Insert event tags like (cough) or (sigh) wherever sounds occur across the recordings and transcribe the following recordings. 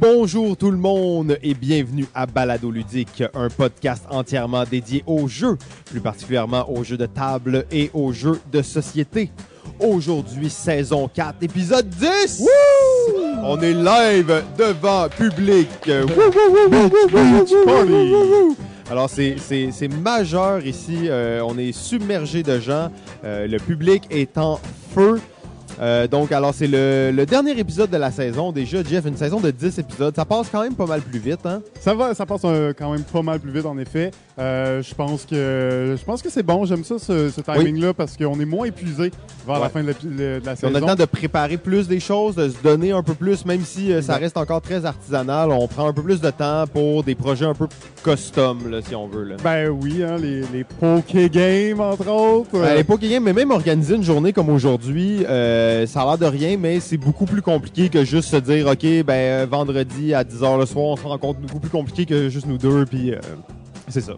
Bonjour tout le monde et bienvenue à Balado Ludique, un podcast entièrement dédié aux jeux, plus particulièrement aux jeux de table et aux jeux de société. Aujourd'hui, saison 4, épisode 10! On est live devant public. Alors, c'est- c'est c'est majeur ici. Euh, on est submergé de gens. Euh, le public est en feu. Euh, donc, alors, c'est le, le dernier épisode de la saison. Déjà, Jeff, une saison de 10 épisodes. Ça passe quand même pas mal plus vite, hein? Ça va, ça passe euh, quand même pas mal plus vite en effet. Euh, je pense que je pense que c'est bon. J'aime ça ce, ce timing-là parce qu'on est moins épuisé vers Ouais. la fin de, la Puis On saison. a le temps de préparer plus des choses, de se donner un peu plus, même si ça reste encore très artisanal. On prend un peu plus de temps pour des projets un peu custom, là, si on veut. Là. Ben oui, hein, les, les Poké Games entre autres. Euh, les Pokégames, mais même organiser une journée comme aujourd'hui, euh, ça a l'air de rien, mais c'est beaucoup plus compliqué que juste se dire, OK, ben euh, vendredi à 10h le soir, on se rencontre beaucoup plus compliqué que juste nous deux, puis euh, c'est ça.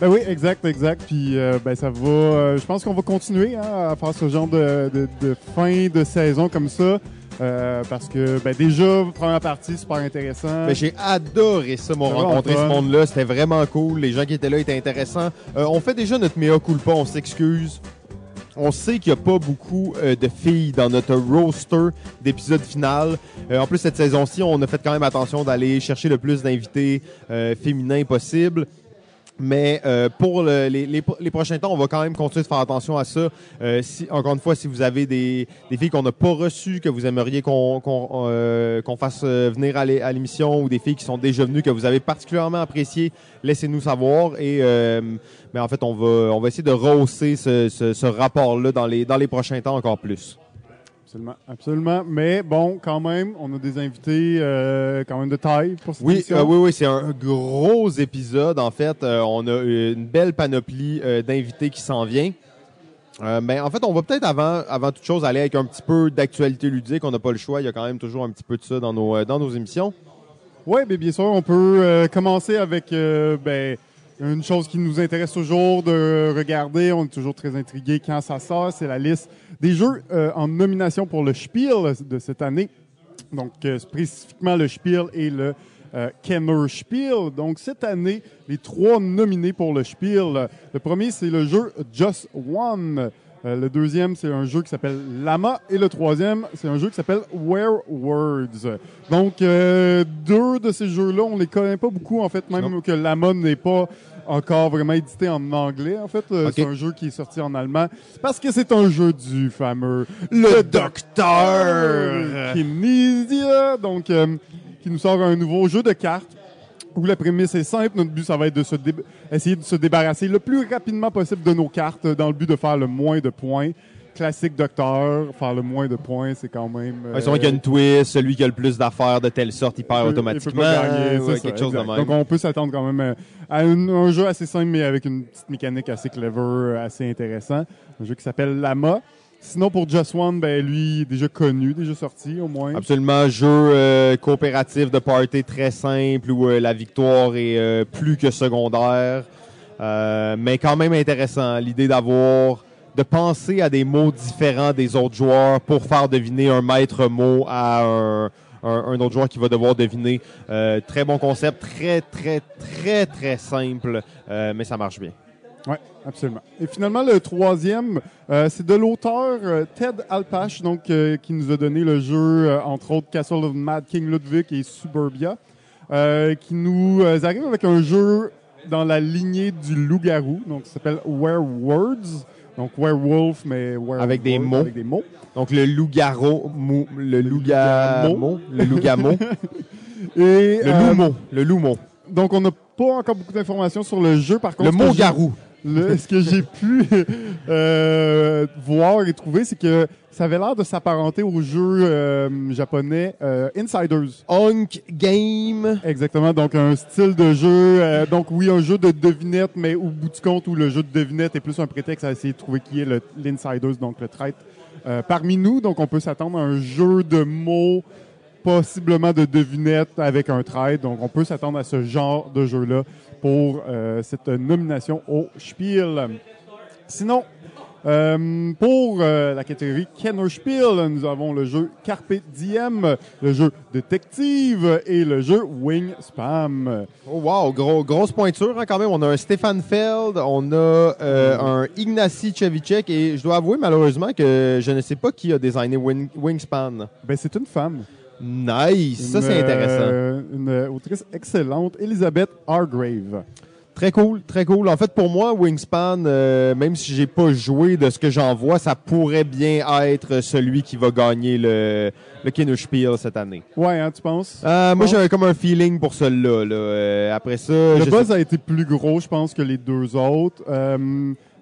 Ben oui, exact, exact. Puis euh, ben ça va. euh, je pense qu'on va continuer hein, à faire ce genre de, de- de fin de saison comme ça. euh, parce que ben déjà première partie super intéressant. Mais j'ai adoré ça, mon rencontrer ce monde-là. C'était vraiment cool. Les gens qui étaient là étaient intéressants. Euh, on fait déjà notre mea culpa, on s'excuse. On sait qu'il n'y a pas beaucoup euh, de filles dans notre roster d'épisodes final. Euh, en plus, cette saison-ci, on a fait quand même attention d'aller chercher le plus d'invités euh, féminins possible. Mais euh, pour le- les, les- prochains temps, on va quand même continuer de faire attention à ça. Euh, si, encore une fois, si vous avez des, des filles qu'on n'a pas reçues, que vous aimeriez qu'on euh, fasse euh, venir à l'émission, ou des filles qui sont déjà venues, que vous avez particulièrement appréciées, laissez-nous savoir. Et euh, mais en fait, on va, on va essayer de rehausser ce, ce, ce rapport-là dans les, dans les prochains temps encore plus. Absolument, absolument. Mais bon, quand même, on a des invités euh, quand même de taille pour cette Oui, émission. euh, oui, oui, c'est un gros épisode. En fait, Euh, on a une belle panoplie euh, d'invités qui s'en vient. Mais en fait, on va peut-être avant, avant toute chose aller avec un petit peu d'actualité ludique. On n'a pas le choix. Il y a quand même toujours un petit peu de ça dans nos, dans nos émissions. Oui, bien, sûr, on peut commencer avec ben, une chose qui nous intéresse toujours de regarder. On est toujours très intrigué quand ça sort. C'est la liste des jeux euh, en nomination pour le Spiel de cette année. Donc, euh, spécifiquement le Spiel et le euh, Kenner Spiel. Donc, cette année, les trois nominés pour le Spiel. Le premier, c'est le jeu Just One. Euh, le deuxième, c'est un jeu qui s'appelle Lama. Et le troisième, c'est un jeu qui s'appelle Where Words. Donc, euh, deux de ces jeux-là, on les connaît pas beaucoup, en fait, même Non. que Lama n'est pas encore vraiment édité en anglais, en fait. Euh. C'est un jeu qui est sorti en allemand parce que c'est un jeu du fameux Le docteur! Kinesia, donc euh, qui nous sort un nouveau jeu de cartes où la prémisse est simple. Notre but, ça va être de se essayer de se débarrasser le plus rapidement possible de nos cartes dans le but de faire le moins de points. Classique docteur, faire le moins de points, c'est quand même. euh, qu'il y a une twist, celui qui a le plus d'affaires de telle sorte, il perd peut- automatiquement. peut pas gagner, Ouais, c'est quelque ça, chose de même. Donc on peut s'attendre quand même euh, à une- un jeu assez simple mais avec une petite mécanique assez clever, euh, assez intéressant. Un jeu qui s'appelle Lama. Sinon pour Just One, ben lui il déjà connu, déjà sorti au moins. Absolument, jeu euh, coopératif de party très simple où euh, la victoire est euh, plus que secondaire, Euh, mais quand même intéressant. L'idée d'avoir, de penser à des mots différents des autres joueurs pour faire deviner un maître mot à un, autre joueur qui va devoir deviner. Euh, très bon concept, très très très très simple, euh, mais ça marche bien. Oui, absolument. Et finalement, le troisième, euh, c'est de l'auteur Ted Alpach, donc, qui nous a donné le jeu, entre autres, Castle of Mad King Ludwig et Suburbia, qui nous arrive avec un jeu dans la lignée du loup-garou, donc s'appelle Werewords, donc werewolf, mais werewolf Avec des mots. Avec des mots. Donc le loup-garou, mou- le loup-garou, le loup-gamot, (laughs) Et, le euh, loup-mot, le loup-mot, donc, on n'a pas encore beaucoup d'informations sur le jeu. Par contre, le mot-garou. Le- ce que j'ai pu (laughs) euh, voir et trouver, c'est que ça avait l'air de s'apparenter au jeu euh, japonais euh, Insiders. Hunk Game. Exactement, donc un style de jeu, euh, donc oui, un jeu de devinette, mais au bout du compte où le jeu de devinette est plus un prétexte à essayer de trouver qui est l'Insiders, donc le traître euh, parmi nous. Donc on peut s'attendre à un jeu de mots, possiblement de devinette avec un traître. Donc on peut s'attendre à ce genre de jeu-là pour euh, cette nomination au Spiel. Sinon, Euh, pour euh, la catégorie Kennerspiel, nous avons le jeu Carpe Diem, le jeu Détective et le jeu Wingspan. Oh wow, gros, grosse pointure hein, quand même. On a un Stefan Feld, on a euh, un Ignacy Chevicek et je dois avouer malheureusement que je ne sais pas qui a designé Wing- Wingspan. Ben, c'est une femme. Nice, ça c'est intéressant. une autrice excellente, Elizabeth Hargrave. Très cool, très cool. En fait, pour moi, Wingspan, euh, même si j'ai pas joué de ce que j'en vois, ça pourrait bien être celui qui va gagner le, le Kinderspiel cette année. Ouais, hein, tu penses? Euh, moi, j'ai comme un feeling pour celui-là. Là. Euh, après ça, Le buzz sais- a été plus gros, je pense, que les deux autres.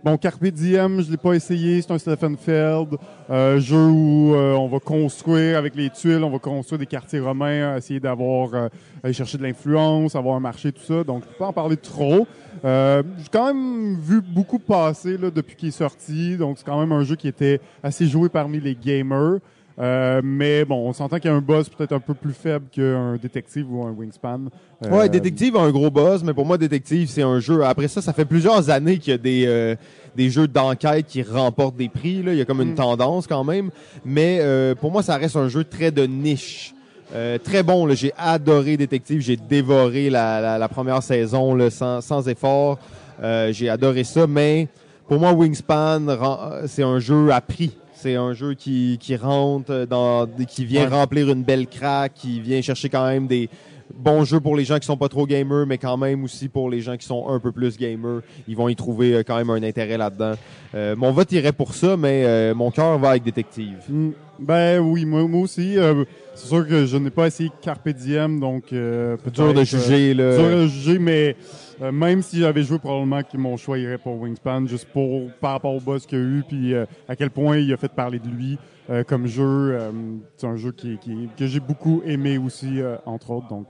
Euh, bon, Carpe Diem, je l'ai pas essayé, c'est un Stefan Feld. Euh, jeu où euh, on va construire avec les tuiles, on va construire des quartiers romains, essayer d'avoir, euh, aller chercher de l'influence, avoir un marché, tout ça. Donc, je peux pas en parler trop. Euh, j'ai quand même vu beaucoup passer là, depuis qu'il est sorti. Donc, c'est quand même un jeu qui était assez joué parmi les gamers. Euh, mais bon, on s'entend qu'il y a un buzz peut-être un peu plus faible qu'un détective ou un wingspan. Euh, Ouais, Détective a un gros buzz, mais pour moi, Détective, c'est un jeu. Après ça, ça fait plusieurs années qu'il y a des, euh, des jeux d'enquête qui remportent des prix. Là. Il y a comme une Mm. tendance quand même. Mais euh, pour moi, ça reste un jeu très de niche. Euh, très bon, là. j'ai adoré Détective, j'ai dévoré la, la, la première saison là, sans, sans effort. Euh, j'ai adoré ça, mais pour moi, Wingspan, ren- c'est un jeu à prix. C'est un jeu qui, qui rentre dans, qui vient Ouais. remplir une belle craque, qui vient chercher quand même des bons jeux pour les gens qui sont pas trop gamers, mais quand même aussi pour les gens qui sont un peu plus gamers. Ils vont y trouver euh, quand même un intérêt là-dedans. Euh, mon vote irait pour ça, mais euh, mon cœur va avec Détective. Mm, Ben oui, moi, moi aussi. euh, c'est sûr que je n'ai pas essayé Carpe Diem, donc euh, peut-être... Dur de juger, là. dur de juger, mais euh, même si j'avais joué, probablement que mon choix irait pour Wingspan, juste pour par rapport au boss qu'il y a eu, puis euh, à quel point il a fait parler de lui euh, comme jeu. euh, c'est un jeu qui, qui- que j'ai beaucoup aimé aussi, euh, entre autres. Donc,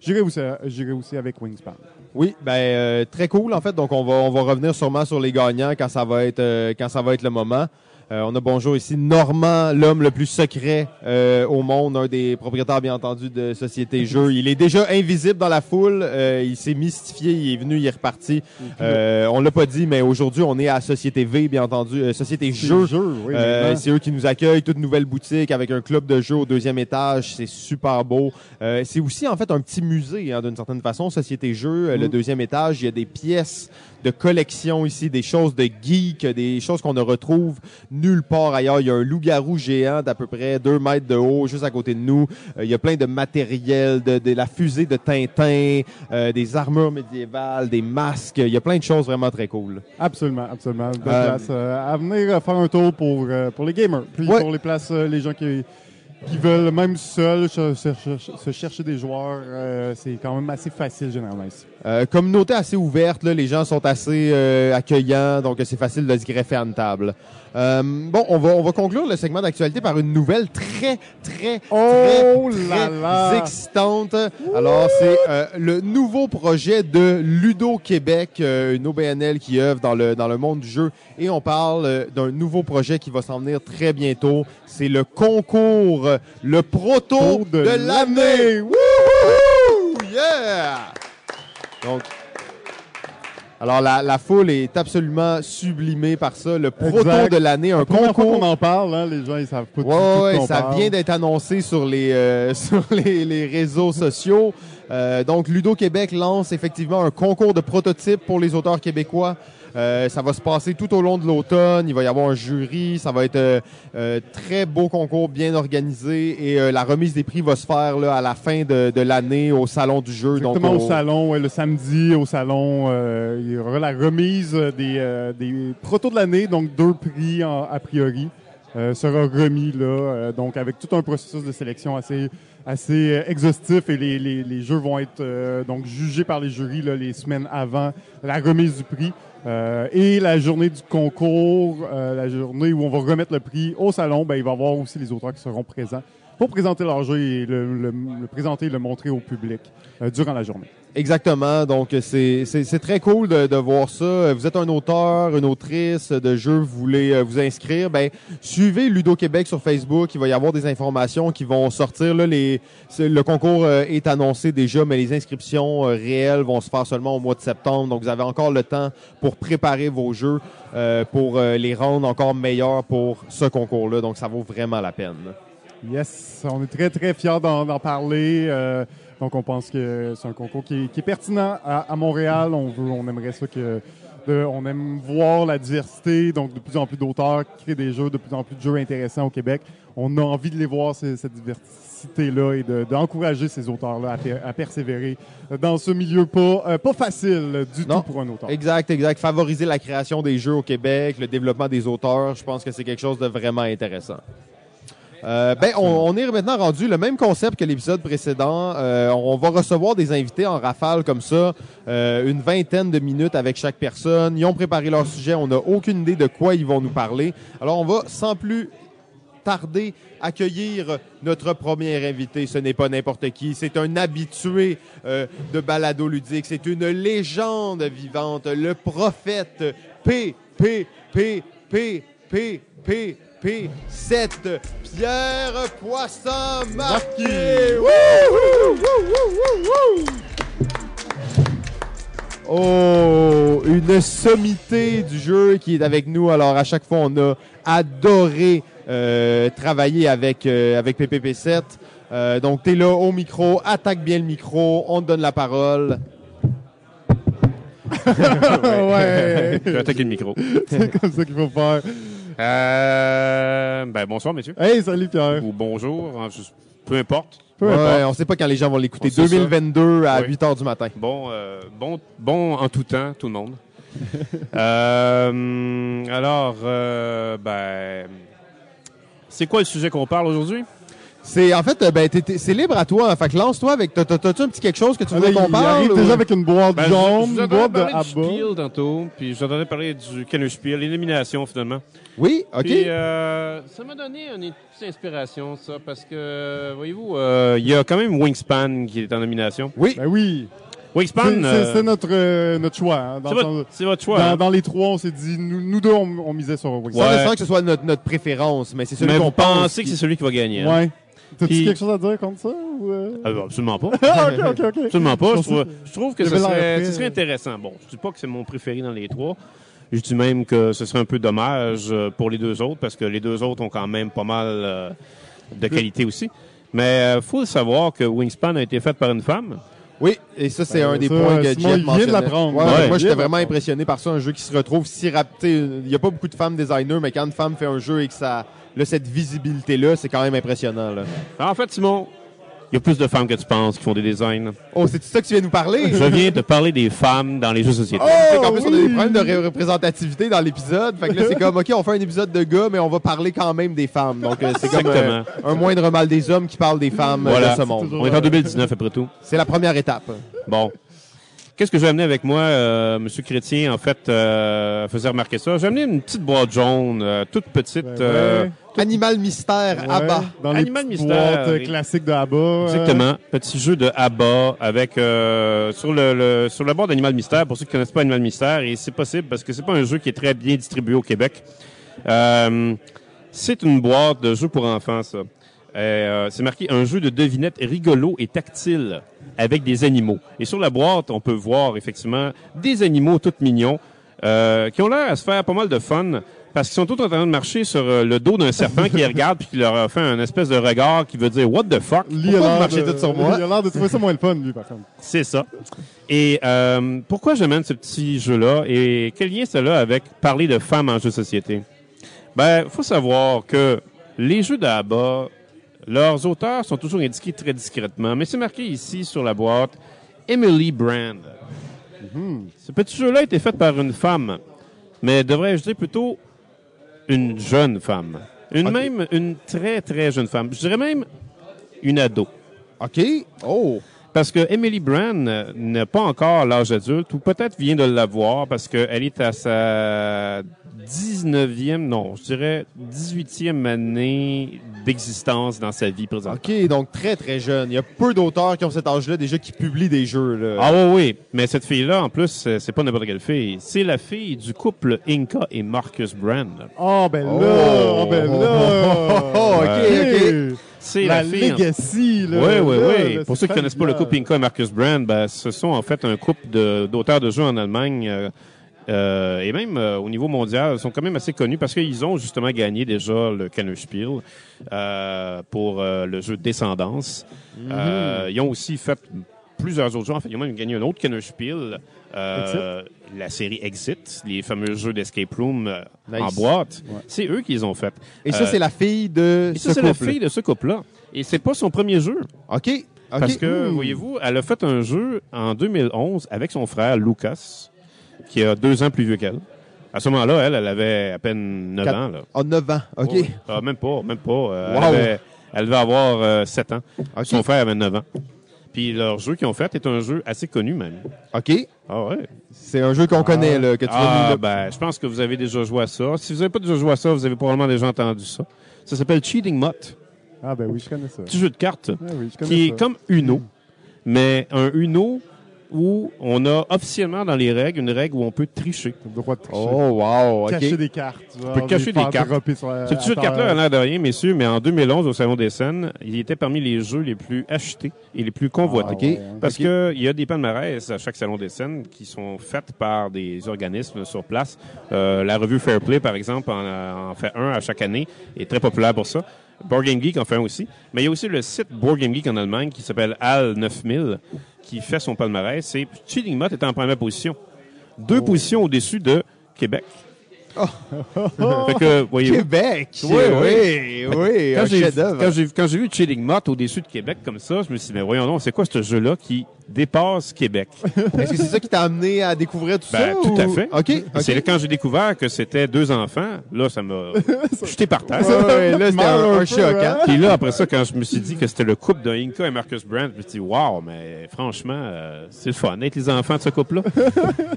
j'irai aussi, aussi avec Wingspan. Oui, ben très cool en fait. Donc on va on va revenir sûrement sur les gagnants quand ça va être quand ça va être le moment. Euh, on a bonjour ici Normand, l'homme le plus secret euh, au monde, un des propriétaires bien entendu de Société Jeux. Il est déjà invisible dans la foule. euh, il s'est mystifié, il est venu, il est reparti. Euh, on l'a pas dit, mais aujourd'hui on est à Société V, bien entendu, euh, Société Jeux. Jeu, oui. Euh, c'est eux qui nous accueillent, toute nouvelle boutique avec un club de jeux au deuxième étage. C'est super beau. Euh, c'est aussi en fait un petit musée hein, d'une certaine façon. Société Jeux, euh, le Mm. deuxième étage, il y a des pièces de collection ici, des choses de geek, des choses qu'on ne retrouve nulle part ailleurs. Il y a un loup-garou géant d'à peu près deux mètres de haut juste à côté de nous. Euh, il y a plein de matériel, de, de la fusée de Tintin, euh, des armures médiévales, des masques. Il y a plein de choses vraiment très cool. Absolument, absolument. Belle Euh, place à venir faire un tour pour, pour les gamers. Puis Ouais. pour les places, les gens qui, qui veulent même seuls se, se- se- se chercher des joueurs, euh, c'est quand même assez facile généralement ici. Euh, communauté assez ouverte, là, les gens sont assez euh, accueillants, donc c'est facile de se greffer à une table. Euh, bon, on va on va conclure le segment d'actualité par une nouvelle très très Oh très, là très là! excitante. Alors c'est euh, le nouveau projet de Ludo Québec, euh, une OBNL qui œuvre dans le dans le monde du jeu, et on parle euh, d'un nouveau projet qui va s'en venir très bientôt. C'est le concours, le proto de, de l'année. Wouhou! Yeah! Donc, alors la, la foule est absolument sublimée par ça. Le proto Exact. de l'année, un fois concours. qu'on en parle, hein, les gens ils savent pas Ouais, tout ouais, on ça parle. vient d'être annoncé sur les euh, (laughs) sur les, les réseaux sociaux. Euh, donc Ludo Québec lance effectivement un concours de prototypes pour les auteurs québécois. Euh, ça va se passer tout au long de l'automne. Il va y avoir un jury. Ça va être euh, euh, très beau concours, bien organisé. Et euh, la remise des prix va se faire là, à la fin de, de l'année au salon du jeu. Exactement donc au salon, ouais, le samedi au salon, il y aura la remise des, des protos de l'année, donc deux prix en- a priori sera remis là, donc avec tout un processus de sélection assez assez exhaustif et les, les, les jeux vont être donc jugés par les jurys là, les semaines avant la remise du prix. Euh, et la journée du concours, euh, la journée où on va remettre le prix au salon, ben, il va y avoir aussi les auteurs qui seront présents pour présenter leur jeu et le, le- le présenter et le montrer au public euh, durant la journée. Exactement. Donc, c'est très cool de, de voir ça. Vous êtes un auteur, une autrice de jeu, vous voulez euh, vous inscrire, ben suivez Ludo Québec sur Facebook. Il va y avoir des informations qui vont sortir. Là, les, le concours euh, est annoncé déjà, mais les inscriptions euh, réelles vont se faire seulement au mois de septembre. Donc, vous avez encore le temps pour préparer vos jeux, euh, pour les rendre encore meilleurs pour ce concours-là. Donc, ça vaut vraiment la peine. Yes, on est très, très fiers d'en d'en parler. euh, donc, on pense que c'est un concours qui est, qui est pertinent à, à Montréal. On veut, on aimerait ça que, de- on aime voir la diversité. Donc, de plus en plus d'auteurs créent des jeux, de plus en plus de jeux intéressants au Québec. On a envie de les voir, ces- cette diversité-là, et de- d'encourager ces auteurs-là à, per- à persévérer dans ce milieu pas, euh, pas facile du Non. tout pour un auteur. Exact, exact. Favoriser la création des jeux au Québec, le développement des auteurs, je pense que c'est quelque chose de vraiment intéressant. Euh, ben, on, on est maintenant rendu le même concept que l'épisode précédent. Euh, on va recevoir des invités en rafale comme ça, euh, une vingtaine de minutes avec chaque personne. Ils ont préparé leur sujet, on n'a aucune idée de quoi ils vont nous parler. Alors, on va sans plus tarder accueillir notre premier invité. Ce n'est pas n'importe qui, c'est un habitué euh, de balado ludique, c'est une légende vivante, le prophète P P P P P P P 7 Pierre Poisson! Wouhou! Oh, une sommité du jeu qui est avec nous. Alors à chaque fois, on a adoré euh, travailler avec euh, avec PPP7. Euh, donc t'es là au micro, attaque bien le micro, on te donne la parole. (laughs) ouais, (laughs) Je vais attaquer le micro. (laughs) c'est comme ça qu'il faut faire. Euh, ben, bonsoir, messieurs. Hey, salut Pierre. Ou bonjour, hein, je- peu importe. Peu Ouais, importe. on sait pas quand les gens vont l'écouter. On sait ça. 2022 à Oui. 8 heures du matin. Bon, euh, bon, bon en tout temps, tout le monde. (laughs) Euh, alors, euh, ben, c'est quoi le sujet qu'on parle aujourd'hui? C'est en fait, euh, ben t'es- t'es- c'est libre à toi. hein. Fait que lance-toi avec. t'as- t'as- T'as-tu un petit quelque chose que tu veux là, qu'on il parle arrive ou- déjà avec une boîte Ben, jaune, une boîte de parler du Abba. Spiel tantôt, puis je vous entendais parler du Kenner Spiel, l'élimination finalement. Oui, ok. Puis euh, ça m'a donné une petite inspiration, ça, parce que, voyez-vous, euh, il y a quand même Wingspan qui est en nomination. Oui. Ben oui. Wingspan, C'est- C'est euh, c'est notre, euh, notre choix. hein. C'est votre, c'est votre choix. dans- hein. dans les trois, on s'est dit, nous, nous deux, on, on misait sur Wingspan. Ouais. nécessairement que ce soit notre, notre préférence, mais c'est celui Mais qu'on vous pense. pensez que c'est celui qui va gagner. hein? Ouais. T'as-tu Puis- quelque chose à dire contre ça? Ou euh? Ah, bah, absolument pas. (laughs) Ah, ok, ok, ok. Absolument pas. Je trouve, que- je trouve que il ce avait l'air serait, prêt. ce serait intéressant. Bon, je dis pas que c'est mon préféré dans les trois. Je dis même que ce serait un peu dommage euh, pour les deux autres parce que les deux autres ont quand même pas mal euh, de qualité aussi. Mais euh, faut savoir que Wingspan a été fait par une femme. Oui, et ça, c'est Ben, un des ça, points que Simon, il Jeff vient de mentionnait. l'apprendre. Ouais, Ouais. moi, Il vient j'étais de vraiment l'apprendre. impressionné par ça, un jeu qui se retrouve si rapide. Il n'y a pas beaucoup de femmes designers, mais quand une femme fait un jeu et que ça a cette visibilité-là, c'est quand même impressionnant. Là. En fait, Simon, il y a plus de femmes que tu penses qui font des designs. Oh, c'est ça que tu viens nous parler? Je viens de parler des femmes dans les jeux de société. Oh, c'est qu'en plus, on a des problèmes de ré- représentativité dans l'épisode. Fait que là, c'est comme, OK, on fait un épisode de gars, mais on va parler quand même des femmes. Donc, euh, c'est comme euh, un moindre mal des hommes qui parlent des femmes euh, Voilà. de ce monde. On est en 2019 après tout. C'est la première étape. Bon. Qu'est-ce que j'ai amené avec moi, euh, Monsieur Chrétien, en fait, euh, faisait remarquer ça? J'ai amené une petite boîte jaune, euh, toute petite. Ben, euh. Animal mystère, Ouais, Abba. Dans Animal Mystère, boîtes euh, oui. classiques de Abba. euh, Exactement. Petit jeu de ABBA avec euh, sur le, le- sur la boîte d'Animal Mystère. Pour ceux qui connaissent pas Animal Mystère, et c'est possible parce que c'est pas un jeu qui est très bien distribué au Québec. Euh, c'est une boîte de jeux pour enfants, ça. Euh, c'est marqué un jeu de devinette rigolo et tactile avec des animaux. Et sur la boîte, on peut voir effectivement des animaux tout mignons euh, qui ont l'air à se faire pas mal de fun parce qu'ils sont tous en train de marcher sur euh, le dos d'un serpent qui les (laughs) regarde puis qui leur a fait un espèce de regard qui veut dire What the fuck? Lui, il a Pourquoi vous l'air marchez tout sur moi? Il a l'air de trouver ça moins le fun, lui, par contre. (laughs) C'est ça. Et euh, pourquoi j'amène ce petit jeu-là? Et quel lien cela avec parler de femmes en jeu de société? Ben, faut savoir que les jeux d'ABA, leurs auteurs sont toujours indiqués très discrètement, mais c'est marqué ici sur la boîte Emily Brand. Ce petit jeu-là a été fait par une femme, mais devrais-je dire plutôt une jeune femme. Une même, une très très jeune femme. Je dirais même une ado. OK. Oh. Parce que Emily Brand n'a pas encore l'âge adulte, ou peut-être vient de l'avoir parce qu'elle est à sa 19e, non, je dirais 18e année d'existence dans sa vie présente. OK, donc très, très jeune. Il y a peu d'auteurs qui ont cet âge-là déjà qui publient des jeux. Là. Ah oui, oui. Mais cette fille-là, en plus, c'est pas n'importe quelle fille. C'est la fille du couple Inca et Marcus Brand. Oh, ben là, Oh. oh, ben là. (laughs) Oh, ok, ok. C'est La, la, fille. legacy, là. Oui, oui, là, oui. là, Pour ceux qui connaissent pas le couple Inca et Marcus Brand, ben, ce sont en fait un couple de- d'auteurs de, jeux en Allemagne euh, euh, et même euh, au niveau mondial, ils sont quand même assez connus parce qu'ils ont justement gagné déjà le Kennerspiel euh, pour euh, le jeu Descendance. Euh, ils ont aussi fait plusieurs autres jeux. En fait, ils ont même gagné un autre Kennerspiel, euh, la série Exit, les fameux jeux d'escape room euh, Nice. en boîte. Ouais. C'est eux qui les ont fait. Et ça, Euh, c'est la fille de Et ce ça, c'est la fille de ce couple-là. Et c'est pas son premier jeu. OK. Parce que, voyez-vous, elle a fait un jeu en 2011 avec son frère Lucas, qui a deux ans plus vieux qu'elle. À ce moment-là, elle, elle avait à peine 9 Quatre- ans. Là. Ah, 9 ans. OK. Ah, même pas, même pas. Euh, Wow. elle, avait- elle devait avoir euh, 7 ans. Son frère avait 9 ans. Puis leur jeu qu'ils ont fait est un jeu assez connu même. OK. Ah ouais? C'est un jeu qu'on connaît, là, que tu Ah, ben, je pense que vous avez déjà joué à ça. Si vous n'avez pas déjà joué à ça, vous avez probablement déjà entendu ça. Ça s'appelle Cheating Mutt. Ah, ben oui, je connais ça. Petit jeu de cartes. Ah oui, je connais qui est ça. comme Uno, mais un Uno où on a officiellement dans les règles une règle où on peut tricher. Le droit de tricher. Oh, wow. OK. Cacher des cartes. Tu peut cacher des cartes. Ce Ce petit jeu de cartes-là a l'air de rien, messieurs, mais en 2011, au Salon des Scènes, il était parmi les jeux les plus achetés et les plus convoités. OK. ouais. Parce que il y a des palmarès à chaque salon des scènes qui sont faites par des organismes sur place. Euh, la revue Fairplay, par exemple, en, en fait un à chaque année, est très populaire pour ça. Board Game Geek en fait un aussi. Mais il y a aussi le site Board Game Geek en Allemagne qui s'appelle HAL 9000 qui fait son palmarès. Et Cheating Mutt est en première position. Deux positions au-dessus de Québec. fait que, voyez-vous, Québec? Oui, oui, oui. quand j'ai vu Chilling Mott au-dessus de Québec comme ça, je me suis dit, mais voyons donc, c'est quoi ce jeu-là qui dépasse Québec? (laughs) Est-ce que c'est ça qui t'a amené à découvrir tout Ben, ça? tout ou- à fait. OK. Et OK. C'est là quand j'ai découvert que c'était deux enfants, là, ça m'a (laughs) jeté par terre. Ouais, ouais, là, c'était un, choc, hein? hein? Puis là, après ça, quand je me suis dit que c'était le couple de Inca et Marcus Brandt, je me suis dit, wow, mais franchement, euh, c'est le fun d'être les enfants de ce couple-là. (laughs)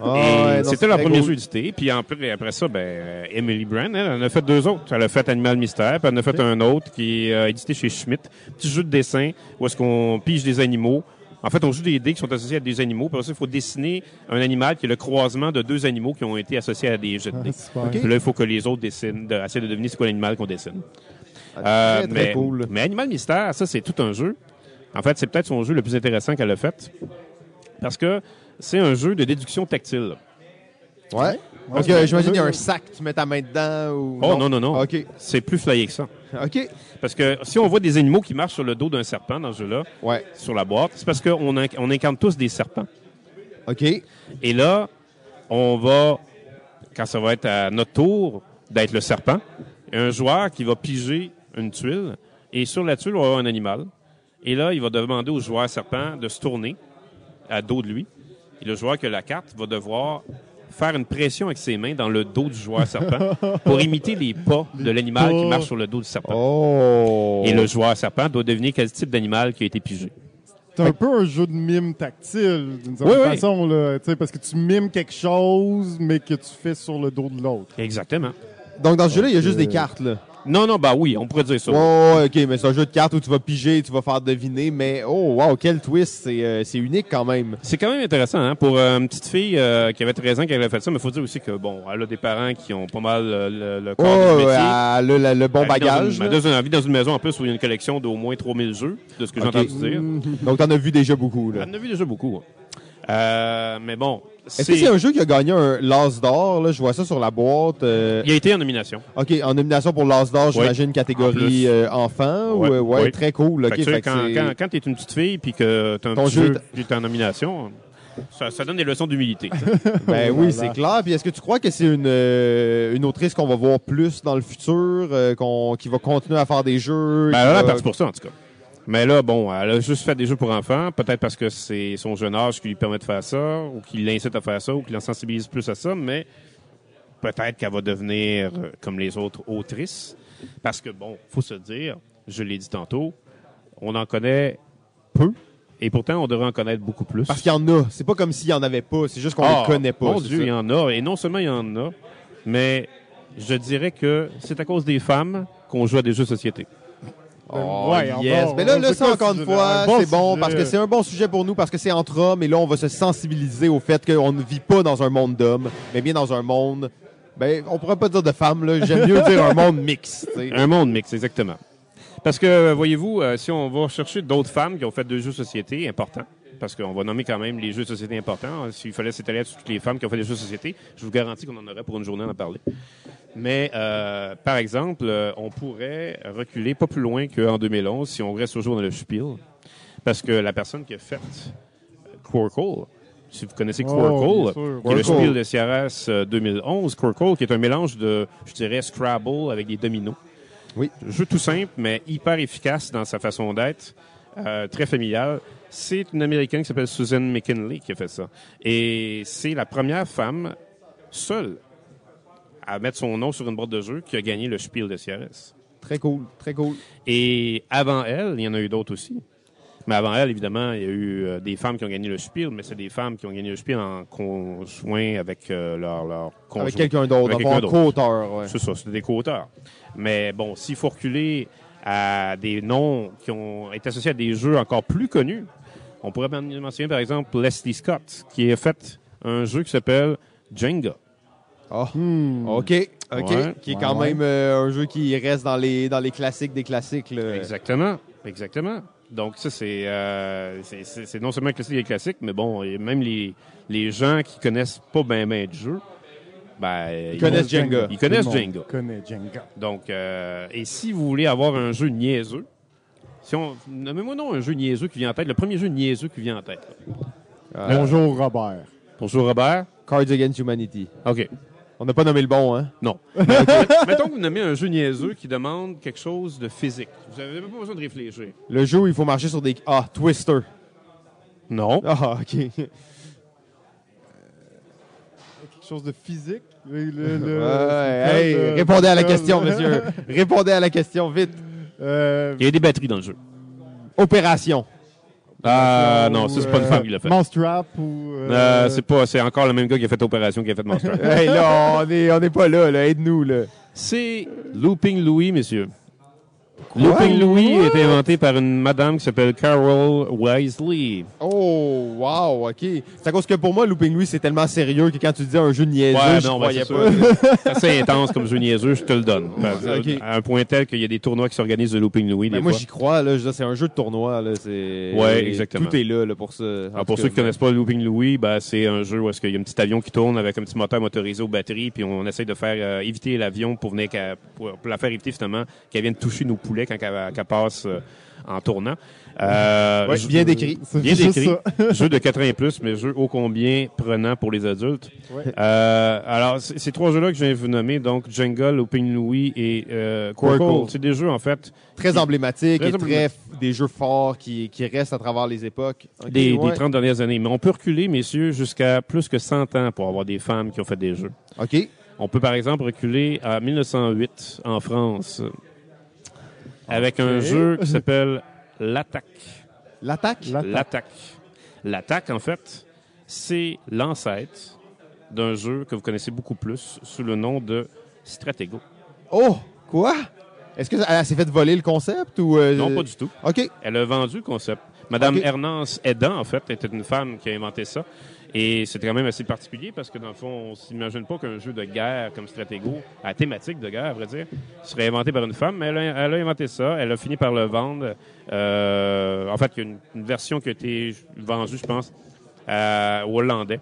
Ah, ouais, c'était leur premier jeu édité. Puis en plus, après ça, ben, euh, Emily Brand, elle, en a fait deux autres. Elle a fait Animal Mystère, puis elle en a fait un autre qui est euh, édité chez Schmidt. Petit jeu de dessin où est-ce qu'on pige des animaux. En fait, on joue des dés qui sont associés à des animaux. Puis il faut dessiner un animal qui est le croisement de deux animaux qui ont été associés à des jeux de dés. Puis là, il faut que les autres dessinent, de, essaient de deviner c'est quoi l'animal qu'on dessine. Ah, Euh, très mais, cool. mais Animal Mystère, ça, c'est tout un jeu. En fait, c'est peut-être son jeu le plus intéressant qu'elle a fait. Parce que c'est un jeu de déduction tactile. Ouais. Ouais. j'imagine qu'il y a un sac, tu mets ta main dedans ou... Oh non, non, non. OK. C'est plus flyé que ça. OK. Parce que si on voit des animaux qui marchent sur le dos d'un serpent dans ce jeu-là, Ouais. sur la boîte, c'est parce qu'on inc- on incarne tous des serpents. OK. Et là, on va, quand ça va être à notre tour d'être le serpent, un joueur qui va piger une tuile, et sur la tuile, on va avoir un animal. Et là, il va demander au joueur serpent de se tourner à dos de lui. Et le joueur qui a la carte va devoir faire une pression avec ses mains dans le dos du joueur serpent pour imiter les pas de l'animal qui pas. marche sur le dos du serpent. Oh. Et le joueur serpent doit deviner quel type d'animal qui a été pigé. C'est un peu un jeu de mime tactile, d'une certaine Oui, oui. façon, là, tu sais, parce que tu mimes quelque chose, mais que tu fais sur le dos de l'autre. Exactement. Donc, dans ce jeu-là, il y a juste euh, des cartes, là. Non, non, bah oui, on pourrait dire ça. Oh, OK, mais c'est un jeu de cartes où tu vas piger, tu vas faire deviner, mais oh, wow, quel twist, c'est euh, c'est unique quand même. C'est quand même intéressant hein, pour euh, une petite fille euh, qui avait 13 ans qui avait fait ça, mais il faut dire aussi que bon, elle a des parents qui ont pas mal euh, le, le Oh, corps du ouais, métier. elle a le, le bon Elle bagage. dans une- elle dans une maison en plus où il y a une collection d'au moins 3000 jeux, de ce que j'ai Ok. entendu dire. Donc, t'en as vu déjà beaucoup, là. Elle en a vu déjà beaucoup. hein. Euh, mais bon, Est-ce que c'est un jeu qui a gagné un l'As d'or, là? Je vois ça sur la boîte. euh, il a été en nomination. OK, en nomination pour l'As d'or, j'imagine, catégorie euh, enfant. Ouais, ou, euh, ouais, ouais. très cool. OK, Fait que, tu sais, fait que quand, quand, quand tu es une petite fille puis que tu as un Ton petit jeu est- en nomination, ça, ça donne des leçons d'humilité. (laughs) Ben là oui, là. c'est clair. Puis est-ce que tu crois que c'est une, euh, une autrice qu'on va voir plus dans le futur, euh, qu'on, qui va continuer à faire des jeux? Ben, a va- parti pour ça, en tout cas. Mais là, bon, elle a juste fait des jeux pour enfants, peut-être parce que c'est son jeune âge qui lui permet de faire ça, ou qui l'incite à faire ça, ou qui l'en sensibilise plus à ça, mais peut-être qu'elle va devenir euh, comme les autres autrices. Parce que, bon, faut se dire, je l'ai dit tantôt, on en connaît peu, et pourtant, on devrait en connaître beaucoup plus. Parce qu'il y en a. C'est pas comme s'il y en avait pas. C'est juste qu'on Ah, les connaît pas. Mon Dieu, ça. il y en a. Et non seulement il y en a, mais je dirais que c'est à cause des femmes qu'on joue à des jeux de société. Oh, Ouais, yes. Mais là, là ça, encore une fois, Un bon c'est bon parce que c'est un bon sujet pour nous parce que c'est entre hommes et là, on va se sensibiliser au fait qu'on ne vit pas dans un monde d'hommes, mais bien dans un monde. Ben, on pourrait pas dire de femmes, là. J'aime mieux dire un monde mix. tu sais. Un monde mix, exactement. Parce que, euh, voyez-vous, euh, si on va chercher d'autres femmes qui ont fait deux jeux de société importants, parce qu'on va nommer quand même les jeux de société importants, s'il fallait s'étaler sur toutes les femmes qui ont fait des jeux de société, je vous garantis qu'on en aurait pour une journée à en parler. Mais, euh, par exemple, euh, on pourrait reculer pas plus loin qu'en 2011 si on reste toujours dans le spiel, parce que la personne qui a fait euh, Quirkle, si vous connaissez Oh, Quirkle, sûr. qui est le spiel de CRS euh, 2011, Quirkle, qui est un mélange de, je dirais, Scrabble avec des dominos. Jeu tout simple, mais hyper efficace dans sa façon d'être, euh, très familial. C'est une Américaine qui s'appelle Susan McKinley qui a fait ça. Et c'est la première femme seule à mettre son nom sur une boîte de jeu qui a gagné le Spiel de CRS. Très cool, très cool. Et avant elle, il y en a eu d'autres aussi. Mais avant elle, évidemment, il y a eu euh, des femmes qui ont gagné le Spiel, mais c'est des femmes qui ont gagné le Spiel en conjoint avec euh, leur, leur conjoint. Avec quelqu'un d'autre, Avec un co-auteur. Ouais. C'est ça, c'était des co-auteurs. Mais bon, s'il faut reculer à des noms qui ont été associés à des jeux encore plus connus, on pourrait men- mentionner par exemple Leslie Scott, qui a fait un jeu qui s'appelle Jenga. Ah. Hmm. OK, OK. Ouais. Qui est quand ouais. même euh, un jeu qui reste dans les, dans les classiques des classiques. Là. Exactement, exactement. Donc ça, c'est euh, c'est- c'est c'est non seulement un classique des classiques, mais bon, et même les, les gens qui connaissent pas bien ben de jeu, ben, ils connaissent Jenga. Ils connaissent Jenga. connaît Jenga. Donc, euh, et si vous voulez avoir un jeu niaiseux, si on, nommez-moi non un jeu niaiseux qui vient en tête, le premier jeu niaiseux qui vient en tête. Euh, Bonjour, Robert. Bonjour Robert. Cards Against Humanity. OK. On n'a pas nommé le bon, hein? Non. (laughs) Mettons que vous nommez un jeu niaiseux qui demande quelque chose de physique. Vous n'avez même pas besoin de réfléchir. Le jeu où il faut marcher sur des... Ah, Twister. Non. Ah, OK. (laughs) Quelque chose de physique? Le, le- Ouais, (laughs) hey, euh, répondez à la question, monsieur. répondez à la question, vite. Euh, Il y a des batteries dans le jeu. Opération. Ah non, ça, c'est pas une euh, femme qui l'a fait. Mousetrap ou... euh, Euh, c'est pas, c'est encore le même gars qui a fait l'opération qui a fait Monster. (laughs) hey, là, on est, on est pas là, là. Aide-nous, là. c'est Looping Louis, messieurs. Looping Louis a été inventé par une madame qui s'appelle Carol Wisely. Oh, wow, OK. C'est à cause que pour moi, Looping Louis, c'est tellement sérieux que quand tu dis un jeu niaiseux, Ouais, je non, ben, croyais c'est pas. (laughs) C'est assez intense comme jeu niaiseux, je te le donne. Ok. À un point tel qu'il y a des tournois qui s'organisent de Looping Louis des Ben, moi, j'y crois, là. C'est un jeu de tournoi, là. C'est... Ouais, exactement. Tout est là, là, pour ça. Alors, tout pour ceux qui connaissent pas Looping Louis, ben, c'est un jeu où est-ce qu'il y a un petit avion qui tourne avec un petit moteur motorisé aux batteries, puis on essaie de faire euh, éviter l'avion pour venir pour, pour la faire éviter finalement qu'elle vienne toucher nos poulets quand elle, qu'elle passe euh, en tournant. Euh, Ouais, bien décrit. C'est Bien décrit. ça. jeu de 80 plus, mais jeu ô combien prenant pour les adultes. Ouais. Euh, alors, ces trois jeux-là que je viens de vous nommer, donc Jenga, Looping Louis et euh, Quirkle, c'est des jeux en fait Très emblématique Très et très des jeux forts qui, qui restent à travers les époques. Des, ouais. des 30 dernières années. Mais on peut reculer, messieurs, jusqu'à plus que 100 ans pour avoir des femmes qui ont fait des jeux. OK. On peut par exemple reculer à 1908 en France avec un jeu qui s'appelle L'Attaque. L'attaque? L'attaque. L'attaque. En fait, c'est l'ancêtre d'un jeu que vous connaissez beaucoup plus sous le nom de Stratego. Oh! Quoi? Est-ce qu'elle s'est fait voler le concept ou... euh, Non, pas du tout. OK. Elle a vendu le concept. Madame. Hernance Edan, en fait, était une femme qui a inventé ça. Et c'est quand même assez particulier parce que, dans le fond, on s'imagine pas qu'un jeu de guerre comme Stratego, à thématique de guerre, à vrai dire, serait inventé par une femme. Mais elle a, elle a inventé ça. Elle a fini par le vendre. Euh, en fait, il y a une, une version qui a été vendue, je pense, à- aux Hollandais.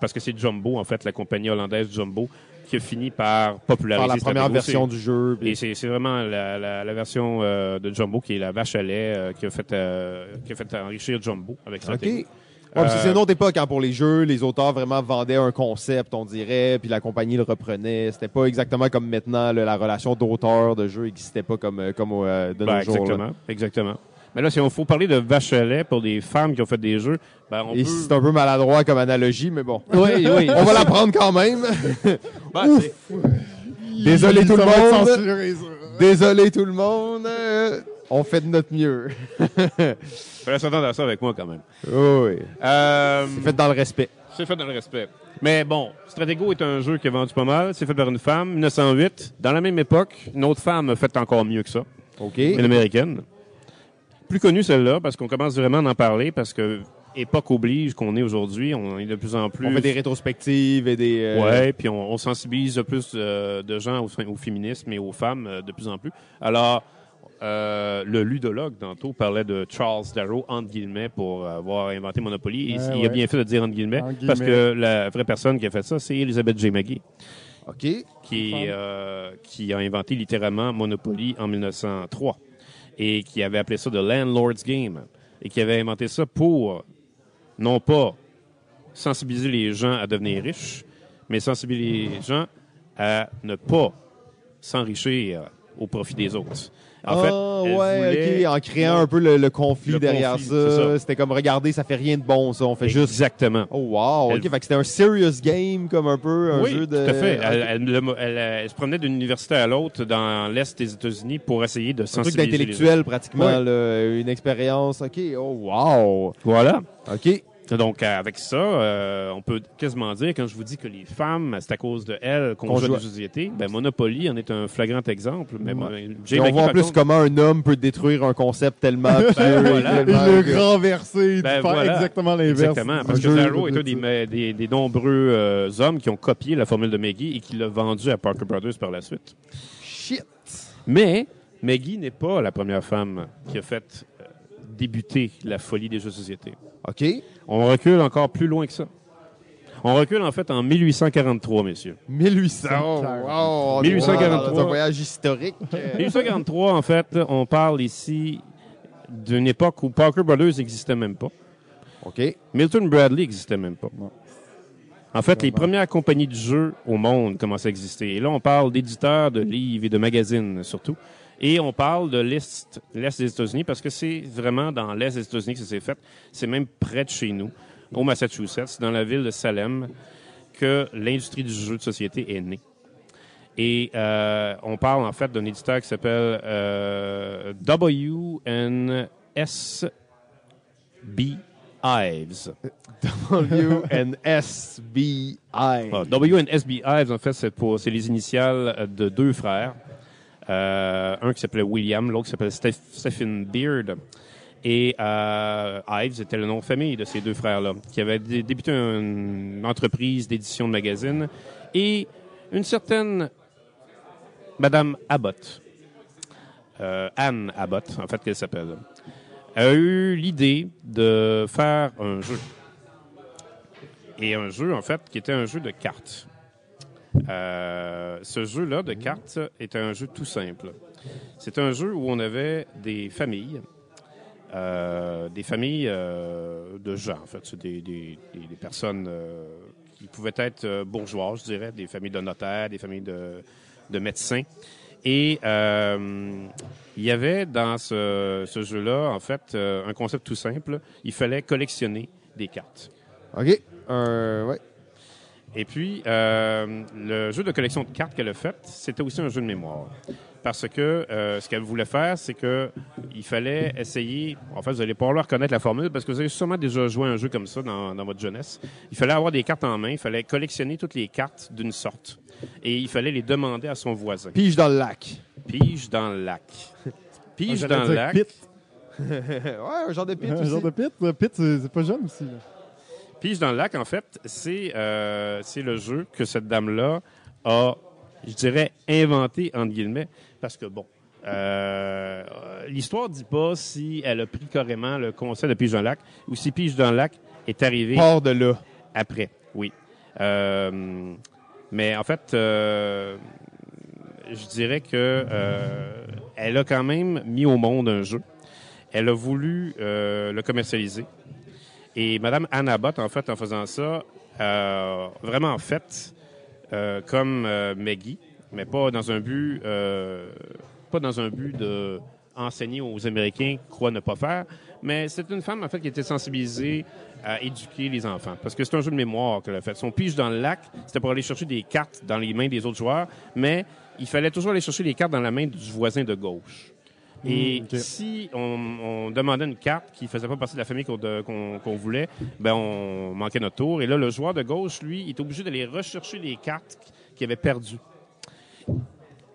Parce que c'est Jumbo, en fait, la compagnie hollandaise Jumbo, qui a fini par populariser Par la première version du jeu. puis- et c'est c'est vraiment la, la- la version euh, de Jumbo qui est la vache à lait euh, qui, a fait, euh, qui a fait enrichir Jumbo avec. Stratego. Ouais, Euh, c'est une autre époque hein, pour les jeux. Les auteurs vraiment vendaient un concept, on dirait, puis la compagnie le reprenait. C'était pas exactement comme maintenant. là, la relation d'auteur de jeu n'existait pas comme, euh, comme euh, de Ben, nos jours. là. exactement, exactement. Mais là, si on faut parler de vache à lait pour des femmes qui ont fait des jeux, ben on Et peut... c'est un peu maladroit comme analogie, mais bon. Oui, oui. (laughs) On va la prendre quand même. Ben, c'est- Désolé tout le monde. Désolé tout le monde. On fait de notre mieux. fallait s'attendre à ça avec moi quand même. Oh, oui. Euh, Fait dans le respect. c'est fait dans le respect. Mais bon, Stratego est un jeu qui a vendu pas mal. C'est fait par une femme, 1908. Dans la même époque, une autre femme a fait encore mieux que ça. OK. une américaine. Plus connue celle-là, parce qu'on commence vraiment à en parler, parce que époque oblige qu'on est aujourd'hui, on est de plus en plus... On fait des rétrospectives et des... euh, Ouais, puis on, on sensibilise de plus euh, de gens au, au féminisme et aux femmes euh, de plus en plus. Alors, euh, le ludologue, tantôt, parlait de Charles Darrow, entre guillemets, pour avoir inventé Monopoly. Et Ouais, il a bien fait de dire entre guillemets, Entre parce que la vraie personne qui a fait ça, c'est Elizabeth J. McGee, OK. qui, Femme. euh, qui a inventé littéralement Monopoly en 1903 et qui avait appelé ça The Landlord's Game et qui avait inventé ça pour, non pas sensibiliser les gens à devenir riches, mais sensibiliser les gens à ne pas s'enrichir au profit des autres. En fait, ah, elle ouais, voulait- OK. En créant un peu le, le conflit Le derrière conflit, ça. C'était comme, regardez, ça fait rien de bon, ça. On fait juste... Exactement. Oh, wow. Elle- OK, fait que c'était un serious game, comme un peu, un oui, jeu de... tout à fait. Elle, elle- elle- se promenait d'une université à l'autre dans l'Est des États-Unis pour essayer de Un truc sensibiliser les gens. d'intellectuel, pratiquement, Ouais. là, une expérience. OK, oh, wow. Voilà. OK. Donc, euh, avec ça, euh, on peut quasiment dire, quand je vous dis que les femmes, c'est à cause de elles qu'on joue à des sociétés, ben Monopoly en est un flagrant exemple. Mais Et on voit en plus contre, comment un homme peut détruire un concept tellement absurde. voilà. Et tellement le que- renverser, Ben, de faire voilà. exactement l'inverse. Exactement, parce que Un Darrow est un des, ma- des- des nombreux euh, hommes qui ont copié la formule de Maggie et qui l'a vendu à Parker Brothers par la suite. Shit. Mais Maggie n'est pas la première femme qui a fait débuter la folie des jeux de société. OK. On recule encore plus loin que ça. On recule en fait en 1843, messieurs. 1800. Oh, wow. On est 1843. dans un voyage historique. (laughs) 1843, en fait, on parle ici d'une époque où Parker Brothers n'existait même pas. OK. Milton Bradley n'existait même pas. Non. En fait, les premières compagnies de jeux au monde commençaient à exister. Et là, on parle d'éditeurs, de livres et de magazines surtout. Et on parle de l'Est, l'Est des États-Unis parce que c'est vraiment dans l'Est des États-Unis que ça s'est fait. C'est même près de chez nous, au Massachusetts, dans la ville de Salem, que l'industrie du jeu de société est née. Et euh, on parle en fait d'un éditeur qui s'appelle euh, WNSB Ives. WNSBI. Ah, WNSB Ives, en fait, c'est pour c'est les initiales de deux frères. Euh, un qui s'appelait William, l'autre qui s'appelait Steph- Stephen Beard. Et euh, Ives était le nom de famille de ces deux frères-là, qui avaient dé- débuté une entreprise d'édition de magazines. Et une certaine Madame Abbott, euh, Anne Abbott, en fait, qu'elle s'appelle, a eu l'idée de faire un jeu. Et un jeu, en fait, qui était un jeu de cartes. Euh, ce jeu-là de cartes était un jeu tout simple. C'est un jeu où on avait des familles, euh, des familles euh, de gens, en fait. Des, personnes euh, qui pouvaient être euh, bourgeois, je dirais, des familles de notaires, des familles de, de médecins. Et euh, il y avait dans ce, jeu-là, en fait, euh, un concept tout simple. Il fallait collectionner des cartes. OK. Ouais. Et puis, euh, le jeu de collection de cartes qu'elle a fait, c'était aussi un jeu de mémoire. Parce que euh, ce qu'elle voulait faire, c'est que il fallait essayer. En fait, vous allez pas leur connaître la formule parce que vous avez sûrement déjà joué à un jeu comme ça dans, dans votre jeunesse. Il fallait avoir des cartes en main. Il fallait collectionner toutes les cartes d'une sorte. Et il fallait les demander à son voisin. Pige dans le lac. Pige dans le lac. Pige dans le lac. Pit. (laughs) ouais, un genre de pit Un aussi. genre de pit. Le Pit, c'est c'est pas jeune aussi. là. Pige dans le lac, en fait, c'est euh, c'est le jeu que cette dame-là a, je dirais, inventé, entre guillemets, parce que, bon, euh, l'histoire dit pas si elle a pris carrément le concept de Pige dans le lac ou si Pige dans le lac est arrivé Hors de là. après, oui. Euh, mais en fait, euh, je dirais que euh, elle a quand même mis au monde un jeu. Elle a voulu euh, le commercialiser. Et Madame Anne en fait, en faisant ça, a vraiment fait euh, comme euh, Maggie, mais pas dans un but, euh, pas dans un but de enseigner aux Américains quoi ne pas faire, mais c'est une femme en fait qui était sensibilisée à éduquer les enfants, parce que c'est un jeu de mémoire qu'elle a fait. Son pige dans le lac, c'était pour aller chercher des cartes dans les mains des autres joueurs, mais il fallait toujours aller chercher les cartes dans la main du voisin de gauche. Et Mm, si on, on demandait une carte qui faisait pas partie de la famille qu'on qu'on- qu'on voulait, ben on manquait notre tour. Et là, le joueur de gauche, lui, il est obligé d'aller rechercher les cartes qu'il avait perdues.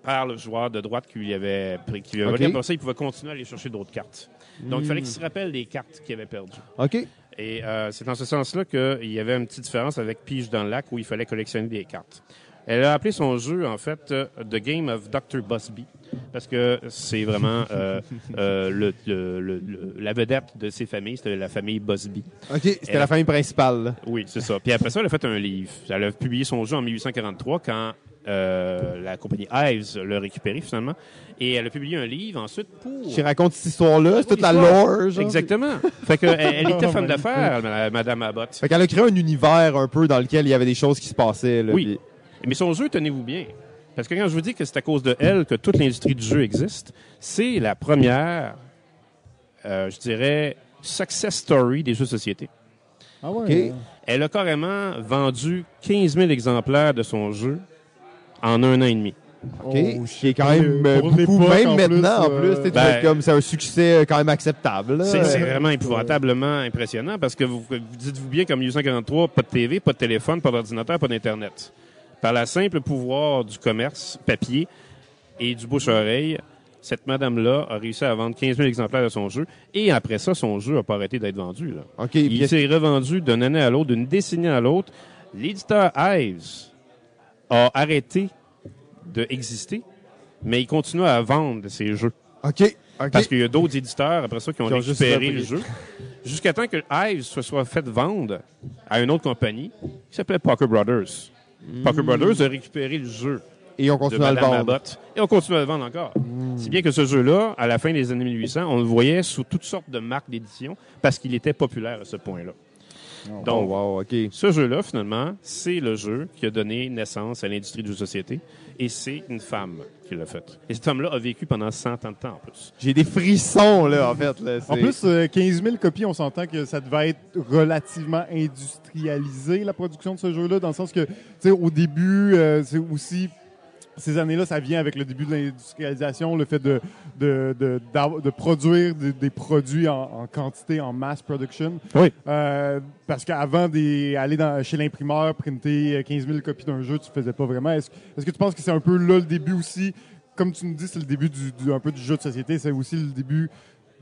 par le joueur de droite qui lui avait pris. Qui lui avait Ok. volé. Après ça, il pouvait continuer à aller chercher d'autres cartes. Donc, il fallait qu'il se rappelle des cartes qu'il avait perdues. OK. Et euh, c'est dans ce sens-là qu'il y avait une petite différence avec Pige dans le lac où il fallait collectionner des cartes. Elle a appelé son jeu, en fait, euh, The Game of Dr. Busby, parce que c'est vraiment euh, euh, le, le- le- la vedette de ses familles, c'était la famille Busby. OK, c'était Elle- la famille principale. là. Oui, c'est ça. Puis après ça, elle a fait un livre. Elle a publié son jeu en 1843 quand euh, la compagnie Ives l'a récupéré finalement. Et elle a publié un livre ensuite pour... Qui raconte cette histoire-là, c'est toute la lore, genre. Exactement. fait que elle, elle était Oh, femme d'affaires, ma- Madame Abbott. Fait qu'elle a créé un univers un peu dans lequel il y avait des choses qui se passaient. Là, Oui. puis- Mais son jeu, tenez-vous bien. Parce que quand je vous dis que c'est à cause de elle que toute l'industrie du jeu existe, c'est la première, euh, je dirais, success story des jeux de société. Ah ouais. Ok. Elle a carrément vendu 15 000 exemplaires de son jeu en un an et demi. OK. Oh, qui est quand même euh, beaucoup, même en maintenant, en plus, plus. euh, tu sais, tu ben- comme c'est un succès euh, quand même acceptable. C'est c'est vraiment épouvantablement impressionnant parce que vous, vous dites-vous bien qu'en 1843, pas de TV, pas de téléphone, pas d'ordinateur, pas d'Internet. Par la simple pouvoir du commerce papier et du bouche-oreille, cette madame-là a réussi à vendre 15 000 exemplaires de son jeu. Et après ça, son jeu n'a pas arrêté d'être vendu. Là. Il s'est revendu d'une année à l'autre, d'une décennie à l'autre. L'éditeur Ives a arrêté d'exister, mais il continue à vendre ses jeux. OK. OK. Parce qu'il y a d'autres éditeurs, après ça, qui ont Qui ont récupéré le jeu. Jusqu'à temps que Ives se soit fait vendre à une autre compagnie qui s'appelait Poker Brothers. Poker Brothers a récupéré le jeu Et on de continue à le vendre. Abbott et on continue à le vendre encore. Si bien que ce jeu-là, à la fin des années 1800, on le voyait sous toutes sortes de marques d'édition parce qu'il était populaire à ce point-là. Oh, Donc, wow, OK. ce jeu-là, finalement, c'est le jeu qui a donné naissance à l'industrie du jeu de société et c'est une femme qui l'a fait. Et cet homme-là a vécu pendant 100 ans de temps en plus. J'ai des frissons, là, en fait. Là. En plus, euh, 15 000 copies, on s'entend que ça devait être relativement industrialisé, la production de ce jeu-là, dans le sens que, tu sais, au début, euh, c'est aussi... Ces années-là, ça vient avec le début de l'industrialisation, le fait de, de, de, produire des, des produits en, en quantité, en mass production. Oui. Euh, parce qu'avant d'aller chez l'imprimeur, printer euh, 15 000 copies d'un jeu, tu faisais pas vraiment. Est-ce, que tu penses que c'est un peu là le début aussi? Comme tu nous dis, c'est le début du, du- un peu du jeu de société, c'est aussi le début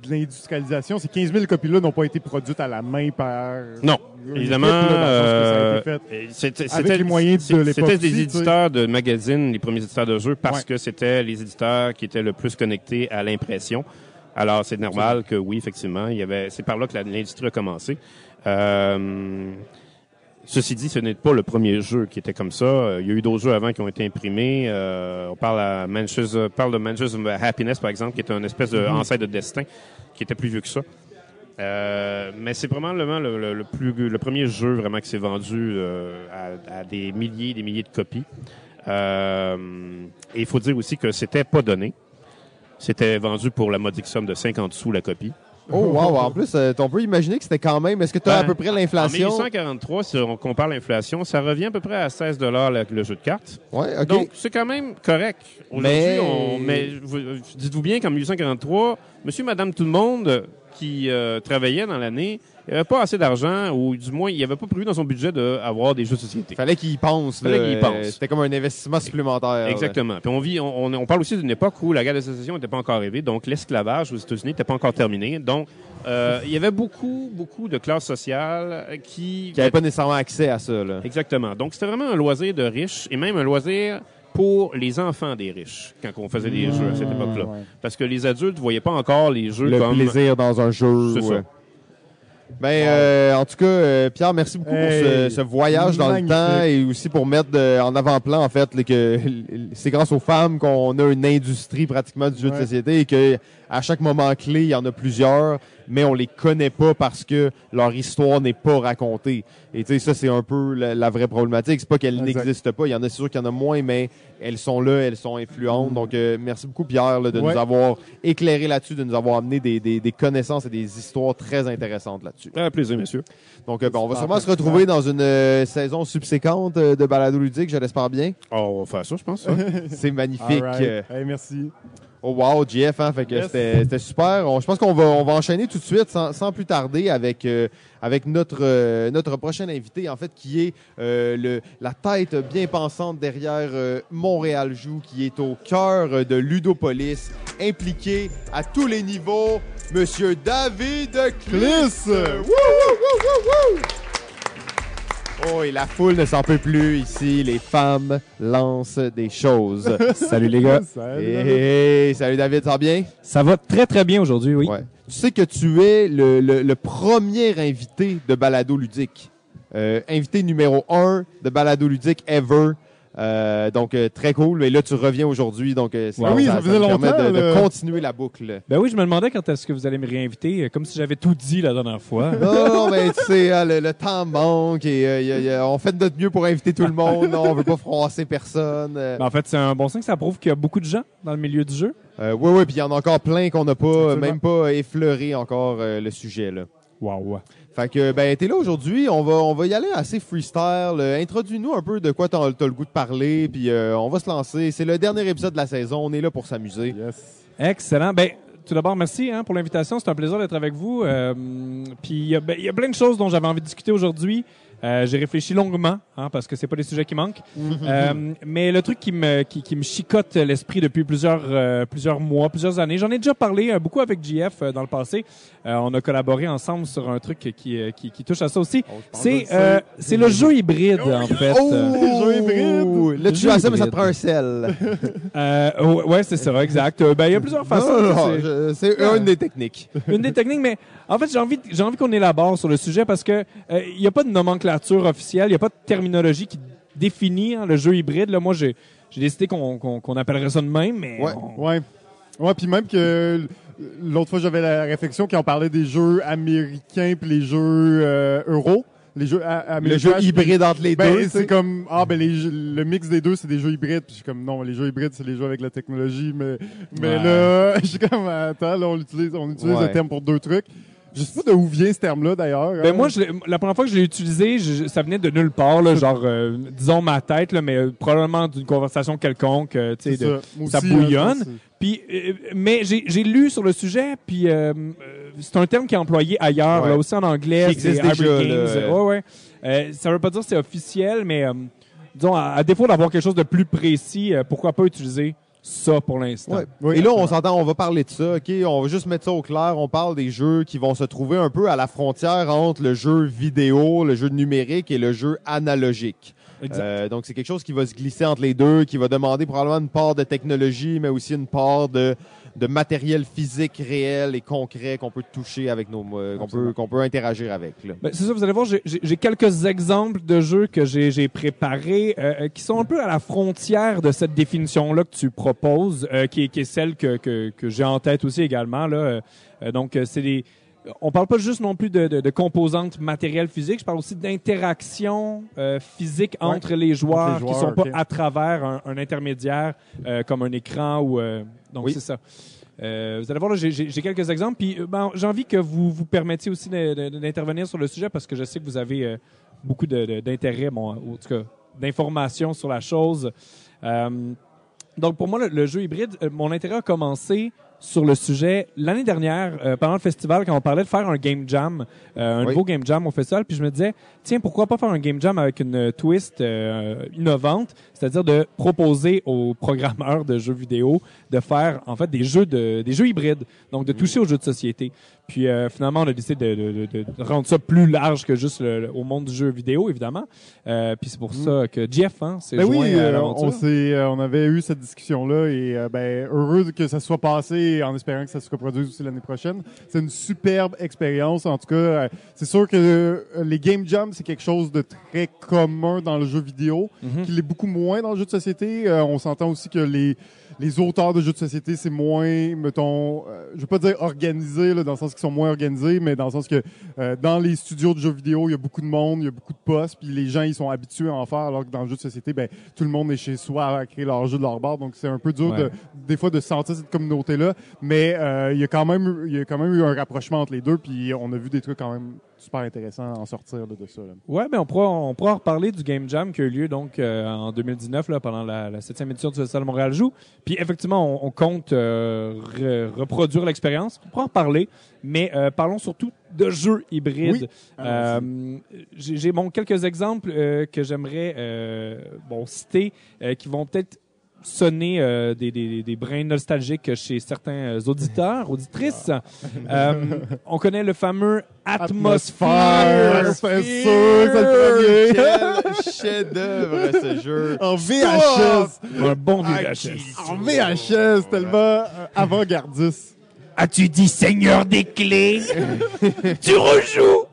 de l'industrialisation. Ces 15 000 copies-là n'ont pas été produites à la main par... Non, évidemment. euh, c'était- de des éditeurs de magazines, les premiers éditeurs de jeux, parce Ouais. que c'était les éditeurs qui étaient le plus connectés à l'impression. Alors, c'est normal que oui, effectivement, il y avait. C'est par là que l'industrie a commencé. Euh, Ceci dit, ce n'est pas le premier jeu qui était comme ça. Euh, Il y a eu d'autres jeux avant qui ont été imprimés. Euh, on parle, à Manchester, on parle de Manchester Happiness, par exemple, qui est un espèce de ancêtre de Destin, qui était plus vieux que ça. Euh, mais c'est probablement le, le- le plus, le premier jeu vraiment qui s'est vendu euh, à, à des milliers des milliers de copies. Euh, et il faut dire aussi que c'était pas donné. C'était vendu pour la modique somme de 50 sous la copie. Oh, wow. En plus, euh, on peut imaginer que c'était quand même. Est-ce que tu as à Ben, peu près En l'inflation? 1843, si on compare l'inflation, ça revient à peu près à 16 le, le jeu de cartes. Ouais, OK. Donc, c'est quand même correct. Aujourd'hui, Mais- on- mais vous- dites-vous bien qu'en 1843, monsieur, madame, tout le monde qui euh, travaillait dans l'année, il n'y avait pas assez d'argent, ou du moins, il n'avait pas prévu dans son budget d'avoir des jeux de société. Fallait qu'il y pense. Fallait qu'il y pense. Euh, C'était comme un investissement supplémentaire. là. Exactement. Puis on vit, on, on- parle aussi d'une époque où la guerre de sécession n'était pas encore arrivée, donc l'esclavage aux États-Unis n'était pas encore terminé. Donc, euh, il y avait beaucoup, beaucoup de classes sociales qui... Qui n'avait pas nécessairement accès à ça. Là. Exactement. Donc, c'était vraiment un loisir de riches et même un loisir pour les enfants des riches quand on faisait des jeux à cette époque-là. ouais. Parce que les adultes ne voyaient pas encore les jeux Le comme... plaisir dans un jeu. C'est ça. ouais. Ben, euh, en tout cas, euh, Pierre, merci beaucoup Hey, pour ce, ce voyage dans magnifique. le temps et aussi pour mettre de- en avant-plan, en fait, que c'est grâce aux femmes qu'on a une industrie pratiquement du jeu de société et que à chaque moment clé, il y en a plusieurs, mais on les connaît pas parce que leur histoire n'est pas racontée. Et tu sais, ça, c'est un peu la, la vraie problématique. C'est pas qu'elles n'existent pas. Il y en a, c'est sûr qu'il y en a moins, mais elles sont là, elles sont influentes. Donc, euh, merci beaucoup, Pierre, là, de Ouais. nous avoir éclairé là-dessus, de nous avoir amené des, des, des connaissances et des histoires très intéressantes là-dessus. Un plaisir, monsieur. Donc, euh, ben, on va sûrement se retrouver dans une euh, saison subséquente euh, de Balado Ludique, je l'espère bien. Oh, on va faire ça, je pense. (laughs) C'est magnifique. Right. Hey, merci. Oh wow, GF, hein, fait que Yes. c'était super. On- je pense qu'on va on va enchaîner tout de suite sans, sans plus tarder avec euh, avec notre euh, notre prochain invité en fait qui est euh, le la tête bien pensante derrière Montréal joue qui est au cœur de Ludopolis, impliqué à tous les niveaux, monsieur David wouh, wouh. Oh, et la foule ne s'en peut plus ici. Les femmes lancent des choses. (laughs) Salut les gars. Salut, Hey, salut David, ça va bien? Ça va très très bien aujourd'hui, oui. Ouais. Tu sais que tu es le, le- le premier invité de Balado Ludique. Euh, invité numéro un de Balado Ludique ever. Euh, donc, euh, très cool. Mais là, tu reviens aujourd'hui. Donc, euh, Ah oui, ça faisait me permet longtemps, de, de là. continuer la boucle. Ben oui, je me demandais quand est-ce que vous allez me réinviter, euh, comme si j'avais tout dit la dernière fois. (laughs) Non, mais tu sais, hein, le, le temps manque et y a- y a- on fait de notre mieux pour inviter tout le monde. Non, on veut pas froisser personne. Ben, en fait, c'est un bon signe, ça prouve qu'il y a beaucoup de gens dans le milieu du jeu. ouais, ouais, puis il y en a encore plein qu'on n'a pas, Absolument. même pas effleuré encore le sujet là. Waouh. Fait que, ben, t'es là aujourd'hui. On va, on va y aller assez freestyle. Euh, Introduis-nous un peu de quoi t'as t'as le goût de parler, puis euh, on va se lancer. C'est le dernier épisode de la saison. On est là pour s'amuser. Yes. Excellent. Ben, tout d'abord, merci hein, pour l'invitation. C'est un plaisir d'être avec vous. Euh, Puis il y, a- ben, il y a plein de choses dont j'avais envie de discuter aujourd'hui. Euh, J'ai réfléchi longuement, hein, parce que c'est pas des sujets qui manquent. Euh, mais le truc qui me, qui, qui me chicote l'esprit depuis plusieurs, euh, plusieurs mois, plusieurs années, j'en ai déjà parlé euh, beaucoup avec JF euh, dans le passé. Euh, on a collaboré ensemble sur un truc qui, euh, qui, qui touche à ça aussi. Oh, C'est le euh, c'est le jeu hybride, en fait. Oh! Jeu hybride. Là, tu joues à ça, mais ça te prend un sel. (laughs) Euh, ouais, c'est ça, exact. Ben, il y a plusieurs façons. C'est une des techniques. une des techniques, mais en fait, j'ai envie, j'ai envie qu'on élabore sur le sujet parce que euh, il n'y a pas de nomenclature officielle, il n'y a pas de terminologie qui définit hein, le jeu hybride. Là, moi, j'ai, j'ai décidé qu'on, qu'on, qu'on appellerait ça de même, mais Ouais. on- Ouais. Ouais, puis même que l'autre fois, j'avais la réflexion quand on parlait des jeux américains puis les jeux euh, euros. Les jeux a- Le jeu hybride entre les Ben, deux. c'est comme ah ben les jeux- le mix des deux c'est des jeux hybrides puis je suis comme non les jeux hybrides c'est les jeux avec la technologie mais mais Ouais. là (laughs) je suis comme attends là on utilise on utilise Ouais. le terme pour deux trucs je sais pas d'où vient ce terme là d'ailleurs Ben hein. moi, je la première fois que je l'ai utilisé, je- ça venait de nulle part, là, (laughs) genre, euh, disons ma tête, là, mais euh, probablement d'une conversation quelconque, euh, tu sais, de- ça. Ça aussi, hein, bouillonne. Puis, mais j'ai lu sur le sujet, puis c'est un terme qui est employé ailleurs, Ouais. là aussi en anglais. C'est Games. là. Ouais, ouais. Ça veut pas dire que c'est officiel, mais disons, à, à défaut d'avoir quelque chose de plus précis, pourquoi pas utiliser ça pour l'instant? Ouais. Oui, Et là, on s'entend, on va parler de ça, OK? On va juste mettre ça au clair. On parle des jeux qui vont se trouver un peu à la frontière entre le jeu vidéo, le jeu numérique et le jeu analogique. Exact. Euh, donc, c'est quelque chose qui va se glisser entre les deux, qui va demander probablement une part de technologie, mais aussi une part de, de matériel physique réel et concret qu'on peut toucher avec nos, euh, qu'on peut, qu'on peut interagir avec. là. Ben, c'est ça, vous allez voir, j'ai- quelques exemples de jeux que j'ai j'ai préparés euh, euh, qui sont un peu à la frontière de cette définition-là que tu proposes, euh, qui, est, qui est celle que, que, que j'ai en tête aussi également. Là. Euh, euh, donc, c'est des... On parle pas juste non plus de, de, de composantes matérielles physiques, je parle aussi d'interactions euh, physiques Ouais. entre les joueurs, qui sont pas à travers un, un intermédiaire euh, comme un écran ou euh, donc Oui. c'est ça. Euh, vous allez voir, j'ai- quelques exemples. Puis, euh, ben, j'ai envie que vous vous permettiez aussi d'intervenir sur le sujet parce que je sais que vous avez euh, beaucoup d'intérêt, bon, en tout cas, d'informations sur la chose. Euh, donc, pour moi, le, le jeu hybride, mon intérêt a commencé sur le sujet l'année dernière, euh, pendant le festival, quand on parlait de faire un game jam, euh, un Oui. nouveau game jam au festival, puis je me disais, tiens, pourquoi pas faire un game jam avec une twist euh, innovante, c'est-à-dire de proposer aux programmeurs de jeux vidéo de faire en fait des jeux de des jeux hybrides, donc de toucher aux jeux de société. Puis euh, finalement, on a décidé de, de- de- de rendre ça plus large que juste le- le- au monde du jeu vidéo, évidemment. Euh, puis c'est pour ça que Jeff hein, s'est Ben joint oui, à euh, on, s'est, euh, on avait eu cette discussion-là et euh, ben, heureux que ça soit passé en espérant que ça se reproduise aussi l'année prochaine. C'est une superbe expérience. En tout cas, c'est sûr que les game jams, c'est quelque chose de très commun dans le jeu vidéo, Mhm. qui l'est beaucoup moins dans le jeu de société. Euh, on s'entend aussi que les, les auteurs de jeux de société, c'est moins, mettons, euh, je veux pas dire organisé, là, dans le sens qu'ils sont moins organisés, mais dans le sens que euh, dans les studios de jeux vidéo, il y a beaucoup de monde, il y a beaucoup de postes, puis les gens, ils sont habitués à en faire, alors que dans le jeu de société, ben, tout le monde est chez soi à créer leur jeu de leur bar, donc c'est un peu dur Ouais. de, des fois de sentir cette communauté-là, mais euh, il y a quand même, il y a quand même eu un rapprochement entre les deux, puis on a vu des trucs quand même super intéressant à en sortir là, de ça. là. Ouais, mais on pourra, on pourra en reparler du Game Jam qui a eu lieu donc euh, en 2019 là, pendant la, la 7e édition du Festival Montréal Joue. Puis effectivement, on, on compte euh, re- reproduire l'expérience. On pourra en reparler, mais euh, parlons surtout de jeux hybrides. Oui. Euh, J'ai j'ai, bon, quelques exemples euh, que j'aimerais euh, bon, citer euh, qui vont peut-être sonner euh, des, des, des brins nostalgiques chez certains euh, auditeurs, auditrices. Euh, on connaît le fameux. Atmosphère, c'est sûr, c'est le premier. Quel chef-d'œuvre ce jeu. En VHS. Un bon Ah, VHS. En VHS, tellement avant-gardiste. As-tu dit Seigneur des clés? (laughs) Tu rejoues?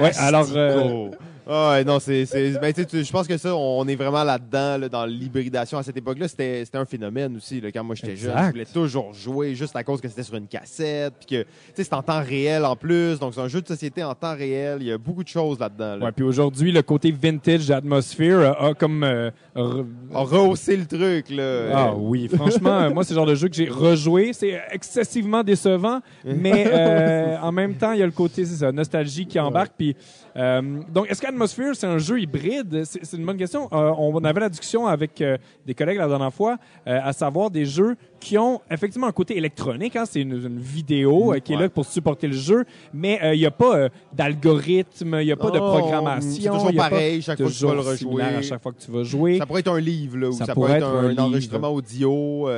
Ouais, alors euh. Ah ouais, non, c'est, ben, tu sais, tu- je pense que ça, on est vraiment là-dedans, là, dans l'hybridation. À cette époque-là, c'était, un phénomène aussi, là, quand moi j'étais jeune. Je voulais toujours jouer juste à cause que c'était sur une cassette, puis que, tu sais, c'est en temps réel en plus. Donc, c'est un jeu de société en temps réel. Il y a beaucoup de choses là-dedans, là. ouais, puis aujourd'hui le côté vintage d'Atmosphere a comme euh, re- On rehaussé le truc, là. Ah Euh, oui, franchement, euh, moi c'est le genre de jeu que j'ai rejoué, c'est excessivement décevant, mais euh, en même temps, il y a le côté c'est ça, nostalgie qui embarque puis euh, donc est-ce qu'Atmosphere c'est un jeu hybride C'est une bonne question. Euh, on avait la discussion avec euh, des collègues la dernière fois euh, à savoir des jeux qui ont effectivement un côté électronique, hein, c'est une, une vidéo qui est là pour supporter le jeu, mais il n'y a pas d'algorithme, il n'y a pas de non, programmation, C'est toujours pareil chaque fois que tu vas le rejouer. à chaque fois que tu vas jouer. Ça pourrait être un livre, là, ou Ça ça, pourrait pourrait être être un, un livre. enregistrement audio.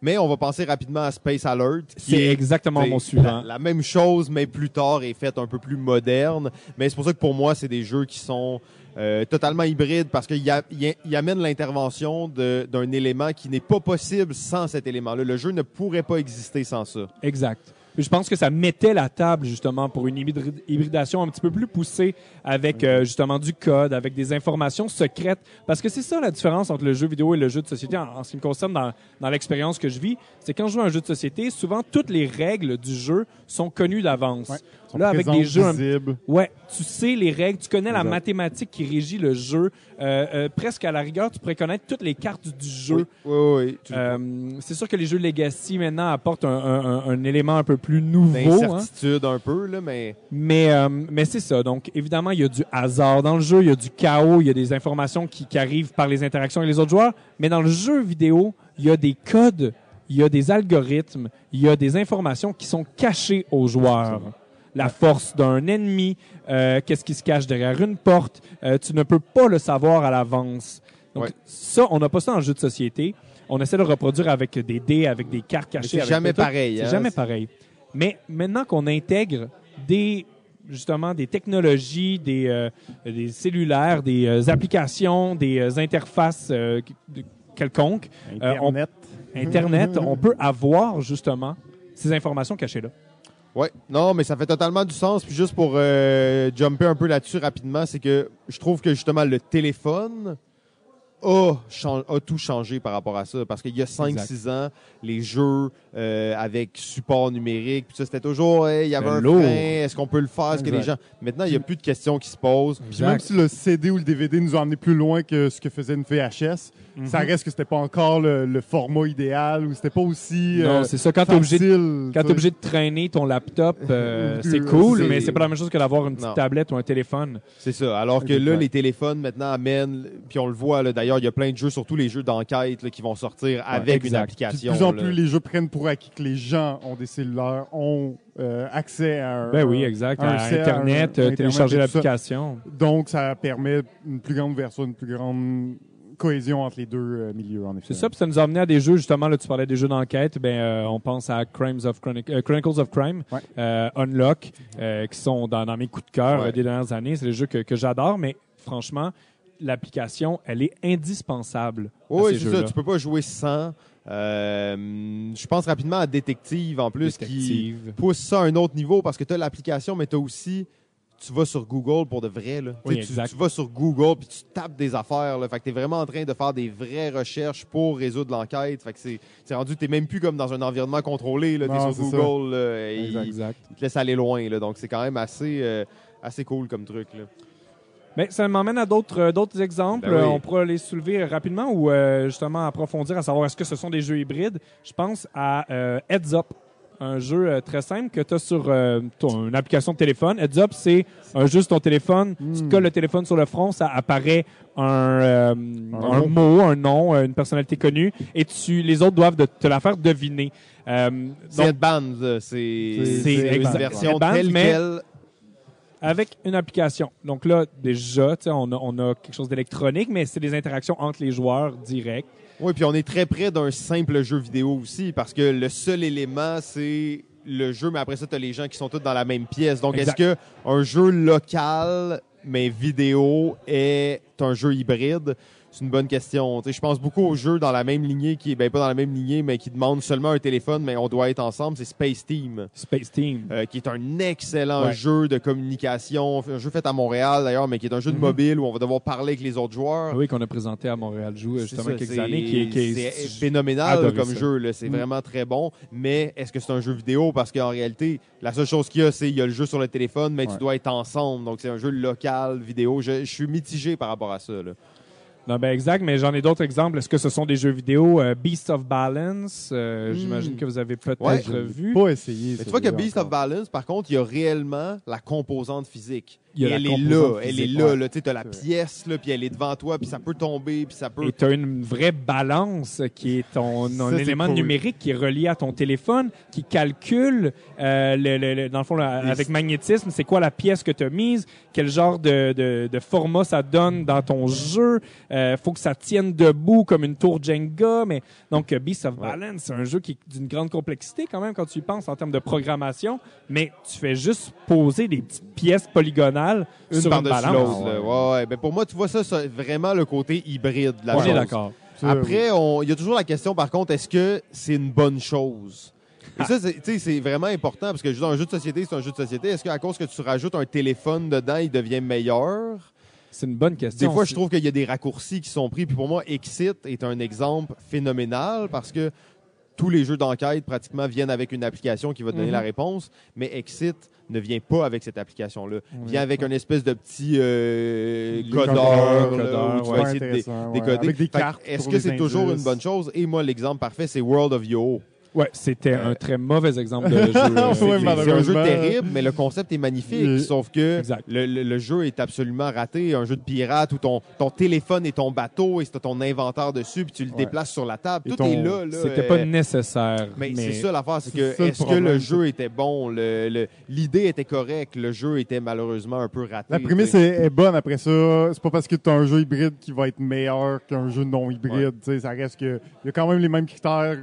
Mais on va penser rapidement à Space Alert. C'est est exactement mon suivant. La, la même chose, mais plus tard, est faite un peu plus moderne. Mais c'est pour ça que pour moi, c'est des jeux qui sont euh, totalement hybrides parce qu'ils a- ils- ils amènent l'intervention d'un élément qui n'est pas possible sans cet élément-là. Le jeu ne pourrait pas exister sans ça. Exact. Je pense que ça mettait la table justement pour une hybrid- hybridation un petit peu plus poussée avec euh, justement du code, avec des informations secrètes. Parce que c'est ça la différence entre le jeu vidéo et le jeu de société en, ce qui me concerne dans, l'expérience que je vis. C'est quand je joue à un jeu de société, souvent toutes les règles du jeu sont connues d'avance. Là, avec des jeux. Ouais, tu sais les règles, tu connais la mathématique qui régit le jeu. Euh, euh, presque à la rigueur, tu pourrais connaître toutes les cartes du jeu. Oui, oui, oui. Euh, c'est sûr que les jeux Legacy maintenant apportent un, un- un- un élément un peu plus nouveau. hein. D'incertitude un peu, là, mais Mais, euh, mais c'est ça. Donc, évidemment, il y a du hasard dans le jeu, il y a du chaos, il y a des informations qui, qui arrivent par les interactions avec les autres joueurs. Mais dans le jeu vidéo, il y a des codes, il y a des algorithmes, il y a des informations qui sont cachées aux joueurs. La force d'un ennemi, euh, qu'est-ce qui se cache derrière une porte, euh, tu ne peux pas le savoir à l'avance. Donc, Ouais. ça, on n'a pas ça en jeu de société. On essaie de le reproduire avec des dés, avec des cartes cachées. c'est jamais pareil. C'est hein. jamais pareil. Mais maintenant qu'on intègre des justement des technologies, des, euh, des cellulaires, des euh, applications, des euh, interfaces euh, quelconques, Euh, on- Internet. Internet, on peut avoir justement ces informations cachées là. Ouais, non, mais ça fait totalement du sens. Puis juste pour euh, jumper un peu là-dessus rapidement, c'est que je trouve que justement le téléphone a, a tout changé par rapport à ça. Parce qu'il y a 5-6 ans, les jeux euh, avec support numérique, puis ça, c'était toujours, hey, il y avait un lourd. frein, est-ce qu'on peut le faire? Est-ce que les gens... Maintenant, il n'y a plus de questions qui se posent. Puis même si le CD ou le DVD nous a emmené plus loin que ce que faisait une VHS, Mhm. ça reste que c'était pas encore le, le format idéal ou c'était pas aussi Non, euh, c'est ça. Quand t'es obligé, de- facile. quand tu t'es sais. obligé de traîner ton laptop, euh, (laughs) c'est cool, mais c'est pas la même chose que d'avoir une petite Non. tablette ou un téléphone. C'est ça. Alors que là, les téléphones maintenant amènent, puis on le voit là, d'ailleurs, il y a plein de jeux, surtout les jeux d'enquête qui vont sortir avec une exact. Puis application. de plus en là. plus, les jeux prennent pour acquis que les gens ont des cellulaires, ont euh, accès à un. Ben oui, exact. un À sel, Internet, un- euh, Internet télécharger l'application. Donc, ça permet une plus grande version, une plus grande cohésion entre les deux euh, milieux, en effet. C'est ça, puis ça nous a amené à des jeux, justement, là, tu parlais des jeux d'enquête, ben, euh, on pense à Crimes of Chronic- euh, Chronicles of Crime, Ouais. euh, Unlock, euh, qui sont dans, dans mes coups de cœur Ouais. euh, des dernières années. C'est des jeux que, que j'adore, mais franchement, l'application, elle est indispensable. Oui, ces c'est ça. Tu peux pas jouer sans. Euh, je pense rapidement à Détective en plus qui Détective. pousse ça à un autre niveau parce que tu as l'application, mais tu as aussi. Tu vas sur Google pour de vrai. Là. Oui, Tu vas sur Google puis tu tapes des affaires. Là. Fait que tu es vraiment en train de faire des vraies recherches pour résoudre l'enquête. Fait que c'est rendu, tu même plus comme dans un environnement contrôlé. Tu es Non, sur Google. là, et Exact. il, Exact. il te laisse aller loin. Là. Donc c'est quand même assez, euh, assez cool comme truc. Là. Ben, ça m'emmène à d'autres euh, d'autres exemples. Ben oui. Euh, On pourra les soulever rapidement ou euh, justement approfondir à savoir est-ce que ce sont des jeux hybrides. Je pense à euh, Heads Up. un jeu euh, très simple que tu as sur euh, ton une application de téléphone. Heads Up, c'est un jeu sur ton téléphone. Tu te colles le téléphone sur le front, ça apparaît un, euh, un mot, un nom, euh, une personnalité connue, et tu, les autres doivent de- te la faire deviner. Euh, C'est Headbands, euh, c'est une version telle mais- quelle. Avec une application. Donc là, déjà, tu sais, on a, on a quelque chose d'électronique, mais c'est des interactions entre les joueurs directs. Oui, puis on est très près d'un simple jeu vidéo aussi, parce que le seul élément, c'est le jeu, mais après ça, tu as les gens qui sont tous dans la même pièce. Donc, est-ce que un jeu local, mais vidéo, est un jeu hybride? C'est une bonne question. Je pense beaucoup aux jeux dans la même lignée, qui ben pas dans la même lignée, mais qui demandent seulement un téléphone, mais on doit être ensemble. C'est Space Team. Space Team. euh, qui est un excellent Ouais. jeu de communication, un jeu fait à Montréal d'ailleurs, mais qui est un jeu de Mhm. mobile où on va devoir parler avec les autres joueurs. Oui, qu'on a présenté à Montréal Joue, justement, ça, quelques années. Qui, est- qui est- c'est phénoménal comme ça. jeu. C'est Mm. vraiment très bon. Mais est-ce que c'est un jeu vidéo? Parce qu'en réalité, la seule chose qu'il y a, c'est il y a le jeu sur le téléphone, mais Ouais. tu dois être ensemble. Donc, c'est un jeu local, vidéo. Je, je suis mitigé par rapport à ça. là. Non, ben exact, mais j'en ai d'autres exemples. Est-ce que ce sont des jeux vidéo? Euh, Beast of Balance, euh, Hmm. j'imagine que vous avez peut-être Ouais. vu. Pas essayé. Mais tu vois que Beast of Balance, par contre, il y a réellement la composante physique. Y a Et la elle est là, elle physique, est là. ouais. là. Tu sais, as la pièce, là, puis elle est devant toi, puis ça peut tomber, puis ça peut... Et tu as une vraie balance qui est ton un élément cool. numérique qui est relié à ton téléphone, qui calcule, euh, le, le- le- dans le fond, là, avec magnétisme, c'est quoi la pièce que tu as mise, quel genre de, de, de format ça donne dans ton jeu. Euh, faut que ça tienne debout comme une tour Jenga. Mais, donc, euh, Beast of. Balance, c'est un jeu qui est d'une grande complexité quand même quand tu y penses en termes de programmation. Mais tu fais juste poser des petites pièces polygonales une sur une par-dessus balance. l'autre. là. Ouais, ouais. Ben, pour moi, tu vois ça, c'est vraiment le côté hybride de la On est d'accord. Après, il y a toujours la question, par contre, est-ce que c'est une bonne chose? Et ça, c'est- vraiment important parce que dans un jeu de société, c'est un jeu de société. Est-ce qu'à cause que tu rajoutes un téléphone dedans, il devient meilleur? C'est une bonne question. Des fois, je trouve qu'il y a des raccourcis qui sont pris. Puis pour moi, Exit est un exemple phénoménal parce que tous les jeux d'enquête pratiquement viennent avec une application qui va donner Mhm. la réponse, mais Exit ne vient pas avec cette application-là. Oui. vient avec une espèce de petit euh, codeur, tu ouais. vas essayer de décoder. Avec des cartes. Est-ce que c'est toujours une bonne chose? Et moi, l'exemple parfait, c'est World of Yo. Ouais, c'était un très mauvais exemple de (laughs) jeu. euh, Ouais, C'est un jeu terrible, mais le concept est magnifique. Sauf que le, le- le jeu est absolument raté. Un jeu de pirate où ton, ton téléphone est ton bateau et c'est ton inventaire dessus, puis tu le Ouais. déplaces sur la table. Et Tout ton- est là. là C'était euh, pas nécessaire. mais, mais c'est ça l'affaire, c'est que est-ce que le jeu était bon, Le- le- l'idée était correcte, le jeu était malheureusement un peu raté. La prémisse est, est bonne. Après ça, c'est pas parce que tu as un jeu hybride qui va être meilleur qu'un jeu non hybride. Tu sais, Ça reste que il y a quand même les mêmes critères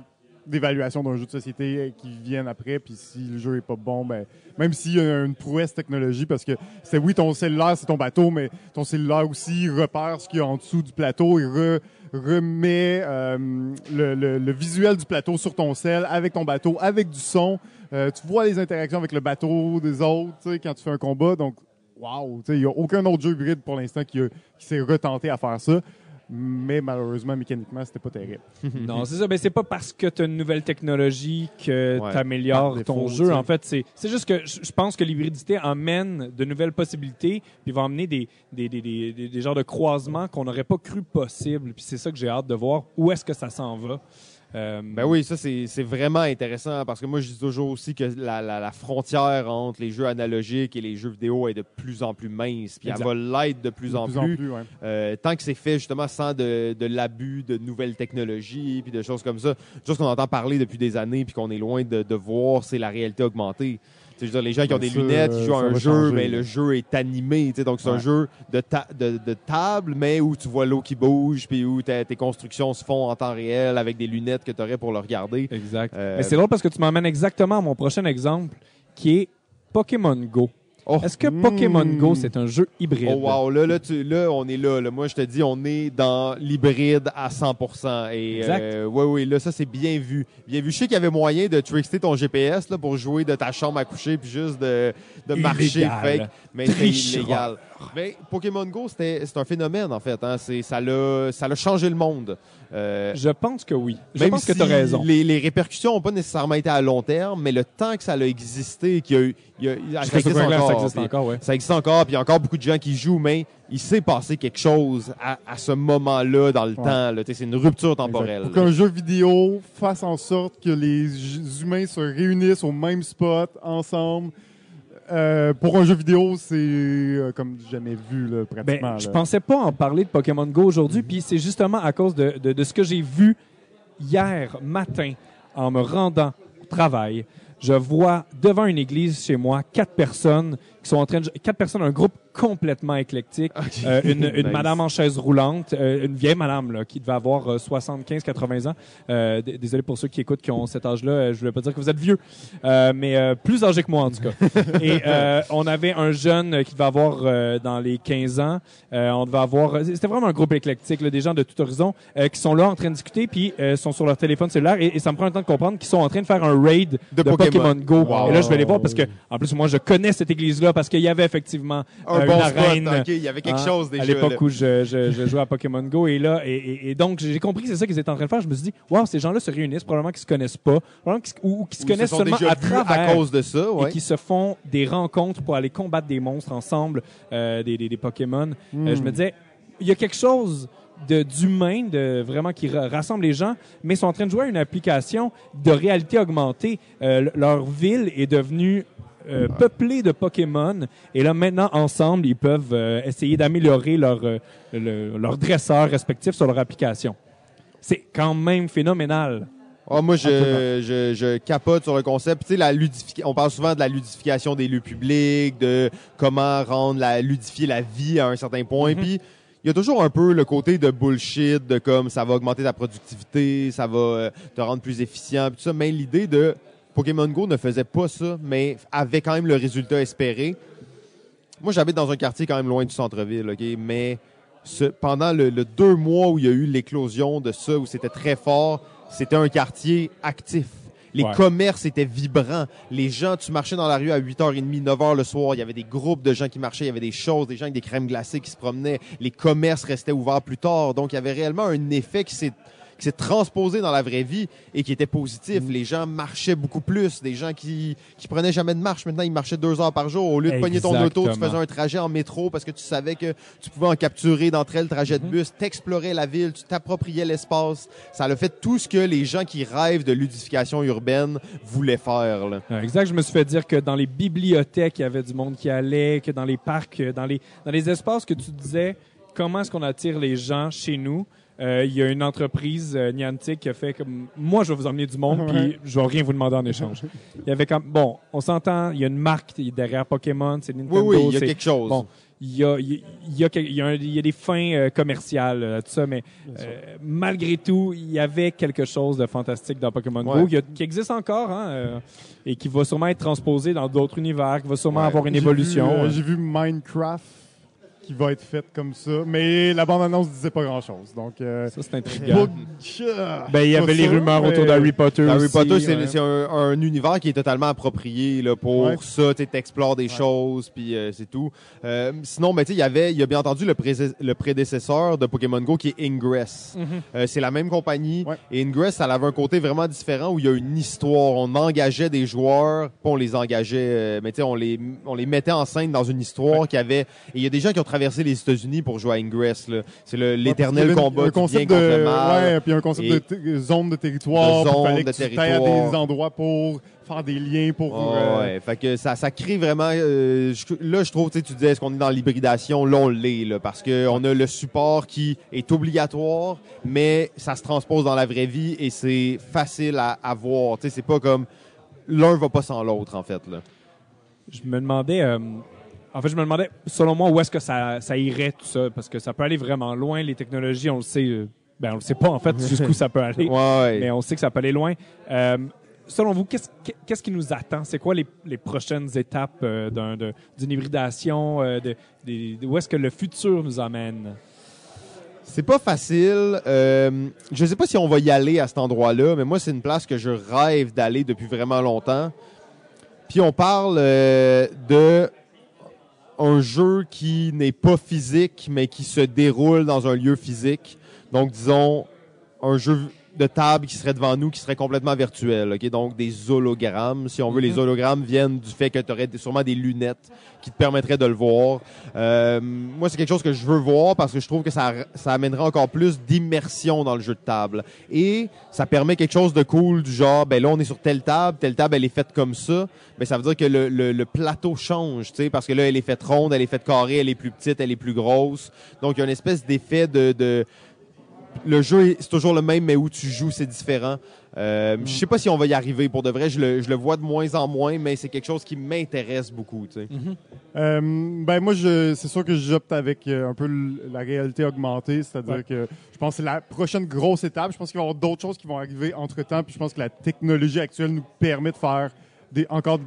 d'évaluation d'un jeu de société euh, qui viennent après. Puis si le jeu est pas bon, ben même s'il y a une prouesse technologie, parce que c'est oui ton cellulaire c'est ton bateau, mais ton cellulaire aussi repère ce qu'il y a en dessous du plateau et re- remet euh, le, visuel du plateau sur ton sel avec ton bateau, avec du son. Euh, tu vois les interactions avec le bateau des autres quand tu fais un combat. Donc wow, il n'y a aucun autre jeu hybride pour l'instant qui, qui s'est retenté à faire ça. Mais malheureusement, mécaniquement, c'était pas terrible. (laughs) non, c'est ça. Ben, c'est pas parce que tu as une nouvelle technologie que Ouais. tu améliores ton défaut, jeu. En fait, c'est c'est juste que je je pense que l'hybridité amène de nouvelles possibilités, puis va amener des, des, des, des, des- des genres de croisements qu'on n'aurait pas cru possible. Puis c'est ça que j'ai hâte de voir. Où est-ce que ça s'en va? Euh, Ben oui, ça c'est c'est vraiment intéressant parce que moi je dis toujours aussi que la, la- la frontière entre les jeux analogiques et les jeux vidéo est de plus en plus mince, puis elle va l'être de plus De en plus plus. ouais. Euh, tant que c'est fait justement sans de, de l'abus de nouvelles technologies puis de choses comme ça, chose qu'on entend parler depuis des années puis qu'on est loin de, de voir, c'est la réalité augmentée. Je veux dire, les gens qui ont Ben des ça, lunettes, qui jouent à un jeu, changer. mais le jeu est animé. tu sais, Donc c'est un jeu de, ta- de, de table, mais où tu vois l'eau qui bouge puis où tes constructions se font en temps réel avec des lunettes que tu aurais pour le regarder. Exact. Euh, Mais c'est drôle parce que tu m'emmènes exactement à mon prochain exemple, qui est Pokémon Go. Oh. Est-ce que Pokémon. Go, c'est un jeu hybride? Oh wow, là, là, tu- là, on est là, là. Moi, je te dis, on est dans l'hybride à 100%. Et Exact. euh, ouais, oui, là, ça, c'est bien vu. Bien vu. Je sais qu'il y avait moyen de trickster ton GPS là, pour jouer de ta chambre à coucher puis juste de, de marcher fake. Mais c'est illégal. Mais Pokémon Go, c'était c'est un phénomène, en fait. Hein. C'est- Ça l'a ça l'a changé le monde. Euh, Je pense que oui. Je même pense que si tu as raison. Les, les répercussions n'ont pas nécessairement été à long terme, mais le temps que ça a existé, qu'il y a eu. Il y a, ça existe encore, ça existe Puis encore, ouais. Ça existe encore, puis il y a encore beaucoup de gens qui jouent, mais il s'est passé quelque chose à, à ce moment-là dans le Ouais. temps. là. Tu sais, C'est une rupture temporelle. Pour qu'un jeu vidéo fasse en sorte que les humains se réunissent au même spot, ensemble. Euh, pour un jeu vidéo, c'est euh, comme jamais vu, là, Ben, pratiquement. je là. pensais pas en parler de Pokémon Go aujourd'hui, puis c'est justement à cause de, de- de ce que j'ai vu hier matin en me rendant au travail. Je vois devant une église chez moi quatre personnes qui sont en train de quatre personnes, un groupe complètement éclectique, (laughs) Euh, une, une Nice. madame en chaise roulante, euh, une vieille madame là, qui devait avoir 75-80 ans. Euh, d- désolé pour ceux qui écoutent qui ont cet âge-là. Je voulais pas dire que vous êtes vieux, mais plus âgé que moi en tout cas. (laughs) Et on avait un jeune qui devait avoir dans les 15 ans. On devait avoir. C'était vraiment un groupe éclectique, là, des gens de tout horizon qui sont là en train de discuter, puis sont sur leur téléphone cellulaire. Et, et ça me prend un temps de comprendre qu'ils sont en train de faire un raid De de, Pokémon. Pokémon, Go. Wow. Et là, je vais les voir parce que, en plus, moi, je connais cette église-là parce qu'il y avait effectivement Un euh, bon une arène. il y avait quelque hein, chose déjà. À l'époque où je, je, je jouais à Pokémon Go et là et, et- et donc j'ai compris que c'est ça qu'ils étaient en train de faire. Je me suis dit waouh ces gens-là se réunissent probablement qu'ils se connaissent pas, probablement qu'ils se- ou, ou qu'ils se connaissent sont seulement à travers à cause de ça, ouais. et qui se font des rencontres pour aller combattre des monstres ensemble, euh, des, des, des Pokémon. Euh, je me disais il y a quelque chose de d'humain, de vraiment qui ra- rassemble les gens, mais ils sont en train de jouer à une application de réalité augmentée. Euh, leur ville est devenue euh, peuplée de Pokémon, et là maintenant ensemble, ils peuvent euh, essayer d'améliorer leur euh, le- leur dresseur respectif sur leur application. C'est quand même phénoménal. Ah, moi, je, je, je capote sur le concept. Tu sais, la ludification, on parle souvent de la ludification des lieux publics, de comment rendre la, ludifier la vie à un certain point. Mhm. Puis, il y a toujours un peu le côté de bullshit, de comme ça va augmenter ta productivité, ça va euh, te rendre plus efficient, puis tout ça. Mais l'idée de Pokémon Go ne faisait pas ça, mais avait quand même le résultat espéré. Moi, j'habite dans un quartier quand même loin du centre-ville, OK? Mais ce- pendant le, le deux mois où il y a eu l'éclosion de ça, où c'était très fort, c'était un quartier actif. Les Ouais. commerces étaient vibrants. Les gens, tu marchais dans la rue à 8h30, 9h le soir, il y avait des groupes de gens qui marchaient, il y avait des choses, des gens avec des crèmes glacées qui se promenaient. Les commerces restaient ouverts plus tard. Donc, il y avait réellement un effet qui s'est qui s'est transposé dans la vraie vie et qui était positif. Mm. Les gens marchaient beaucoup plus. Des gens qui, qui prenaient jamais de marche, maintenant, ils marchaient deux heures par jour. Au lieu de pogner ton auto, tu faisais un trajet en métro parce que tu savais que tu pouvais en capturer d'entre elles le trajet Mm-hmm. de bus, t'explorais la ville, tu t'appropriais l'espace. Ça a fait tout ce que les gens qui rêvent de ludification urbaine voulaient faire. Là. Exact. Je me suis fait dire que dans les bibliothèques, il y avait du monde qui allait, que dans les parcs, euh, dans les, dans les espaces que tu disais, comment est-ce qu'on attire les gens chez nous? Euh, Il y a une entreprise euh, Niantic qui a fait comme moi je vais vous emmener du monde puis je vais rien vous demander en échange. Il y avait comme bon, on s'entend, il y a une marque derrière Pokémon, c'est Oui, Nintendo, oui, il y a quelque chose. Bon, il y a, il y a, il y a, un- il y des fins euh, commerciales, euh, tout ça, mais euh, malgré tout, il y avait quelque chose de fantastique dans Pokémon Ouais. Go qui, a- qui existe encore hein, euh, et qui va sûrement être transposé dans d'autres univers, qui va sûrement Ouais. avoir une J'ai évolution. vu, euh, hein. J'ai vu Minecraft qui va être fait comme ça, mais la bande-annonce disait pas grand-chose. Donc, euh, ça, c'est intriguant. Ben, il y avait les rumeurs mais- autour d'Harry Potter Harry aussi, Potter, c'est ouais. un, un univers qui est totalement approprié là, pour Ouais. ça. Tu explores des choses, puis euh, c'est tout. Euh, sinon, ben, tu sais, il y avait, il y a bien entendu le, pré- le prédécesseur de Pokémon Go qui est Ingress. Euh, c'est la même compagnie. Ouais. Et Ingress, ça avait un côté vraiment différent où il y a une histoire. On engageait des joueurs, on les engageait, euh, mais tu sais, on les, on les mettait en scène dans une histoire qui avait. Et il y a des gens qui ont traversé les États-Unis pour jouer à Ingress. C'est le- Ouais, l'éternel avait combat un bien concept contre de, le mal. Ouais, puis un concept de zone de territoire. De zone de territoire. à des endroits pour faire des liens pour. Oh, euh, ouais, fait que ça, ça crée vraiment. euh, je- là, je trouve, tu sais, tu disais, est-ce qu'on est dans l'hybridation? Là, on l'est, parce que on a le support qui est obligatoire, mais ça se transpose dans la vraie vie et c'est facile à, à voir. Tu sais, c'est pas comme l'un va pas sans l'autre, en fait. Là. Je me demandais, euh, en fait, je me demandais, selon moi, où est-ce que ça, ça irait tout ça, parce que ça peut aller vraiment loin. Les technologies, on le sait, euh, ben on le sait pas en fait jusqu'où ça peut aller, (laughs) Ouais, mais on sait que ça peut aller loin. Euh, selon vous, qu'est-ce qu'est-ce qui nous attend? C'est quoi les, les prochaines étapes euh, d'un- de- d'une hybridation euh, de, Où est-ce que le futur nous amène? C'est pas facile. Euh, je sais pas si on va y aller à cet endroit-là, mais moi, c'est une place que je rêve d'aller depuis vraiment longtemps. Puis on parle de un jeu qui n'est pas physique, mais qui se déroule dans un lieu physique. Donc, disons, un jeu de table qui serait devant nous qui serait complètement virtuel. ok? Donc des hologrammes. Si on veut, Mhm. les hologrammes viennent du fait que tu aurais sûrement des lunettes qui te permettraient de le voir. Euh, moi, c'est quelque chose que je veux voir parce que je trouve que ça, ça amènerait encore plus d'immersion dans le jeu de table. Et ça permet quelque chose de cool du genre, ben là, on est sur telle table, telle table, elle est faite comme ça. Ben, ça veut dire que le, le, le plateau change, tu sais, parce que là, elle est faite ronde, elle est faite carrée, elle est plus petite, elle est plus grosse. Donc, il y a une espèce d'effet de, de le jeu, est- c'est toujours le même, mais où tu joues, c'est différent. Euh, Je sais pas si on va y arriver. Pour de vrai, je le, je le vois de moins en moins, mais c'est quelque chose qui m'intéresse beaucoup. tu sais. Euh, ben moi, c'est sûr que j'opte avec euh, un peu la réalité augmentée, c'est-à-dire Ouais. que je pense que c'est la prochaine grosse étape. Je pense qu'il va y avoir d'autres choses qui vont arriver entre-temps, puis je pense que la technologie actuelle nous permet de faire des, encore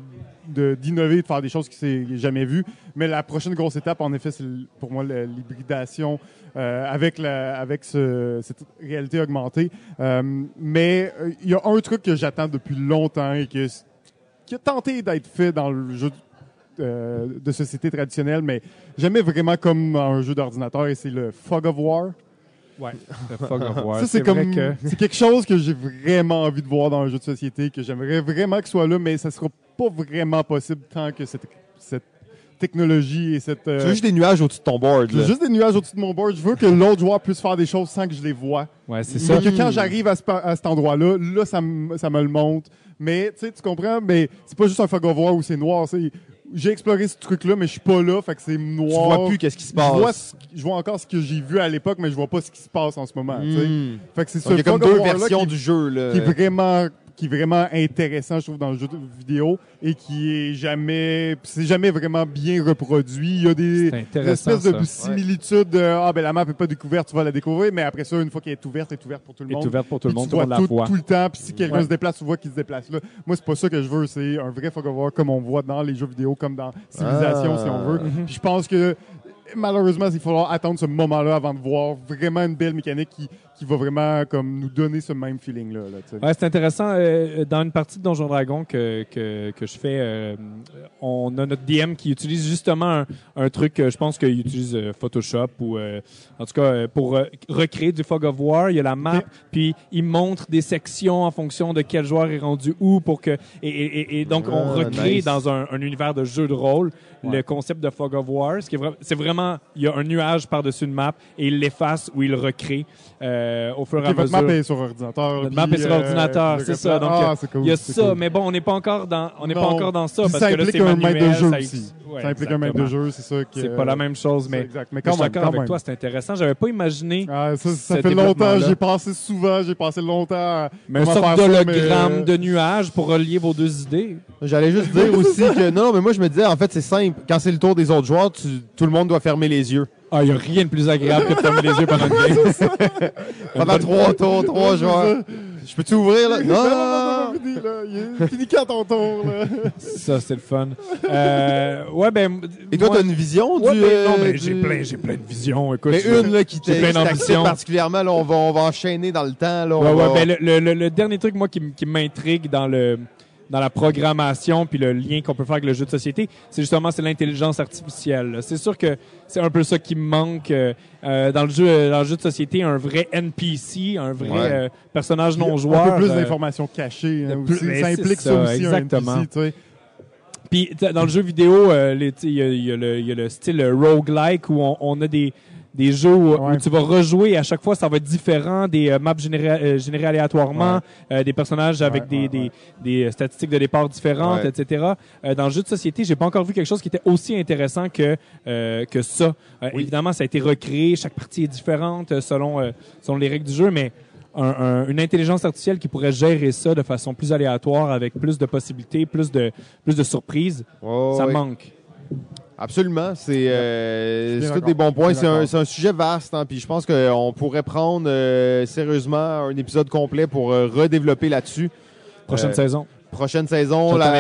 d'innover, de faire des choses qui s'est jamais vues. Mais la prochaine grosse étape, en effet, c'est pour moi l'hybridation euh, avec la, avec ce- cette réalité augmentée. Euh, mais euh, il y a un truc que j'attends depuis longtemps et que, qui a tenté d'être fait dans le jeu de société traditionnelle, mais jamais vraiment comme un jeu d'ordinateur, et c'est le Fog of War. Ouais. (laughs) Le Fog of War. ça, c'est comme, que- (laughs) c'est quelque chose que j'ai vraiment envie de voir dans un jeu de société, que j'aimerais vraiment qu'il soit là, mais ça sera pas vraiment possible tant que cette, cette technologie et cette, euh, Tu veux juste des nuages au-dessus de ton board. j'ai là. juste des nuages au-dessus de mon board. Je veux que l'autre joueur puisse faire des choses sans que je les vois. Ouais, c'est ça. Que quand j'arrive à, ce à cet endroit-là, là, ça, me- ça me le montre. Mais, tu sais, tu comprends? Mais c'est pas juste un fog of war où c'est noir. J'ai exploré ce truc-là, mais je suis pas là, fait que c'est Tu noir. vois plus qu'est-ce qui se Je vois, passe. ce- je vois encore ce que j'ai vu à l'époque, mais je vois pas ce qui se passe en ce moment. tu sais. Hmm. Fait que c'est ce Donc, il y a comme deux versions du jeu. Là. qui est vraiment qui est vraiment intéressant, je trouve, dans le jeu de vidéo et qui est jamais, c'est jamais vraiment bien reproduit. Il y a des, espèces de similitudes de ah ben la map est pas découverte, tu vas la découvrir, mais après ça, une fois qu'elle est ouverte, elle est ouverte pour tout le est monde. ouverte pour tout le monde, tu vois tout, tout le temps. Puis si quelqu'un Ouais. se déplace, tu vois qu'il se déplace là. Moi, c'est pas ça que je veux. C'est un vrai of war comme on voit dans les jeux vidéo, comme dans Civilization, Ah. si on veut. Mhm. Puis je pense que malheureusement, il va falloir attendre ce moment-là avant de voir vraiment une belle mécanique qui, qui va vraiment comme nous donner ce même feeling-là. Là. Ouais, c'est intéressant. euh, dans une partie de Donjon Dragon que, que, que je fais, euh, on a notre DM qui utilise justement un, un truc, euh, je pense qu'il utilise euh, Photoshop ou euh, en tout cas euh, pour euh, recréer du Fog of War. Il y a la map, puis il montre des sections en fonction de quel joueur est rendu où pour que et, et, et- et donc on Ah, recrée nice. dans un, un univers de jeu de rôle Ouais. le concept de Fog of War. Ce qui est vraiment, c'est vraiment il y a un nuage par-dessus une map et il l'efface ou il le recrée euh, au fur et Ok, à votre mesure. map est sur ordinateur. Notre puis, map est sur euh, ordinateur, c'est ça. Donc, ah, c'est cool, Il y a ça, cool. mais bon, on n'est pas encore dans, on n'est pas encore dans ça Puis parce ça que là, implique c'est un manuel. maître de jeu ça aussi. ex- ouais, ça implique un maître de exactement. jeu, c'est ça. que- C'est pas la même chose, mais exact. Mais je quand suis même, d'accord avec même. toi, c'est intéressant. J'avais pas imaginé, Ah, ça, fait longtemps, j'ai passé souvent, j'ai passé longtemps à mais une sorte d'hologramme mais- de nuages pour relier vos deux idées. J'allais juste dire (laughs) aussi que non, mais moi je me disais en fait c'est simple. Quand c'est le tour des autres joueurs, tout le monde doit fermer les yeux. Ah, il y a rien de plus agréable que de fermer les yeux pendant une game. (laughs) Pendant trois tours, trois joueurs. Je peux-tu ouvrir là? Non, non, non, fini, quand ton tour, là? (laughs) Ça, c'est le fun. Euh, ouais, ben. Et toi, t'as une vision Ouais, du. ben, euh, non, mais du- j'ai plein, j'ai plein de visions. Écoute, Mais une là qui t'excite particulièrement. Là, on va, on va enchaîner dans le temps. Là, Ouais, va- ouais, ben, le, le- le dernier truc, moi, qui, qui m'intrigue dans le dans la programmation puis le lien qu'on peut faire avec le jeu de société, c'est justement c'est l'intelligence artificielle. là. C'est sûr que c'est un peu ça qui me manque euh, euh, dans le jeu euh, dans le jeu de société, un vrai NPC, un vrai Ouais. euh, personnage non Un joueur. peu plus euh, d'informations cachées hein, plus- aussi. Ça implique ça, ça, aussi, exactement. un NPC, tu sais. Puis dans le jeu vidéo, euh, il y, y a le- il y a le style roguelike où on, on a des, des jeux où, tu vas rejouer à chaque fois, ça va être différent, des euh, maps générées, euh, générées aléatoirement, euh, des personnages avec Ouais, des, ouais, des, ouais. des statistiques de départ différentes, Ouais. etc. Euh, dans le jeu de société, j'ai pas encore vu quelque chose qui était aussi intéressant que euh, que ça. Euh, Évidemment, ça a été recréé, chaque partie est différente selon euh, selon les règles du jeu, mais un- un- une intelligence artificielle qui pourrait gérer ça de façon plus aléatoire, avec plus de possibilités, plus de plus de surprises, ça manque. Absolument, c'est euh, c'est tous des bons points. C'est un, un sujet vaste, hein, puis je pense qu'on pourrait prendre euh, sérieusement un épisode complet pour euh, redévelopper là-dessus. Prochaine Euh, saison. Prochaine saison, la,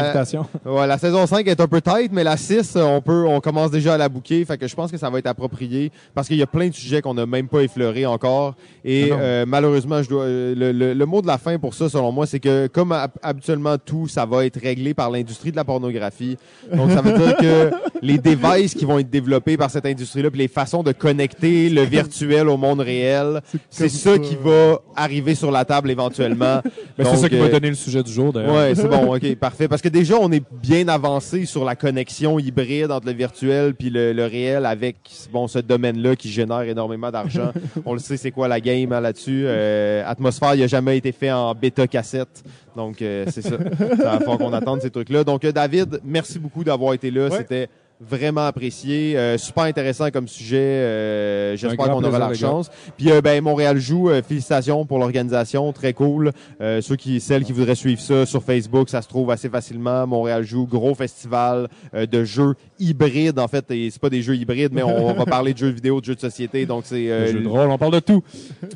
(laughs) ouais, la saison 5 est un peu tight, mais la 6, on peut, on commence déjà à la bouquer. Fait que je pense que ça va être approprié parce qu'il y a plein de sujets qu'on n'a même pas effleurés encore. Et Ah euh, malheureusement, je dois, euh, le, le- le mot de la fin pour ça, selon moi, c'est que comme hab- habituellement tout, ça va être réglé par l'industrie de la pornographie. Donc ça veut dire que (laughs) les devices qui vont être développés par cette industrie-là, puis les façons de connecter le virtuel au monde réel, c'est ça ça. qui va arriver sur la table éventuellement. (laughs) Ben, c'est ça qui va euh, donner le sujet du jour, d'ailleurs. Ouais, c'est bon, ok, parfait. Parce que déjà, on est bien avancé sur la connexion hybride entre le virtuel puis le, le réel avec bon ce domaine-là qui génère énormément d'argent. (laughs) on le sait, c'est quoi la game hein, là-dessus. Euh, Atmosphère, il a jamais été fait en bêta cassette, donc euh, c'est ça. (laughs) Ça va falloir qu'on attende ces trucs-là. Donc euh, David, merci beaucoup d'avoir été là. Ouais. C'était vraiment apprécié, Euh, super intéressant comme sujet. Euh, J'espère qu'on aura la chance. Puis euh, ben Montréal joue. euh, félicitations pour l'organisation, très cool. Euh, ceux qui, celles qui voudraient suivre ça sur Facebook, ça se trouve assez facilement. Montréal joue, gros festival euh, de jeux hybrides en fait. Et c'est pas des jeux hybrides, mais on, va parler de jeux vidéo, de jeux de société. Donc c'est euh, Le jeu de rôle, on parle de tout.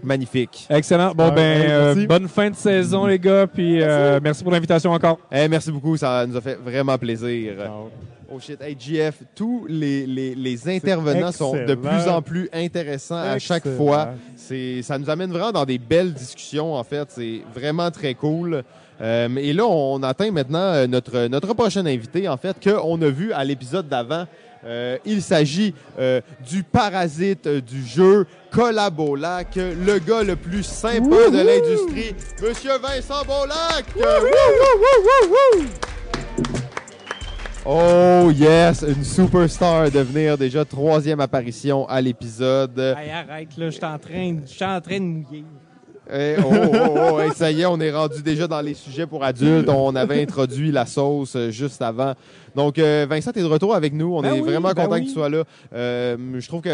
magnifique. Excellent. Bon, Ouais, ben, ouais, euh, merci. bonne fin de saison, les gars. Puis euh, merci pour l'invitation encore. Eh, merci beaucoup, ça nous a fait vraiment plaisir. Oh shit, hey GF, tous les, les, les intervenants sont de plus en plus intéressants à chaque fois. C'est, ça nous amène vraiment dans des belles discussions, en fait. C'est vraiment très cool. Euh, et là, on atteint maintenant euh, notre, notre prochain invité, en fait, qu'on a vu à l'épisode d'avant. Euh, il s'agit euh, du parasite euh, du jeu Collabolac, le gars le plus sympa de l'industrie, Monsieur Vincent Bolac. Oh yes, une superstar à devenir déjà troisième apparition à l'épisode. Hey, arrête, là, je suis en train, je suis en train de mouiller. Eh, oh, oh, oh, hey, ça y est, on est rendu déjà dans les sujets pour adultes. On avait introduit la sauce euh, juste avant. Donc, euh, Vincent, tu es de retour avec nous. On Ben est oui, vraiment ben content oui. que tu sois là. Euh, je trouve qu'on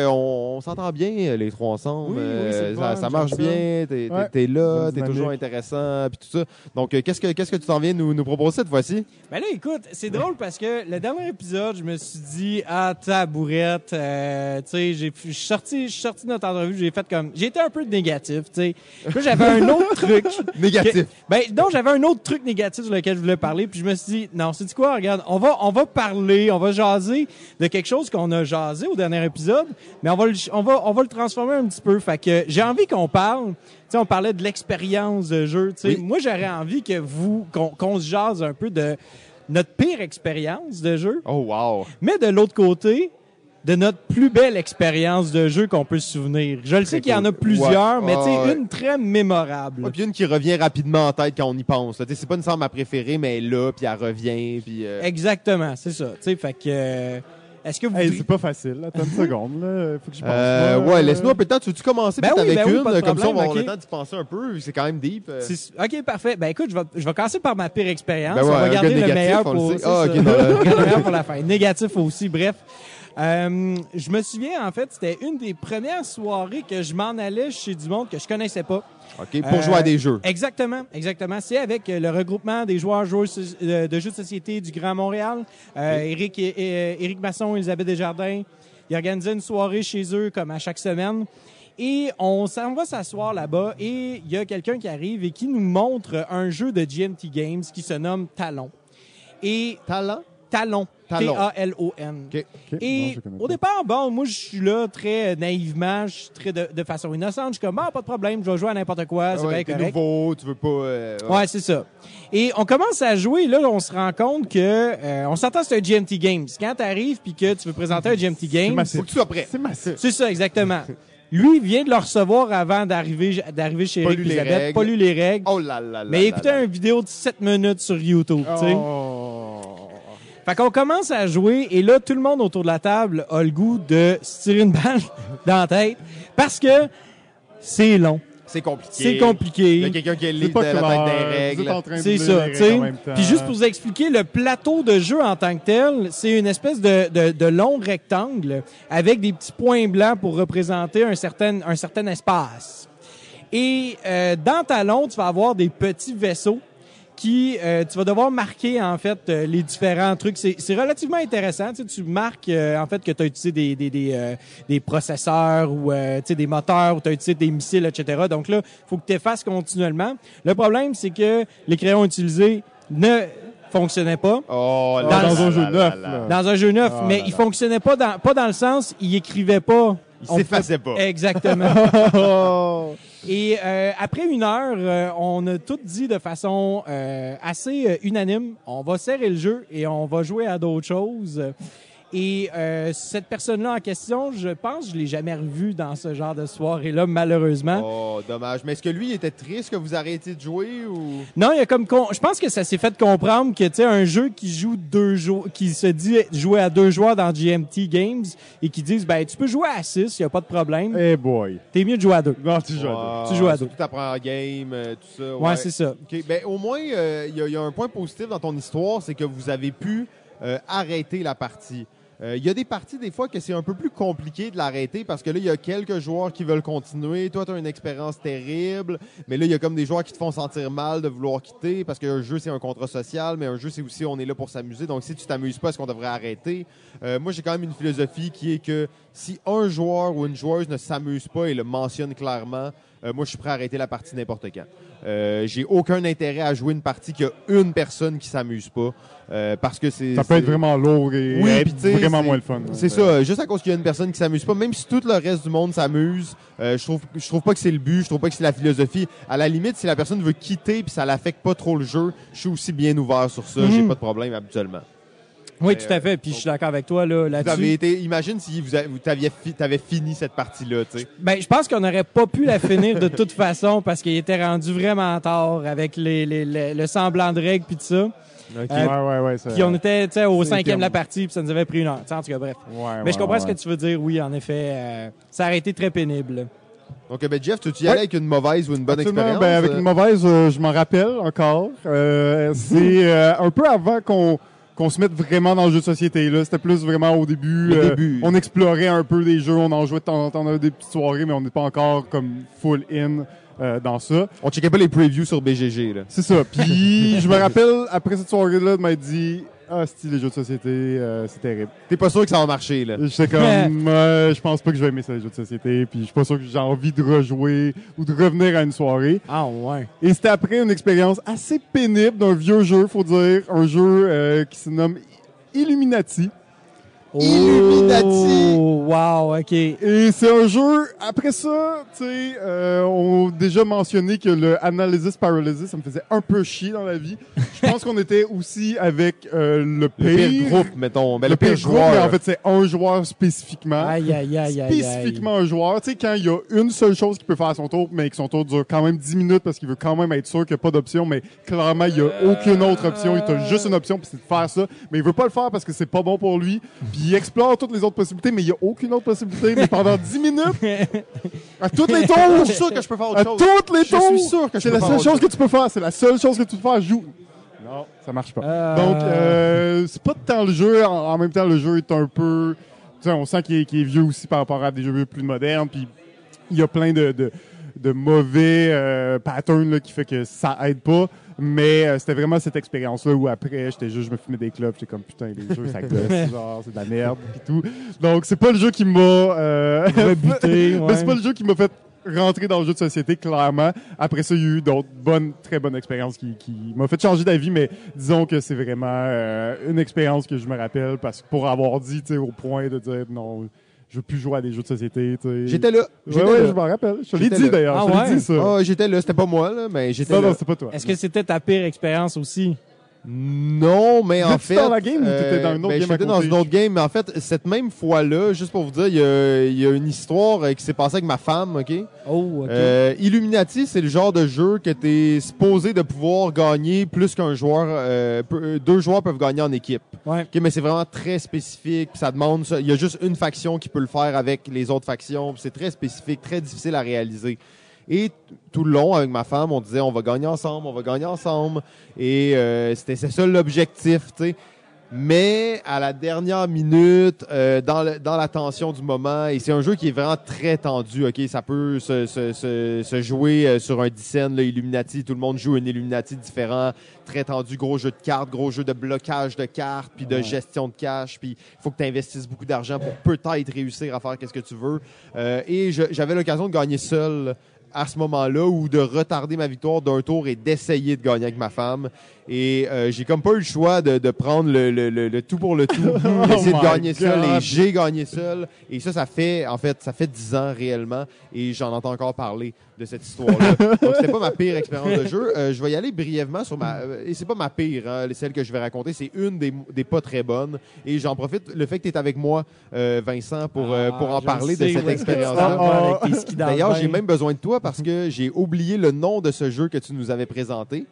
on s'entend bien, les trois ensemble. Oui, oui, c'est Euh, ça, ça marche bien. T'es Ouais, es, là, bonne t'es toujours intéressant, puis tout ça. Donc, euh, qu'est-ce que qu'est-ce que tu t'en viens nous, nous proposer cette fois-ci? Ben là, écoute, c'est drôle parce que le dernier épisode, je me suis dit, ah, tabourette, euh, tu sais, j'ai- je suis sorti, sorti de notre entrevue, j'ai fait comme, j'ai été un peu négatif, tu sais. Puis j'avais un autre truc. (laughs) Négatif. que- ben, non, j'avais un autre truc négatif sur lequel je voulais parler, puis je me suis dit, non, c'est quoi, regarde, on va, on va parler, on va jaser de quelque chose qu'on a jasé au dernier épisode, mais on va le, on va, on va le transformer un petit peu. Fait que j'ai envie qu'on parle, tu sais, on parlait de l'expérience de jeu, tu sais. Oui. Moi, j'aurais envie que vous, qu'on, qu'on se jase un peu de notre pire expérience de jeu, Oh, wow. mais de l'autre côté, de notre plus belle expérience de jeu qu'on peut se souvenir. Je le sais qu'il y en a plusieurs, Ouais. mais tu sais, une très mémorable. Ouais, puis une qui revient rapidement en tête quand on y pense. là. Tu sais, C'est pas nécessairement ma préférée, mais elle est là, puis elle revient. Puis, euh, Exactement, c'est ça. Tu sais, fait que euh, est-ce que vous Hey, c'est pas facile. Attends une seconde. Là. Faut que je pense. Euh, ouais, laisse-nous un peu de temps. Tu veux-tu commencer Ben peut-être oui, avec ben oui, une? comme ça, on va avoir le temps d'y penser un peu. C'est quand même deep. euh. OK, parfait. Ben écoute, je vais, je vais commencer par ma pire expérience. Ben ouais, on va garder le négatif, meilleur on le pour c'est Ah, ça. ok, non, là. (laughs) Garde le meilleur pour la fin. Négatif aussi, bref. Euh, je me souviens, en fait, c'était une des premières soirées que je m'en allais chez du monde que je connaissais pas. OK, pour Euh, jouer à des jeux. Exactement, exactement. C'est avec euh, le regroupement des joueurs euh, de jeux de société du Grand Montréal. Euh, Éric, Éric Masson, Elisabeth Desjardins. Ils organisaient une soirée chez eux comme à chaque semaine. Et on s'en va s'asseoir là-bas et il y a quelqu'un qui arrive et qui nous montre un jeu de GMT Games qui se nomme Talon. Et? Talon? Talon. T-A-L-O-N. Et au départ, bon, moi, je suis là très naïvement, je suis très de, de façon innocente. Je suis comme, ah, pas de problème, je vais jouer à n'importe quoi, c'est Ah ouais, bien t'es correct. nouveau, tu veux pas... euh, Ouais, c'est ça. Et on commence à jouer, là, on se rend compte que, euh, on s'entend c'est un GMT Games. Quand t'arrives puis que tu veux présenter un GMT C'est Games. Faut que tu sois prêt. C'est massif. c'est ça, exactement. Lui, il vient de le recevoir avant d'arriver, d'arriver chez Eric Elisabeth, pas lu les règles, Oh là là là mais là. une vidéo de 7 minutes sur YouTube, tu sais. Fait qu'on commence à jouer et là, tout le monde autour de la table a le goût de se tirer une balle (laughs) dans la tête parce que c'est long, C'est compliqué. c'est Il y a compliqué. quelqu'un qui est pas de la clair. tête des règles. en train de C'est lire ça, tu sais. Puis juste pour vous expliquer, le plateau de jeu en tant que tel, c'est une espèce de, de, de long rectangle avec des petits points blancs pour représenter un certain, un certain espace. Et euh, dans Talon, tu vas avoir des petits vaisseaux qui euh, tu vas devoir marquer en fait euh, les différents trucs. C'est, relativement intéressant. Tu, sais, tu marques euh, en fait que tu as utilisé des des, des, euh, des processeurs ou euh, tu sais, des moteurs ou tu as utilisé des missiles, etc. Donc là, faut que tu effaces continuellement. Le problème, c'est que les crayons utilisés ne fonctionnait pas. Oh, Dans Dans, un jeu neuf. Dans un jeu neuf, Oh mais là il fonctionnait pas dans, pas dans le sens, il écrivait pas. Il s'effaçait pas. Exactement. (laughs) (laughs) Et euh, après une heure, euh, on a tout dit de façon euh, assez euh, unanime, on va serrer le jeu et on va jouer à d'autres choses. Et euh, cette personne-là en question, je pense que je l'ai jamais revue dans ce genre de soirée-là, malheureusement. Oh, dommage. Mais est-ce que lui il était triste que vous arrêtiez de jouer ou? Non, il y a comme con- je pense que ça s'est fait comprendre que tu sais un jeu qui joue deux jou- qui se dit jouer à deux joueurs dans GMT Games et qui disent ben tu peux jouer à six, il y a pas de problème. Hey boy. T'es mieux de jouer à deux. Non, tu joues à deux. Ouais, Tu joues à deux. ta première game, euh, tout ça. Ouais, c'est ça. OK. Ben, au moins, euh, il y, a- il y a un point positif dans ton histoire, c'est que vous avez pu euh, arrêter la partie. Euh, Il y a des parties, des fois, que c'est un peu plus compliqué de l'arrêter parce que là, il y a quelques joueurs qui veulent continuer. Toi, tu as une expérience terrible, mais là, il y a comme des joueurs qui te font sentir mal de vouloir quitter parce qu'un jeu, c'est un contrat social, mais un jeu, c'est aussi on est là pour s'amuser. Donc, si tu t'amuses pas, est-ce qu'on devrait arrêter? Euh, moi, j'ai quand même une philosophie qui est que si un joueur ou une joueuse ne s'amuse pas et le mentionne clairement, euh, moi, je suis prêt à arrêter la partie n'importe quand. Euh, j'ai aucun intérêt à jouer une partie qu'il y a une personne qui s'amuse pas euh, parce que c'est Ça peut être vraiment lourd et Oui, vraiment moins le fun. c'est ça, juste à cause qu'il y a une personne qui s'amuse pas, même si tout le reste du monde s'amuse, je trouve je trouve pas que c'est le but, je trouve pas que c'est la philosophie. À la limite, si la personne veut quitter puis ça l'affecte pas trop le jeu, je suis aussi bien ouvert sur ça, j'ai Mhm. pas de problème habituellement. Oui, tout à fait. Puis je suis d'accord avec toi là Vous avez là-dessus. été, imagine si vous, a- vous t'aviez fi- t'avais fini cette partie-là, tu sais. Ben, je pense qu'on n'aurait pas pu la finir de toute façon parce qu'il était rendu vraiment tard avec les, les- les- le semblant de règles puis tout ça. Ouais, Euh, ouais, ouais. ça- Puis on était tu sais, au Cinquième. de la partie puis ça nous avait pris une heure. Tu sais, En tout cas, bref. Ouais, Mais ouais, je comprends ouais. ce que tu veux dire. Oui, en effet, euh, ça aurait été très pénible. Donc, ben, Jeff, tu y allais Ouais. avec une mauvaise ou une bonne Absolument. expérience? Ben, avec euh? une mauvaise, euh, je m'en rappelle encore. Euh, c'est euh, un peu avant qu'on qu'on se mette vraiment dans le jeu de société. là. C'était plus vraiment au début. Euh, début. On explorait un peu des jeux, on en jouait de temps en temps, on avait des petites soirées, mais on n'est pas encore comme full in euh, dans ça. On checkait pas les previews sur BGG, là. C'est ça. Puis je me rappelle, après cette soirée-là, de m'être dit Ah, si les jeux de société, euh, c'est terrible. T'es pas sûr que ça va marcher, là. J'étais comme, (laughs) Ouais, je pense pas que je vais aimer ça, les jeux de société, puis je suis pas sûr que j'ai envie de rejouer ou de revenir à une soirée. Ah ouais. Et c'était après une expérience assez pénible d'un vieux jeu, faut dire, un jeu euh, qui se nomme Illuminati. Illuminati! Oh, wow, OK. Et c'est un jeu, après ça, tu sais, euh, on a déjà mentionné que le Analysis Paralysis, ça me faisait un peu chier dans la vie. Je pense qu'on était aussi avec euh, le Le pire, pire groupe, mettons. Ben, le pire groupe, joueur. mais en fait, c'est un joueur spécifiquement. Aïe, aïe, aïe, aïe, aïe. spécifiquement un joueur. Tu sais, quand il y a une seule chose qu'il peut faire à son tour, mais que son tour dure quand même 10 minutes parce qu'il veut quand même être sûr qu'il n'y a pas d'option, mais clairement, il n'y a aucune autre option. Il a juste une option, puis c'est de faire ça. Mais il veut pas le faire parce que c'est pas bon pour lui. Puis il explore toutes les autres possibilités, mais il n'y a aucune autre possibilité. Mais pendant (laughs) 10 minutes, (laughs) à toutes les tours, Je suis sûr que je peux faire autre à chose. toutes les Je tours, suis sûr que je c'est la seule chose que tu peux faire. C'est la seule chose que tu peux faire. Joue. Non, ça marche pas. Euh, Donc, euh, c'est pas tant le jeu. En, en même temps, le jeu est un peu. Tu sais, on sent qu'il est, vieux aussi par rapport à des jeux plus modernes. Puis, il y a plein de, de, de mauvais euh, patterns là, qui fait que ça aide pas. Mais euh, c'était vraiment cette expérience-là où après, j'étais juste, je me fumais des clubs. J'étais comme, putain, les jeux, ça (laughs) gosse. genre, c'est de la merde. Puis tout. Donc, c'est pas le jeu qui m'a. Euh, (laughs) mais c'est pas le jeu qui m'a fait rentrer dans le jeu de société, clairement. Après ça, il y a eu d'autres bonnes, très bonnes expériences qui, qui m'ont fait changer d'avis, mais disons que c'est vraiment euh, une expérience que je me rappelle parce que pour avoir dit, tu sais, au point de dire non, je veux plus jouer à des jeux de société, tu sais. J'étais là. Ouais, J'étais ouais, je m'en rappelle. Je l'ai dit d'ailleurs. Ah je te l'ai ouais? dit ça. Ah, j'étais là. C'était pas moi, là, mais j'étais non, là. non, c'est pas toi. Est-ce que c'était ta pire expérience aussi? Non, mais en fait. dans la game ou t'étais dans une autre ben, game J'étais dans une autre game, mais en fait, cette même fois-là, juste pour vous dire, il y a, il y a une histoire euh, qui s'est passée avec ma femme, OK? Oh, OK. Euh, Illuminati, c'est le genre de jeu que t'es supposé de pouvoir gagner plus qu'un joueur. euh, euh, deux joueurs peuvent gagner en équipe. ouais. OK, mais c'est vraiment très spécifique. puis ça demande. Il y a juste une faction qui peut le faire avec les autres factions. C'est très spécifique, très difficile à réaliser. Et tout le long, avec ma femme, on disait on va gagner ensemble, on va gagner ensemble. Et euh, c'était c'est ça l'objectif, tu sais. Mais à la dernière minute, euh, dans, le- dans la tension du moment, et c'est un jeu qui est vraiment très tendu, ok, ça peut se, se, se, se jouer euh, sur un dixaine, là, Illuminati, tout le monde joue un Illuminati différent, très tendu, gros jeu de cartes, gros jeu de blocage de cartes, puis de gestion de cash, puis il faut que tu investisses beaucoup d'argent pour peut-être réussir à faire qu'est-ce que tu veux. Euh, et j'avais l'occasion de gagner seul à ce moment-là ou de retarder ma victoire d'un tour et d'essayer de gagner avec ma femme. Et euh, j'ai comme pas eu le choix de, de prendre le, le, le, le tout pour le tout, (laughs) d'essayer de my gagner seul. Et j'ai gagné seul. Et ça, ça fait, en fait, ça fait 10 ans réellement. Et j'en entends encore parler de cette histoire-là. (laughs) Donc, c'était pas ma pire expérience de jeu. Euh, je vais y aller brièvement sur ma... euh, et c'est pas ma pire, hein, celle que je vais raconter. C'est une des, des pas très bonnes. Et j'en profite, le fait que tu es avec moi, euh, Vincent, pour, euh, pour en Ah, je parler de cette expérience-là. D'ailleurs, j'ai même besoin de toi parce que j'ai oublié le nom de ce jeu que tu nous avais présenté.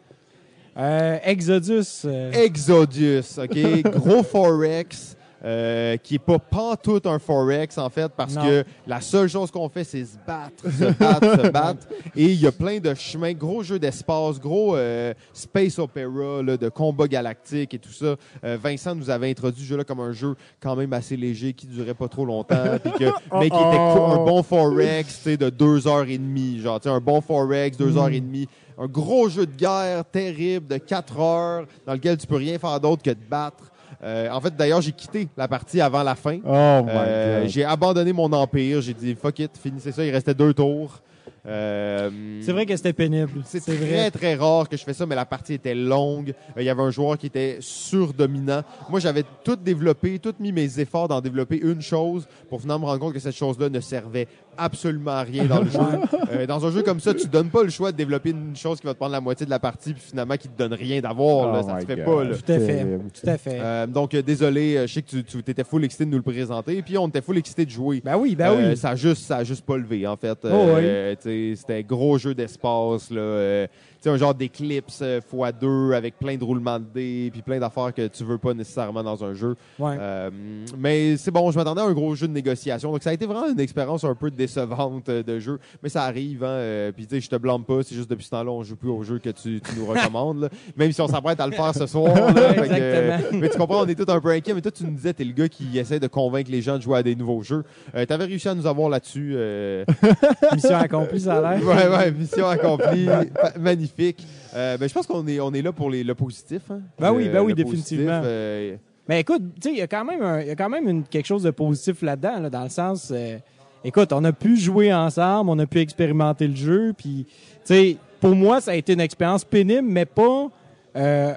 Euh, Exodus. euh, Exodus, OK? (laughs) Gros Forex. euh, qui est pas pantoute un Forex, en fait, parce Non. que la seule chose qu'on fait, c'est se battre, se battre, se (laughs) battre. Et il y a plein de chemins, gros jeu d'espace, gros euh, space opera, là, de combat galactique et tout ça. Euh, Vincent nous avait introduit ce jeu-là comme un jeu quand même assez léger, qui durait pas trop longtemps, que, (laughs) mais qui était un bon Forex, tu sais, de deux heures et demie, genre, un bon Forex, deux heures et demie. Un gros jeu de guerre terrible de quatre heures, dans lequel tu peux rien faire d'autre que de battre. Euh, en fait, d'ailleurs, j'ai quitté la partie avant la fin. Oh my Euh, God. j'ai abandonné mon empire. J'ai dit fuck it, finissez ça. Il restait deux tours. Euh, C'est vrai que c'était pénible. c'est très, vrai. très rare que je fais ça, mais la partie était longue. Euh, Il y avait un joueur qui était surdominant. Moi, j'avais tout développé, tout mis mes efforts dans développer une chose pour finalement me rendre compte que cette chose-là ne servait absolument rien dans le jeu. (laughs) Euh, dans un jeu comme ça, tu donnes pas le choix de développer une chose qui va te prendre la moitié de la partie, puis finalement qui te donne rien d'avoir. là. Oh ça my se fait God. pas. là. Tout à fait. Terrible. Tout à fait. Euh, donc, euh, désolé, euh, je sais que tu, tu étais full excité de nous le présenter, puis on était full excité de jouer. ben oui, ben Euh, oui. Ça a juste, ça a juste pas levé, en fait. Oh, Euh, tu sais, C'était un gros jeu d'espace, là. euh, sais, un genre d'éclipse euh, x2 avec plein de roulements de dés, puis plein d'affaires que tu veux pas nécessairement dans un jeu. Ouais. Euh, mais c'est bon, je m'attendais à un gros jeu de négociation. Donc, ça a été vraiment une expérience un peu décevante euh, de jeu. Mais ça arrive, hein. puis, tu sais, je te blâme pas. C'est juste depuis ce temps-là, on joue plus au jeu que tu, tu nous recommandes. là. (laughs) Même si on s'apprête à le faire ce (laughs) soir. là. Fait que, Exactement. mais tu comprends, on est tous un peu inquiets. Mais toi, tu nous disais, t'es le gars qui essaie de convaincre les gens de jouer à des nouveaux jeux. Euh, T'avais réussi à nous avoir là-dessus. euh, (laughs) Mission accomplie, ça a l'air. ouais, ouais, mission accomplie. Pa- Magnifique. Euh, ben, je pense qu'on est, on est là pour les, le positif. Hein. Ben oui, ben oui, définitivement. positif, euh, Mais écoute, il y a quand même, un- y a quand même une- quelque chose de positif là-dedans, là, dans le sens, euh, écoute, on a pu jouer ensemble, on a pu expérimenter le jeu, puis, tu sais, pour moi, ça a été une expérience pénible, mais pas,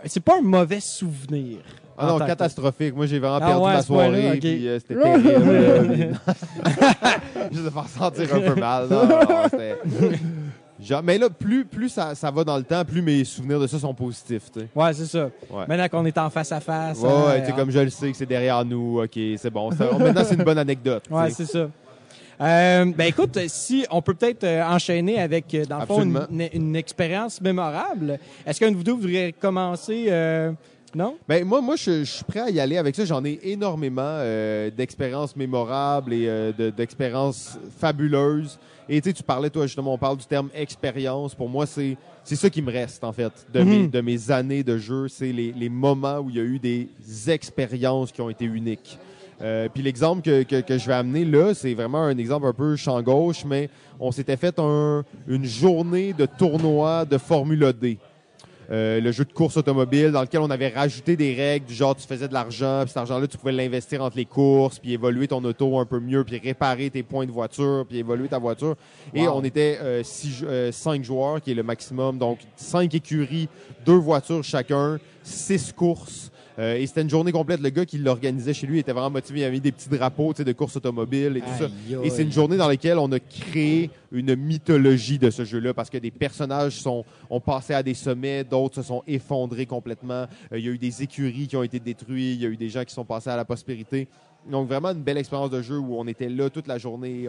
c'est pas un mauvais souvenir. Ah non, catastrophique. Moi, j'ai vraiment Ah perdu ouais, ma soirée. ok. puis, euh, c'était terrible. (laughs) (laughs) Juste de faire sentir un peu mal. Non, Genre, mais là, plus, plus ça, ça va dans le temps, plus mes souvenirs de ça sont positifs. tu sais. Ouais, c'est ça. Ouais. Maintenant qu'on est en face à face. Ouais, hein, ouais, comme je le sais que c'est derrière nous, ok, c'est bon. Maintenant, c'est une bonne anecdote. tu Ouais, c'est ça. Euh, ben écoute, si on peut peut-être euh, enchaîner avec, euh, dans le fond, une, Absolument. une- une expérience mémorable. Est-ce qu'un de vous deux voudrait commencer? euh, non? Ben, moi, moi je, je suis prêt à y aller avec ça. J'en ai énormément euh, d'expériences mémorables et euh, de- d'expériences fabuleuses. Et tu sais, tu parlais, toi, justement, on parle du terme expérience. Pour moi, c'est c'est ça qui me reste, en fait, de, mes, Mhm. de mes années de jeu. C'est les, les moments où il y a eu des expériences qui ont été uniques. Euh, puis l'exemple que, que, que je vais amener là, c'est vraiment un exemple un peu champ gauche, mais on s'était fait un- une journée de tournoi de Formule D. Euh, le jeu de course automobile dans lequel on avait rajouté des règles du genre tu faisais de l'argent, puis cet argent-là tu pouvais l'investir entre les courses, puis évoluer ton auto un peu mieux, puis réparer tes points de voiture, puis évoluer ta voiture. Et on était euh, six, euh, cinq joueurs, qui est le maximum, donc cinq écuries, deux voitures chacun, six courses. Euh, et c'était une journée complète. Le gars qui l'organisait chez lui était vraiment motivé. Il avait mis des petits drapeaux de course automobile et tout ça. Et c'est une journée dans laquelle on a créé une mythologie de ce jeu-là parce que des personnages sont, ont passé à des sommets, d'autres se sont effondrés complètement. Euh, il y a eu des écuries qui ont été détruites, il y a eu des gens qui sont passés à la prospérité. Donc vraiment une belle expérience de jeu où on était là toute la journée.